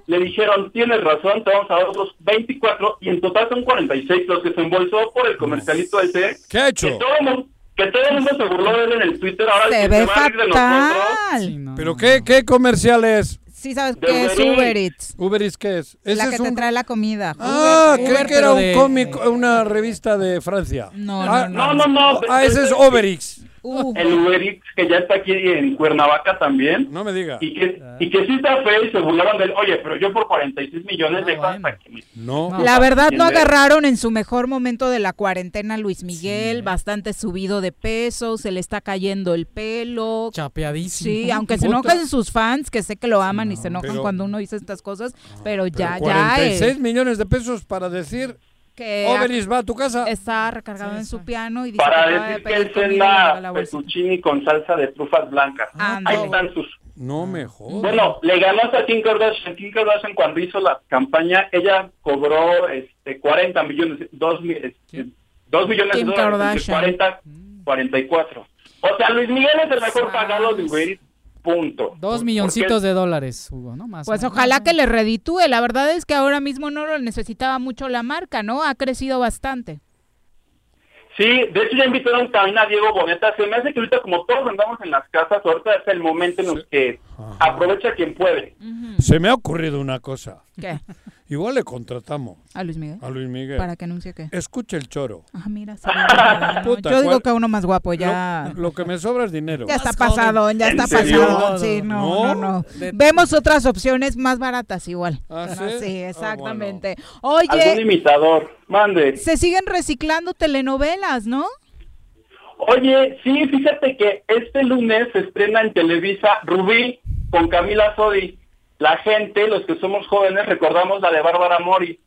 Le dijeron, tienes razón, te vamos a dar otros 24 y en total son 46 los que se embolsó por el comercialito ese. ¿Qué ha hecho? Que todo, el mundo, que todo el mundo se burló de él en el Twitter. Ahora Se que ve se va a ir de nosotros. ¿Pero qué, qué comercial es? Sí, sabes qué es Uber Eats. Uber Eats. ¿Uber Eats qué es? Ese La es que te un- trae la comida. Ah, Uber- creí Uber, que era un de- cómic, una revista de Francia. No, Ah, No, no, no. Ah, ese es Oberix. Uh. El Uber Eats, que ya está aquí en Cuernavaca también. No me diga. Y que, y que sí está feo y se burlaron de él. Oye, pero yo por 46 millones dejo hasta que me- No. La verdad no agarraron en su mejor momento de la cuarentena Luis Miguel, bastante subido de peso, se le está cayendo el pelo. Chapeadísimo. Sí, aunque se enojan sus fans, que sé que lo aman y se enojan Pero- cuando uno dice estas cosas, pero ya, ya 46 eh, millones de pesos para decir que Oberix va a tu casa. está recargado en su piano y dice Para que de decir que él comida y le da la cena bolsa. fettuccini con salsa de trufas blancas. Anda. Ahí están sus... No me jodas. Bueno, le ganó hasta Kim Kardashian. Kim Kardashian cuando hizo la campaña, ella cobró este 40 millones, 2, millones de Kim dólares, Kardashian. entre 40, 44. O sea, Luis Miguel es el mejor pagado de Uber Eats, punto. Dos milloncitos de dólares, Hugo, ¿no? Más. Pues ¿no? ojalá que le reditúe. La verdad es que ahora mismo no lo necesitaba mucho la marca, ¿no? Ha crecido bastante. Sí, de hecho ya invitaron también a Diego Boneta. Se me hace que ahorita como todos andamos en las casas, ahorita es el momento en el que aprovecha quien puede. Se me ha ocurrido una cosa. ¿Qué? Igual le contratamos A Luis Miguel. a Luis Miguel. Para que anuncie qué. Escucha el choro. Ah, mira, sí, ¿no? Puta, Yo digo ¿cuál- que uno más guapo ya. Lo, lo que me sobra es dinero. Ya está pasado, ya ¿En está pasado. Sí, no, no, no. Vemos otras opciones más baratas igual. ¿Ah, sí? sí, Ah, exactamente. Algún Oye, imitador, mande. se siguen reciclando telenovelas, ¿no? Oye, sí, fíjate que este lunes se estrena en Televisa Rubí con Camila Sodi. La gente, los que somos jóvenes, recordamos la de Bárbara Mori.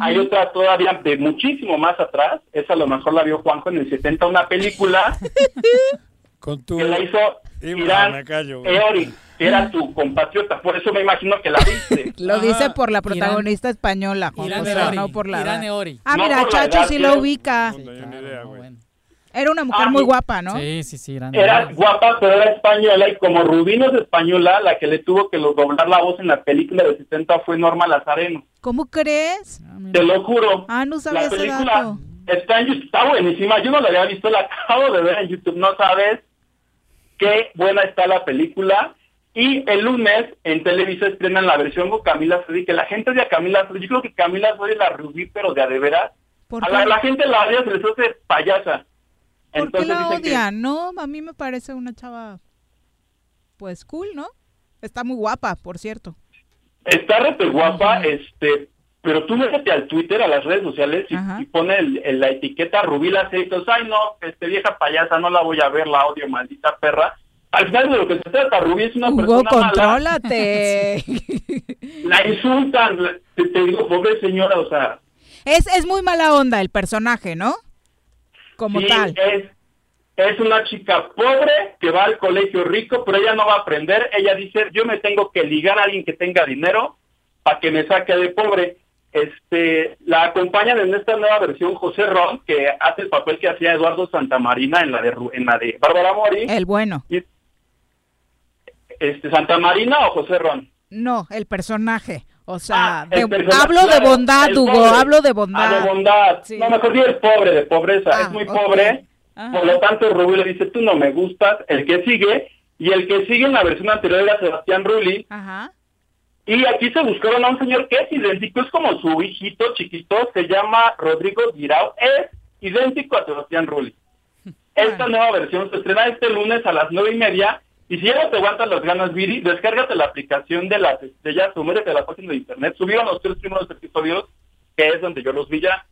Hay otra todavía de muchísimo más atrás, esa a lo mejor la vio Juanjo en el 70, una película Con tu... que la hizo Irán. Eori, que era tu compatriota, por eso me imagino que la viste. Lo Ah, dice por la Irán- protagonista española, Juan Irán José, Eori, no por la Irán. Eori. Ah, No mira, Chacho edad, sí lo ubica. Era una mujer Ah, muy guapa, ¿no? Sí, sí, sí. Era guapa, pero era española, y como Rubí no es española, la que le tuvo que doblar la voz en la película de 70 fue Norma Lazareno. ¿Cómo crees? Te lo juro. Ah, no sabía la ese película dato. está en YouTube, está buenísima. Yo no la había visto, la acabo de ver en YouTube. No sabes qué buena está la película. Y el lunes en Televisa estrenan la versión con Camila Sodi, que la gente odia a Camila Sodi. Yo creo que Camila Sodi es la Rubí, pero de a de veras. ¿Por A la gente la odia, se les hace payasa. ¿Por qué la que- odian? No, a mí me parece una chava, pues cool, ¿no? Está muy guapa, por cierto. Está re guapa, este, pero tú métete al Twitter, a las redes sociales y, y pone el- el- la etiqueta Rubí Aceitos. Ay, no, este vieja payasa, no la voy a ver, la odio, maldita perra. Al final de lo que se trata, Rubí es una Hugo, persona mala. contrólate. La insultan, la- te, te digo, pobre señora, o sea, Es, es muy mala onda el personaje, ¿no? Como sí, tal. es, es una chica pobre que va al colegio rico, pero ella no va a aprender. Ella dice, yo me tengo que ligar a alguien que tenga dinero para que me saque de pobre. Este, la acompañan en esta nueva versión José Ron, que hace el papel que hacía Eduardo Santamarina en la de en la de Bárbara Mori. El bueno. Este, Santa Marina o José Ron. No, el personaje. O sea, Ah, de- hablo de bondad, Hugo, pobre. hablo de Ah, bondad. de bondad. Sí. No, mejor digo es pobre, de pobreza. Ah, es muy ok. pobre. Ajá. Por lo tanto, Rubí le dice, tú no me gustas. El que sigue, y el que sigue en la versión anterior era Sebastián Rulli. Ajá. Y aquí se buscaron a un señor que es idéntico, es como su hijito chiquito, se llama Rodrigo Guirao, es idéntico a Sebastián Rulli. Esta nueva versión se estrena este lunes a las nueve y media. Y si ya no te aguantan las ganas, Viri, descárgate la aplicación de las estrellas, sumérete a la página de internet. Subieron los tres primeros episodios, que es donde yo los vi ya.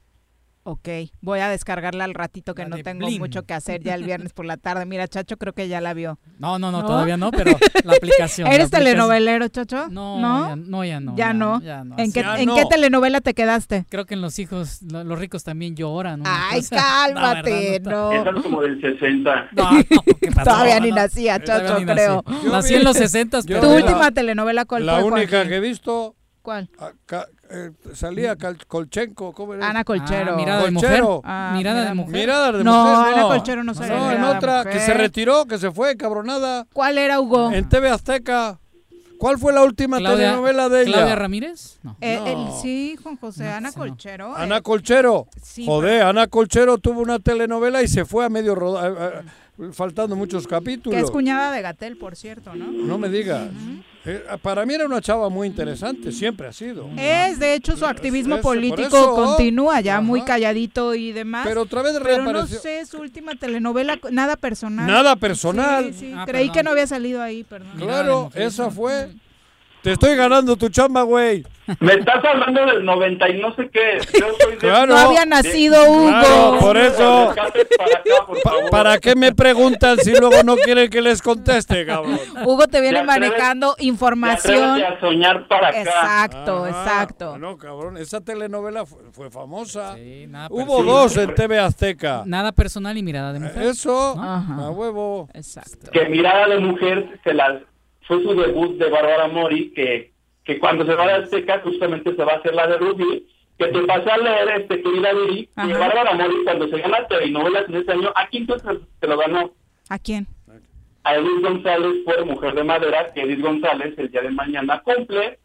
Ok, voy a descargarla al ratito que no tengo Blim. mucho que hacer ya el viernes por la tarde. Mira, Chacho creo que ya la vio. No, no, no, todavía no, pero la aplicación. ¿Eres la aplicación- telenovelero, Chacho? No, ¿No? ya, no, ya no. Ya no. ya no. ¿En, qué, Ya ¿En no. qué telenovela te quedaste? Creo que en los hijos, lo- los ricos también lloran. Ay, cosa- cálmate, No, no. Esa es como del 60. No, no, ¿qué pasó? Todavía ni No, nacía, Chacho, nací. creo. Nací en los 60, Yo ¿Tu última la- telenovela cuál La fue, única que he visto, ¿Cuál? Eh, salía Colchenko, ¿cómo era? Ana Colchero. Ah, mirada Colchero. de mujer. Ah, mirada de mujer. Mirada de no, mujer. Ana Colchero no salía. No, en otra, que se retiró, que se fue, cabronada. ¿Cuál era, Hugo? En TV Azteca. ¿Cuál fue la última Claudia, telenovela de ella? ¿Claudia Ramírez? No. Eh, No. el- sí, Juan José, Ana Colchero. Ana eh, Colchero. sí, Joder, Ana Colchero tuvo una telenovela y se fue a medio roda- eh, faltando muchos capítulos. que es cuñada de Gatel, por cierto, ¿no? No me digas. Eh, para mí era una chava muy interesante, siempre ha sido. Es, de hecho, su activismo político eso. continúa ya Ajá. muy calladito y demás. Pero otra vez Pero no reapareció. sé, su última telenovela, nada personal. Nada personal. Sí, sí, Ah, creí perdón. que no había salido ahí, perdón. Claro, esa fue. Te estoy ganando tu chamba, güey. Me estás hablando del 90 y no sé qué. Yo soy de... Claro. No había nacido Hugo. Claro, por eso. Para acá, por Pa- favor. ¿Para qué me preguntan si luego no quieren que les conteste, cabrón? Hugo te viene Te atreves- manejando Te información. atreves a soñar para acá. Exacto, Ajá. exacto. No, cabrón, esa telenovela fue, fue famosa. Sí, nada Hubo dos en TV Azteca. Nada personal y mirada de mujer. Eso, Ajá. a huevo. Exacto. que Mirada de Mujer se la, fue su debut de Bárbara Mori, que, que cuando se va de Azteca justamente se va a hacer la de Ruby, que te pasé a leer, este, querida Viri, que. Bárbara Mori cuando se gana telenovelas en ese año, ¿a quién se, se lo ganó? ¿A quién? A Edith González por Mujer de Madera, que Edith González el día de mañana cumple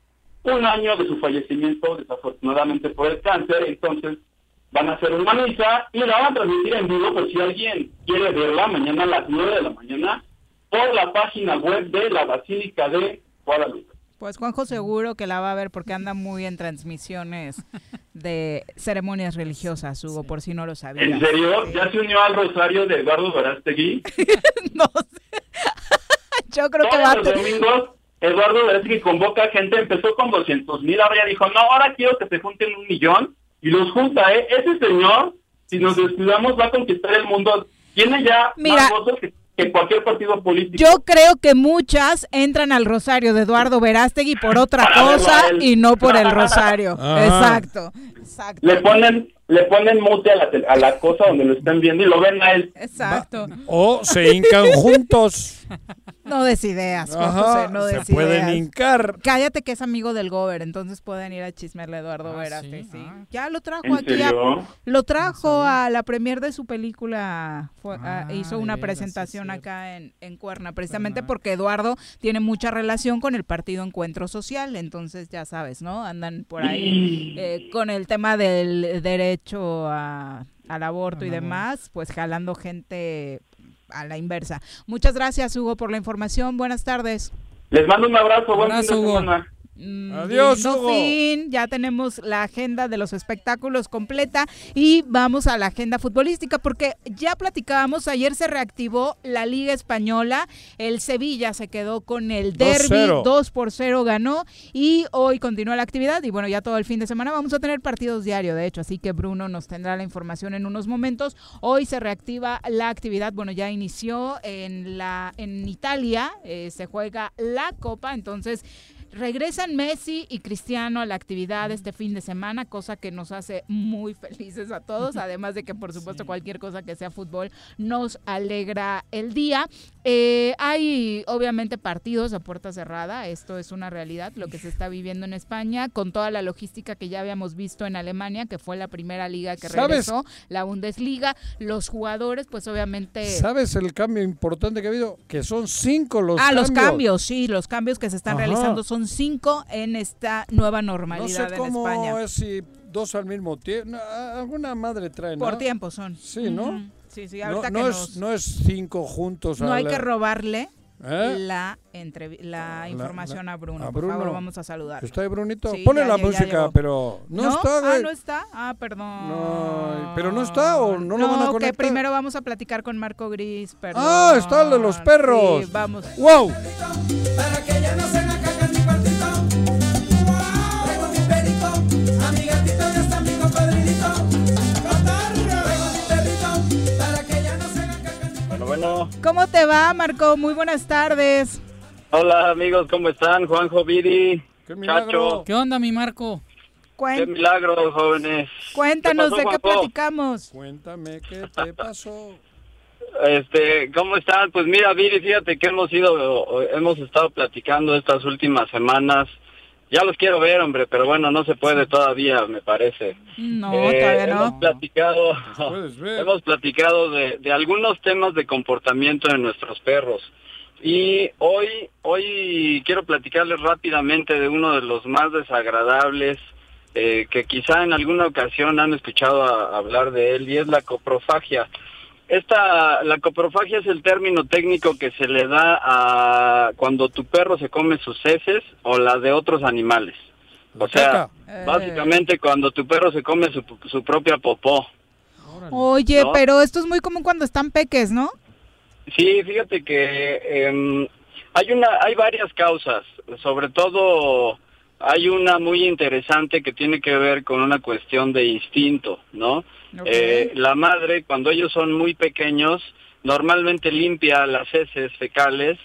un año de su fallecimiento, desafortunadamente por el cáncer, entonces van a hacer una misa y la van a transmitir en vivo por si alguien quiere verla mañana a las 9 de la mañana por la página web de la Basílica de Guadalupe. Pues Juanjo seguro que la va a ver porque anda muy en transmisiones de ceremonias religiosas, Hugo, por si no lo sabías. ¿En serio? ¿Ya se unió al rosario de Eduardo Verástegui? no sé. Yo creo que va a los domingos Eduardo Verástegui convoca gente, empezó con 200 mil, ahora ya dijo, no, ahora quiero que se junten un millón y los junta, ¿eh? Ese señor, si nos descuidamos, va a conquistar el mundo. Tiene ya Mira. más votos que, que cualquier partido político. Yo creo que muchas entran al rosario de Eduardo Verástegui por otra cosa y no por el rosario. Ajá. Exacto, exacto. Le ponen le ponen mute a la, a la cosa donde lo están viendo y lo ven a él. Exacto. O se hincan juntos. No des ideas, Juan José, no se des pueden ideas. hincar. Cállate que es amigo del Gober, entonces pueden ir a chismearle a Eduardo Ah, Verástegui. sí, sí. ah. Ya lo trajo ¿En aquí, a- lo trajo a la premier de su película, fue- Ah, hizo una presentación acá en, en Cuerna, precisamente Cuerna. porque Eduardo tiene mucha relación con el partido Encuentro Social, entonces ya sabes, ¿no? Andan por ahí eh, con el tema del derecho a- al aborto y demás, pues jalando gente a la inversa. Muchas gracias, Hugo, por la información. Buenas tardes. Les mando un abrazo, buen Abrazo, fin de Hugo. Mm, Adiós, Hugo. fin. Ya tenemos la agenda de los espectáculos completa y vamos a la agenda futbolística porque ya platicábamos, ayer se reactivó la Liga Española, el Sevilla se quedó con el derby, 2-0. 2 por 0 ganó y hoy continúa la actividad y bueno, ya todo el fin de semana vamos a tener partidos diario, de hecho, así que Bruno nos tendrá la información en unos momentos. Hoy se reactiva la actividad, bueno, ya inició en la en Italia, eh, se juega la Copa, entonces Regresan Messi y Cristiano a la actividad este fin de semana, cosa que nos hace muy felices a todos, además de que por supuesto cualquier cosa que sea fútbol nos alegra el día. Eh, hay obviamente partidos a puerta cerrada, esto es una realidad, lo que se está viviendo en España, con toda la logística que ya habíamos visto en Alemania, que fue la primera liga que ¿Sabes? regresó, la Bundesliga, los jugadores pues obviamente... ¿Sabes el cambio importante que ha habido? Que son cinco los ah, cambios. los cambios, sí, los cambios que se están Ajá. realizando son cinco en esta nueva No normalidad sé en cómo España. es si dos al mismo tiempo. Alguna madre trae, ¿no? Por tiempo son. Sí, ¿no? Sí, sí, No, ahorita no que es, nos- no es cinco juntos. no a hay la- que robarle ¿Eh? la, entrevi- la información a Bruno. a Por favor, Bruno. vamos a saludar. ¿Está ahí, Brunito? Sí, Ponle ya la ya música, llegó. pero no, está, Ah, güey. no está. Ah, perdón. No, pero no está o no, lo van a que conectar. primero vamos a platicar con Marco Gris, perdón. Ah, está el de los perros. Sí, vamos. ¡Wow! Para que ella no se ¿Cómo te va, Marco? Muy buenas tardes. Hola amigos, ¿cómo están? Juanjo Viri, Chacho. ¿Qué onda, mi Marco? Cuen- Qué milagro, jóvenes. cuéntanos ¿Qué de qué Juanjo? platicamos. Cuéntame qué te pasó. Este, ¿cómo están? Pues mira, Viri, fíjate que hemos ido, hemos estado platicando estas últimas semanas Ya los quiero ver, hombre, pero bueno, no se puede todavía, me parece. No, todavía no. Hemos platicado, hemos platicado de, de algunos temas de comportamiento de nuestros perros. Y hoy, hoy quiero platicarles rápidamente de uno de los más desagradables eh, que quizá en alguna ocasión han escuchado a- hablar de él y es la coprofagia. Esta, la coprofagia es el término técnico que se le da a cuando tu perro se come sus heces o las de otros animales. O sea, básicamente cuando tu perro se come su, su propia popó. Oye, ¿No? pero esto es muy común cuando están peques, ¿no? Sí, fíjate que em, hay una, hay varias causas, sobre todo hay una muy interesante que tiene que ver con una cuestión de instinto, ¿no? Eh, la madre, cuando ellos son muy pequeños, normalmente limpia las heces fecales,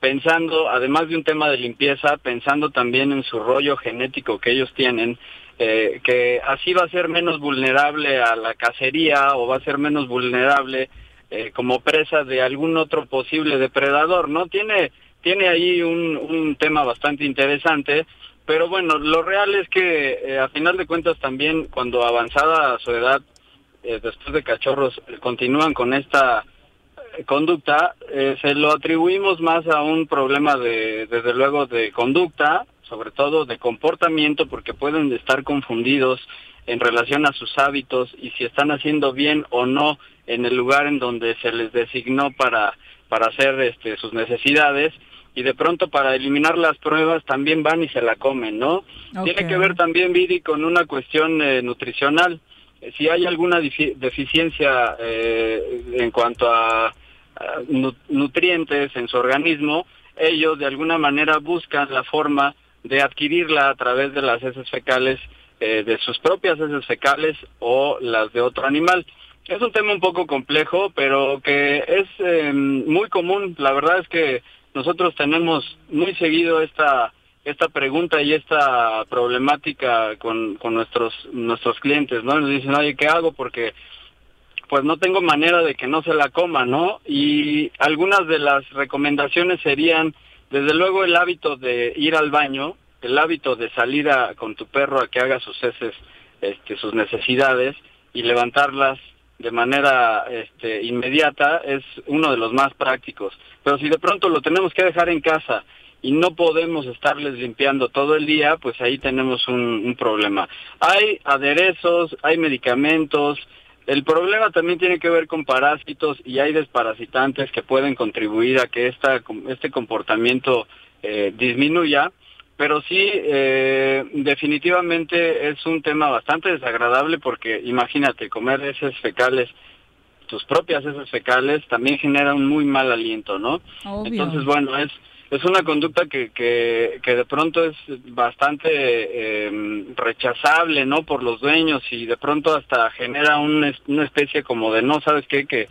pensando, además de un tema de limpieza, pensando también en su rollo genético que ellos tienen, eh, que así va a ser menos vulnerable a la cacería o va a ser menos vulnerable eh, como presa de algún otro posible depredador, ¿no? Tiene, tiene ahí un, tema bastante interesante, pero bueno, lo real es que eh, a final de cuentas también cuando avanzada su edad, eh, después de cachorros, eh, continúan con esta eh, conducta, eh, se lo atribuimos más a un problema de, desde luego, de conducta, sobre todo de comportamiento, porque pueden estar confundidos en relación a sus hábitos y si están haciendo bien o no en el lugar en donde se les designó para, para hacer este, sus necesidades y de pronto para eliminar las pruebas también van y se la comen, ¿no? Tiene que ver también, Viri, con una cuestión eh, nutricional. Si hay alguna deficiencia eh, en cuanto a, a nu- nutrientes en su organismo, ellos de alguna manera buscan la forma de adquirirla a través de las heces fecales, eh, de sus propias heces fecales o las de otro animal. Es un tema un poco complejo, pero que es eh, muy común. La verdad es que nosotros tenemos muy seguido esta esta pregunta y esta problemática con, con nuestros nuestros clientes, ¿no? Nos dicen, oye, ¿qué hago? Porque pues no tengo manera de que no se la coma, ¿no? Y algunas de las recomendaciones serían, desde luego, el hábito de ir al baño, el hábito de salir a- con tu perro a que haga sus heces, este, sus necesidades y levantarlas de manera este, inmediata es uno de los más prácticos. Pero si de pronto lo tenemos que dejar en casa y no podemos estarles limpiando todo el día, pues ahí tenemos un, un problema. Hay aderezos, hay medicamentos. El problema también tiene que ver con parásitos y hay desparasitantes que pueden contribuir a que esta, este comportamiento eh, disminuya. Pero sí, eh, definitivamente es un tema bastante desagradable porque imagínate, comer heces fecales, tus propias heces fecales, también genera un muy mal aliento, ¿no? Obvio. Entonces, bueno, es es una conducta que, que, que de pronto es bastante eh, rechazable, ¿no? Por los dueños y de pronto hasta genera un una especie como de, no, ¿sabes qué? Que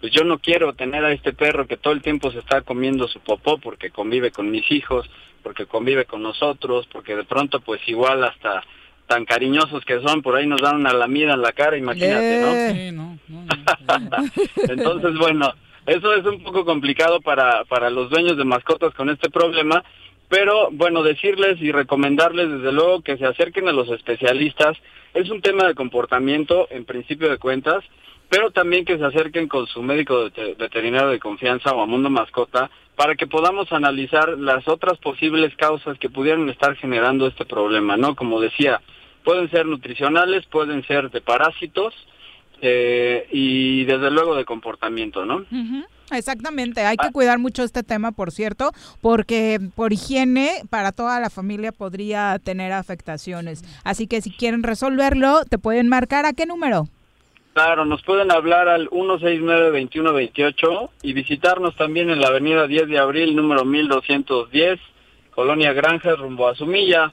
pues yo no quiero tener a este perro que todo el tiempo se está comiendo su popó porque convive con mis hijos, porque convive con nosotros, porque de pronto pues igual hasta tan cariñosos que son, por ahí nos dan una lamida en la cara, imagínate, ¿no? Sí, no, no, Entonces, bueno, eso es un poco complicado para, para los dueños de mascotas con este problema, pero bueno, decirles y recomendarles desde luego que se acerquen a los especialistas. Es un tema de comportamiento en principio de cuentas, pero también que se acerquen con su médico veterinario de confianza o a Mundo Mascota para que podamos analizar las otras posibles causas que pudieran estar generando este problema, ¿no? Como decía, pueden ser nutricionales, pueden ser de parásitos, eh, y desde luego de comportamiento, ¿no? Ujú, Exactamente, hay que cuidar mucho este tema, por cierto, porque por higiene para toda la familia podría tener afectaciones. Así que si quieren resolverlo, te pueden marcar a qué número. Claro, nos pueden hablar al 169-2128 y visitarnos también en la avenida 10 de abril, número 1210, Colonia Granja, rumbo a Sumilla.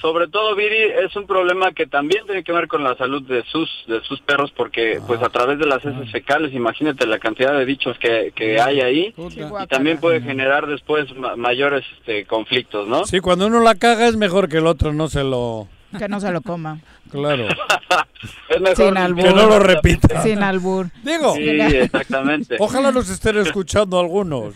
Sobre todo, Viri, es un problema que también tiene que ver con la salud de sus de sus perros, porque pues a través de las heces fecales, imagínate la cantidad de bichos que, que hay ahí, y también puede generar después ma- mayores este, conflictos, ¿no? Sí, cuando uno la caga es mejor que el otro no se lo... Que no se lo coma. Claro. Es mejor Sin albur. Que no lo repita. Sin albur. Digo. Sí, exactamente. Ojalá nos estén escuchando algunos.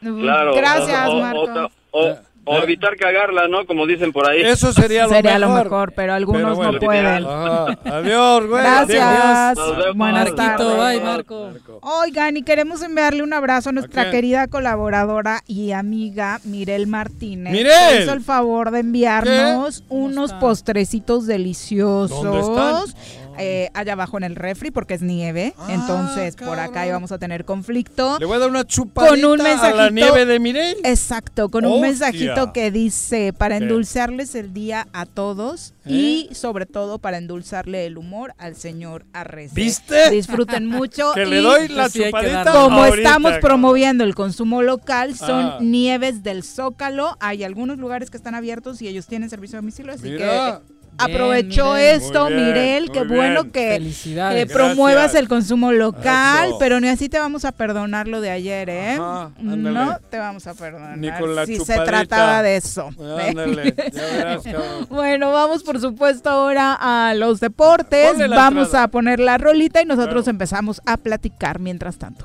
Claro. Gracias, o, o- Marco. o- o- O evitar cagarla, ¿no? Como dicen por ahí. Eso sería lo Sería mejor. lo mejor, pero algunos bueno. no pueden. Ajá. Adiós, güey. Gracias. Adiós. Buenas Marquito, tardes. bye, Marco. Oigan, y queremos enviarle un abrazo a nuestra querida colaboradora y amiga Mirel Martínez. ¡Mirel! que hizo el favor de enviarnos unos postrecitos deliciosos. ¿Dónde están? Eh, allá abajo en el refri porque es nieve. Entonces, por acá íbamos a tener conflicto. Le voy a dar una chupadita Con un a mensajito. la nieve de Mirel. Exacto, con un mensajito que dice para endulzarles el día a todos ¿Eh? y sobre todo para endulzarle el humor al señor Arrece. ¿Viste? Disfruten mucho. Que y le doy la Pues chupadita como ahorita, estamos cabrón. promoviendo el consumo local, son Ah. nieves del Zócalo. Hay algunos lugares que están abiertos y ellos tienen servicio a domicilio, así Mira. que aprovechó esto, bien, Mirel, qué bueno que Felicidades. eh, promuevas Gracias. el consumo local, Eso. pero ni así te vamos a perdonar lo de ayer, ¿eh? Ajá, no te vamos a perdonar. Ni con la si se trataba de eso. Ándale, ya verás, cabrón. Bueno, vamos por supuesto ahora a los deportes. Vamos entrada. a poner la rolita y nosotros Claro. empezamos a platicar mientras tanto.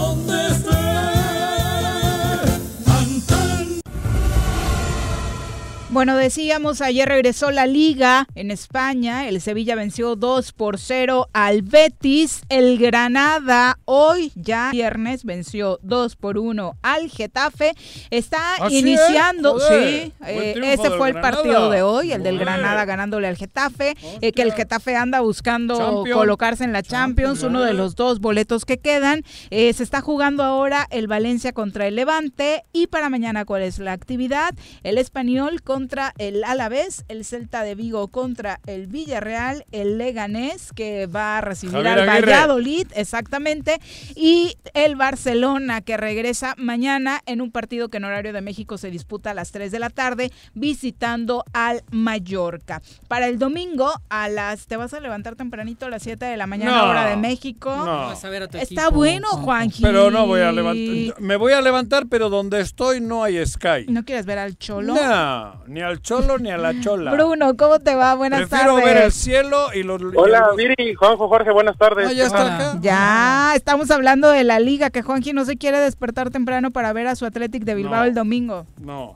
Bueno, decíamos, ayer regresó la liga en España. El Sevilla venció 2 por 0 al Betis. El Granada hoy, ya viernes, venció 2 por 1 al Getafe. Está ¿Ah, iniciando, eh? Joder, sí, eh, ese fue el Granada. partido de hoy, el del. Granada ganándole al Getafe. eh, que el Getafe anda buscando Champions. colocarse en la Champions, uno de los dos boletos que quedan. Eh, se está jugando ahora el Valencia contra el Levante. Y para mañana, ¿cuál es la actividad? El Español contra el Alavés, el Celta de Vigo contra el Villarreal, el Leganés que va a recibir Javier al Aguirre. Valladolid, exactamente, y el Barcelona que regresa mañana en un partido que en horario de México se disputa a las 3 de la tarde, visitando al Mallorca. Para el domingo, a las te vas a levantar tempranito a las 7 de la mañana, No, hora de México. no. Vas a ver a tu Está equipo, bueno. Juanji. Pero no voy a levantar. Me voy a levantar, pero donde estoy no hay Sky. ¿No quieres ver al Cholo? No, ni al cholo ni a la chola. Bruno, ¿cómo te va? Buenas Prefiero tardes. ver el cielo y los. Hola, y los- Viri, Juanjo, Jorge, buenas tardes. Ah, ya está Hola. acá. Ya, estamos hablando de la liga, que Juanji no se quiere despertar temprano para ver a su Athletic de Bilbao No. el domingo. No.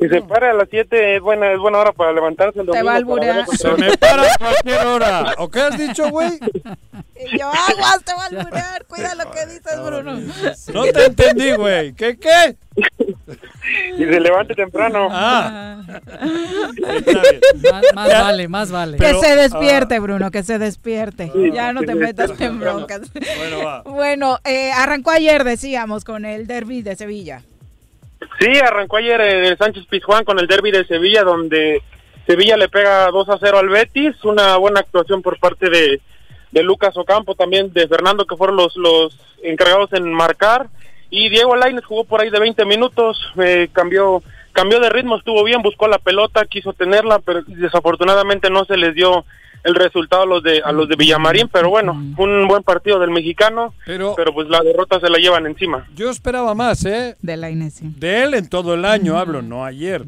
Si se para a las 7 es buena, es buena hora para levantarse el Te domingo. va a alburear. Se me para a cualquier hora. ¿O qué has dicho, güey? Yo, aguas, te va a alburear, cuida lo que dices, Bruno. No te entendí, güey. ¿Qué, qué? Y se levante temprano. Ah. Bien. Más, más vale, más vale. Que se despierte, Bruno, que se despierte. Sí, ya no te metas en broncas. Bueno, va. Bueno, eh, arrancó ayer, decíamos, con el derby de Sevilla. Sí, arrancó ayer eh, el Sánchez Pizjuán con el derby de Sevilla, donde Sevilla le pega 2 a 0 al Betis. Una buena actuación por parte de, de Lucas Ocampo, también de Fernando, que fueron los, los encargados en marcar. Y Diego Lainez jugó por ahí de 20 minutos, eh, cambió cambió de ritmo, estuvo bien, buscó la pelota, quiso tenerla, pero desafortunadamente no se les dio el resultado a los de a los de Villamarín, pero bueno, un buen partido del mexicano, Pero pero pues la derrota se la llevan encima. yo esperaba más, ¿eh? De la Inés. De él en todo el año hablo, no ayer.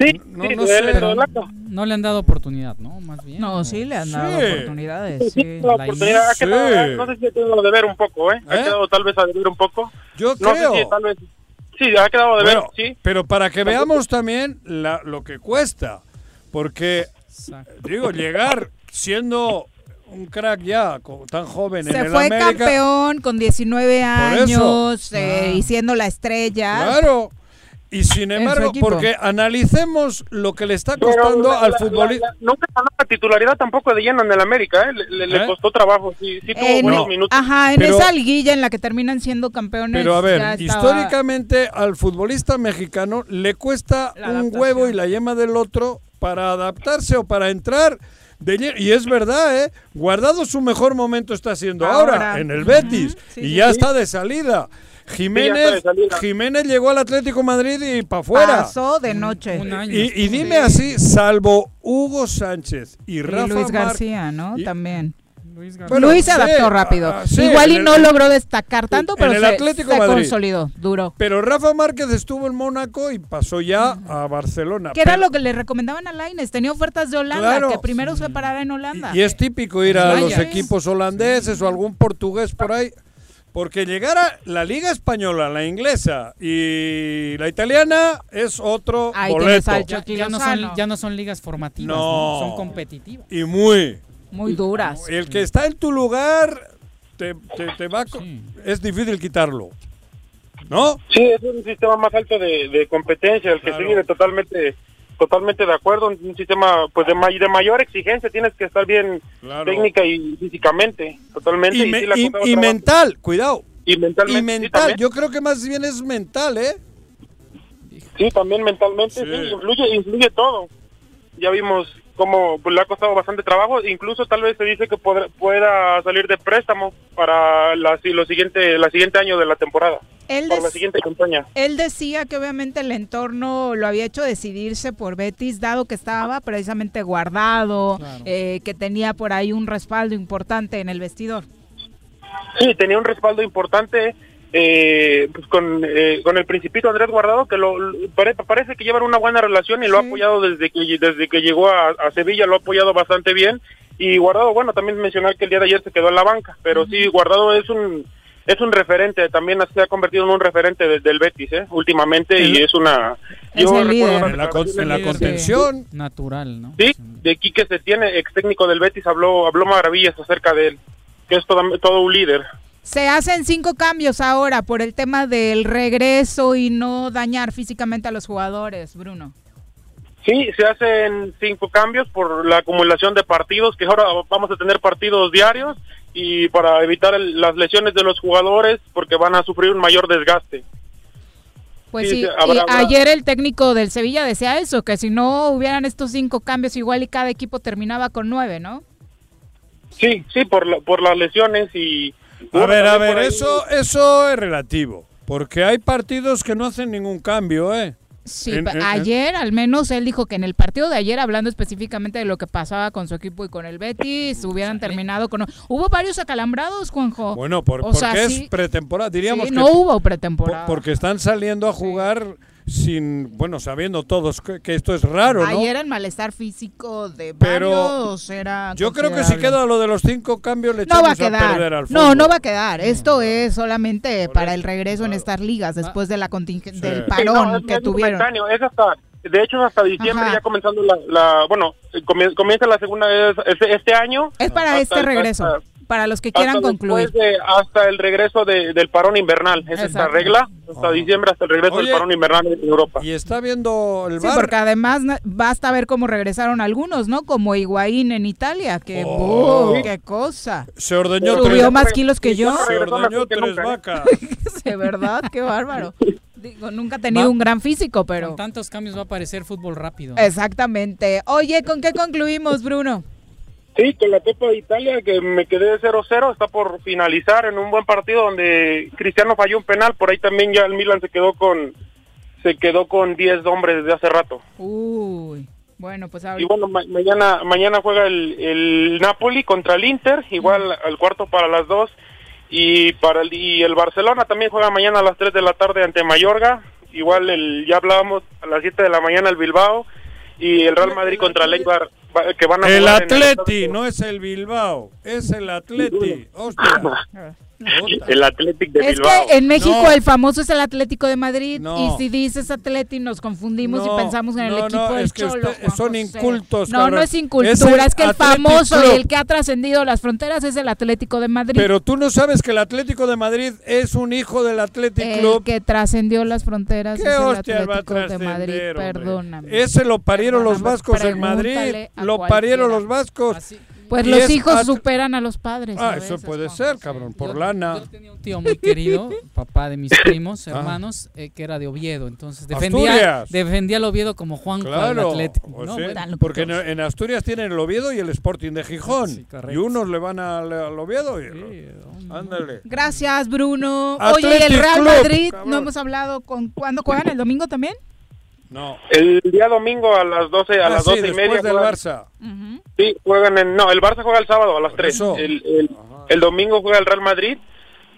Sí, No, sí, no sé. en. No le han dado oportunidad, ¿no? Más bien. No, sí, le han dado Sí. oportunidades. Sí, Sí. la la oportunidad ha Sí. quedado, no sé si ha quedado de ver un poco, ¿eh? Ha ¿Eh? quedado tal vez a deber un poco. Yo No creo. sé si tal vez... Sí, ha quedado de Bueno, ver, sí. pero para que veamos también la- lo que cuesta, porque Exacto. digo llegar siendo un crack ya tan joven en Se el fue América, campeón con 19 Por eso. años, eh, Ah. y siendo la estrella. claro. Y sin embargo, porque analicemos lo que le está costando al futbolista. nunca ganó la titularidad tampoco de lleno en el América, ¿eh? Le, le- le ¿Eh? costó trabajo, sí, sí tuvo En- buenos minutos. Ajá, en Pero- esa liguilla en la que terminan siendo campeones. Pero a ver, estaba- históricamente al futbolista mexicano le cuesta un huevo y la yema del otro para adaptarse o para entrar. de y es verdad, ¿eh? Guardado su mejor momento está haciendo ahora, Ahora. en el Betis. Sí, y sí, ya sí. está de salida. Sí, Jiménez. Jiménez llegó al Atlético Madrid y para afuera. Pasó de noche. Un año. Y, y dime así, salvo Hugo Sánchez y Y Rafa Luis Mar- García, ¿no? y- También. Luis, se adaptó rápido. Ah, Igual y no logró destacar tanto, pero el se, Atlético consolidó, duro. Pero Rafa Márquez estuvo en Mónaco y pasó ya a Barcelona. Que era lo que le recomendaban a Laines, tenía ofertas de Holanda, que primero se parara en Holanda. Y, es típico ir a los equipos holandeses o algún portugués por ahí. Porque llegar a la Liga Española, la inglesa y la italiana es otro boleto. Ya, no son, ya no son ligas formativas, son competitivas. Y muy, muy duras. El que está en tu lugar te, te, va es difícil quitarlo. ¿No? Sí, es un sistema más alto de, competencia, el que sigue totalmente totalmente de acuerdo, un sistema pues de, de mayor exigencia, tienes que estar bien técnica y físicamente, totalmente. Y, mental, cuidado. Y mentalmente. Y mental, yo creo que más bien es mental, ¿eh? Sí, también mentalmente, sí, influye, influye todo. Ya vimos como pues, le ha costado bastante trabajo, incluso tal vez se dice que pueda salir de préstamo para la, lo siguiente, la siguiente año de la temporada. Él para la siguiente campaña. Él decía que obviamente el entorno lo había hecho decidirse por Betis, dado que estaba precisamente guardado, eh, que tenía por ahí un respaldo importante en el vestidor. Sí, tenía un respaldo importante eh, pues con, eh, con el principito Andrés Guardado, que lo, parece que llevan una buena relación y lo ha apoyado desde que, desde que llegó a, Sevilla, lo ha apoyado bastante bien. Y Guardado, bueno, también mencionar que el día de ayer se quedó en la banca, pero sí, Guardado es un es un referente, también se ha convertido en un referente del Betis, ¿eh? últimamente, y es una... yo En la, contención. Natural, ¿no? Sí, de Quique se tiene, ex técnico del Betis, habló, habló maravillas acerca de él, que es todo, todo un líder. Se hacen cinco cambios ahora por el tema del regreso y no dañar físicamente a los jugadores, Bruno. Sí, se hacen cinco cambios por la acumulación de partidos, que ahora vamos a tener partidos diarios y para evitar las lesiones de los jugadores porque van a sufrir un mayor desgaste. Pues sí, ayer el técnico del Sevilla decía eso, que si no hubieran estos cinco cambios igual y cada equipo terminaba con nueve, ¿no? Sí, sí, por, por las lesiones y a ver, a ver, eso, eso es relativo. Porque hay partidos que no hacen ningún cambio, ¿eh? Sí, ayer al menos él dijo que en el partido de ayer, hablando específicamente de lo que pasaba con su equipo y con el Betis, hubieran terminado con... Hubo varios acalambrados, Juanjo. Bueno, por, porque es pretemporada, diríamos que... No hubo pretemporada. porque están saliendo a jugar sin, bueno, sabiendo todos que, esto es raro, ¿no? Ayer el malestar físico de varios era Yo creo que si queda lo de los cinco cambios le no va a, quedar. perder al No, no va a quedar. Esto es solamente para el regreso en estas ligas después de la del parón que tuvieron. Es hasta, de hecho, hasta diciembre ya comenzando la, bueno, comienza la segunda vez este, este año. Es para este regreso para los que quieran concluir. hasta el regreso del parón invernal, es esta regla, hasta diciembre, hasta el regreso del parón invernal en Europa. Y está viendo el bar. Sí, porque además basta ver cómo regresaron algunos, ¿no? Como Higuaín en Italia, que oh. qué cosa. Se ordeñó Subió más kilos que yo. Se ordeñó tres vacas. de verdad, qué bárbaro. Digo, nunca ha tenido un gran físico, pero... Con tantos cambios va a aparecer fútbol rápido. Exactamente. Oye, ¿con qué concluimos, Bruno? Sí, con la Copa de Italia, que me quedé 0-0, está por finalizar en un buen partido donde Cristiano falló un penal, por ahí también ya el Milan se quedó con se quedó con 10 hombres desde hace rato. Uy, bueno, pues Y bueno, mañana mañana juega el, el, Napoli contra el Inter, igual al cuarto para las dos, y para el, y el Barcelona también juega mañana a las 3 de la tarde ante Mayorga, igual el, ya hablábamos a las 7 de la mañana el Bilbao, y el Real Madrid contra el Eibar que van a el Atleti, no es el Bilbao, es el Atleti. Hostia. El Atlético de Bilbao. Es que en México el famoso es el Atlético de Madrid y si dices Atleti nos confundimos y pensamos en el equipo del Cholo. son incultos. No, no es incultura, es, que el famoso y el que ha trascendido las fronteras es el Atlético de Madrid. Pero tú no sabes que el Atlético de Madrid es un hijo del Atlético Club. El que trascendió las fronteras es el Atlético de Madrid, perdóname. Ese lo parieron los vascos en Madrid, lo parieron los vascos. Pues los hijos superan a los padres. Ah, eso puede ser, cabrón, por lana. Yo tenía un tío muy querido, papá de mis primos, ah. hermanos, eh, que era de Oviedo. Entonces defendía, defendía al Oviedo como Juan claro, Atlético. Pues porque en, Asturias tienen el Oviedo y el Sporting de Gijón. y unos le van al, Oviedo y... ándale. Gracias, Bruno. Oye, el Real Madrid, no hemos hablado con... ¿Cuándo juegan? ¿El domingo también? No. El día domingo a las 12, a Ah, las sí, 12 y después media. del juegan- Barça. Sí, juegan en. No, el Barça juega el sábado a las 3. eso. El, el- el domingo juega el Real Madrid.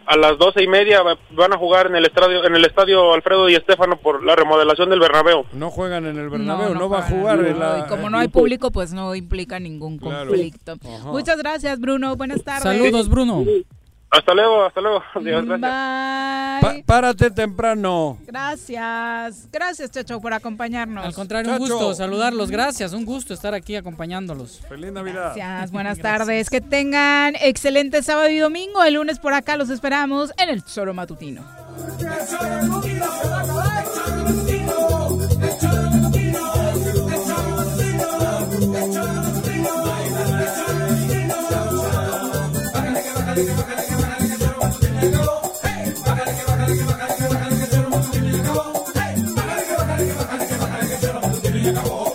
A las 12 y media va- van a jugar en el estadio en el estadio Alfredo y Estefano por la remodelación del Bernabéu. No juegan en el Bernabéu, no, no va a jugar no, en la... y como no hay público, pues no implica ningún Claro. conflicto. Ajá. Muchas gracias, Bruno. Buenas tardes. Saludos, Bruno. Hasta luego, hasta luego. Gracias. Bye. Pa- párate temprano. Gracias. Gracias, Checho, por acompañarnos. Al contrario, un Chacho. gusto saludarlos. Gracias, un gusto estar aquí acompañándolos. Feliz Navidad. Gracias, buenas tardes. Que tengan excelente sábado y domingo. El lunes por acá los esperamos en el Choro Matutino. Acabó.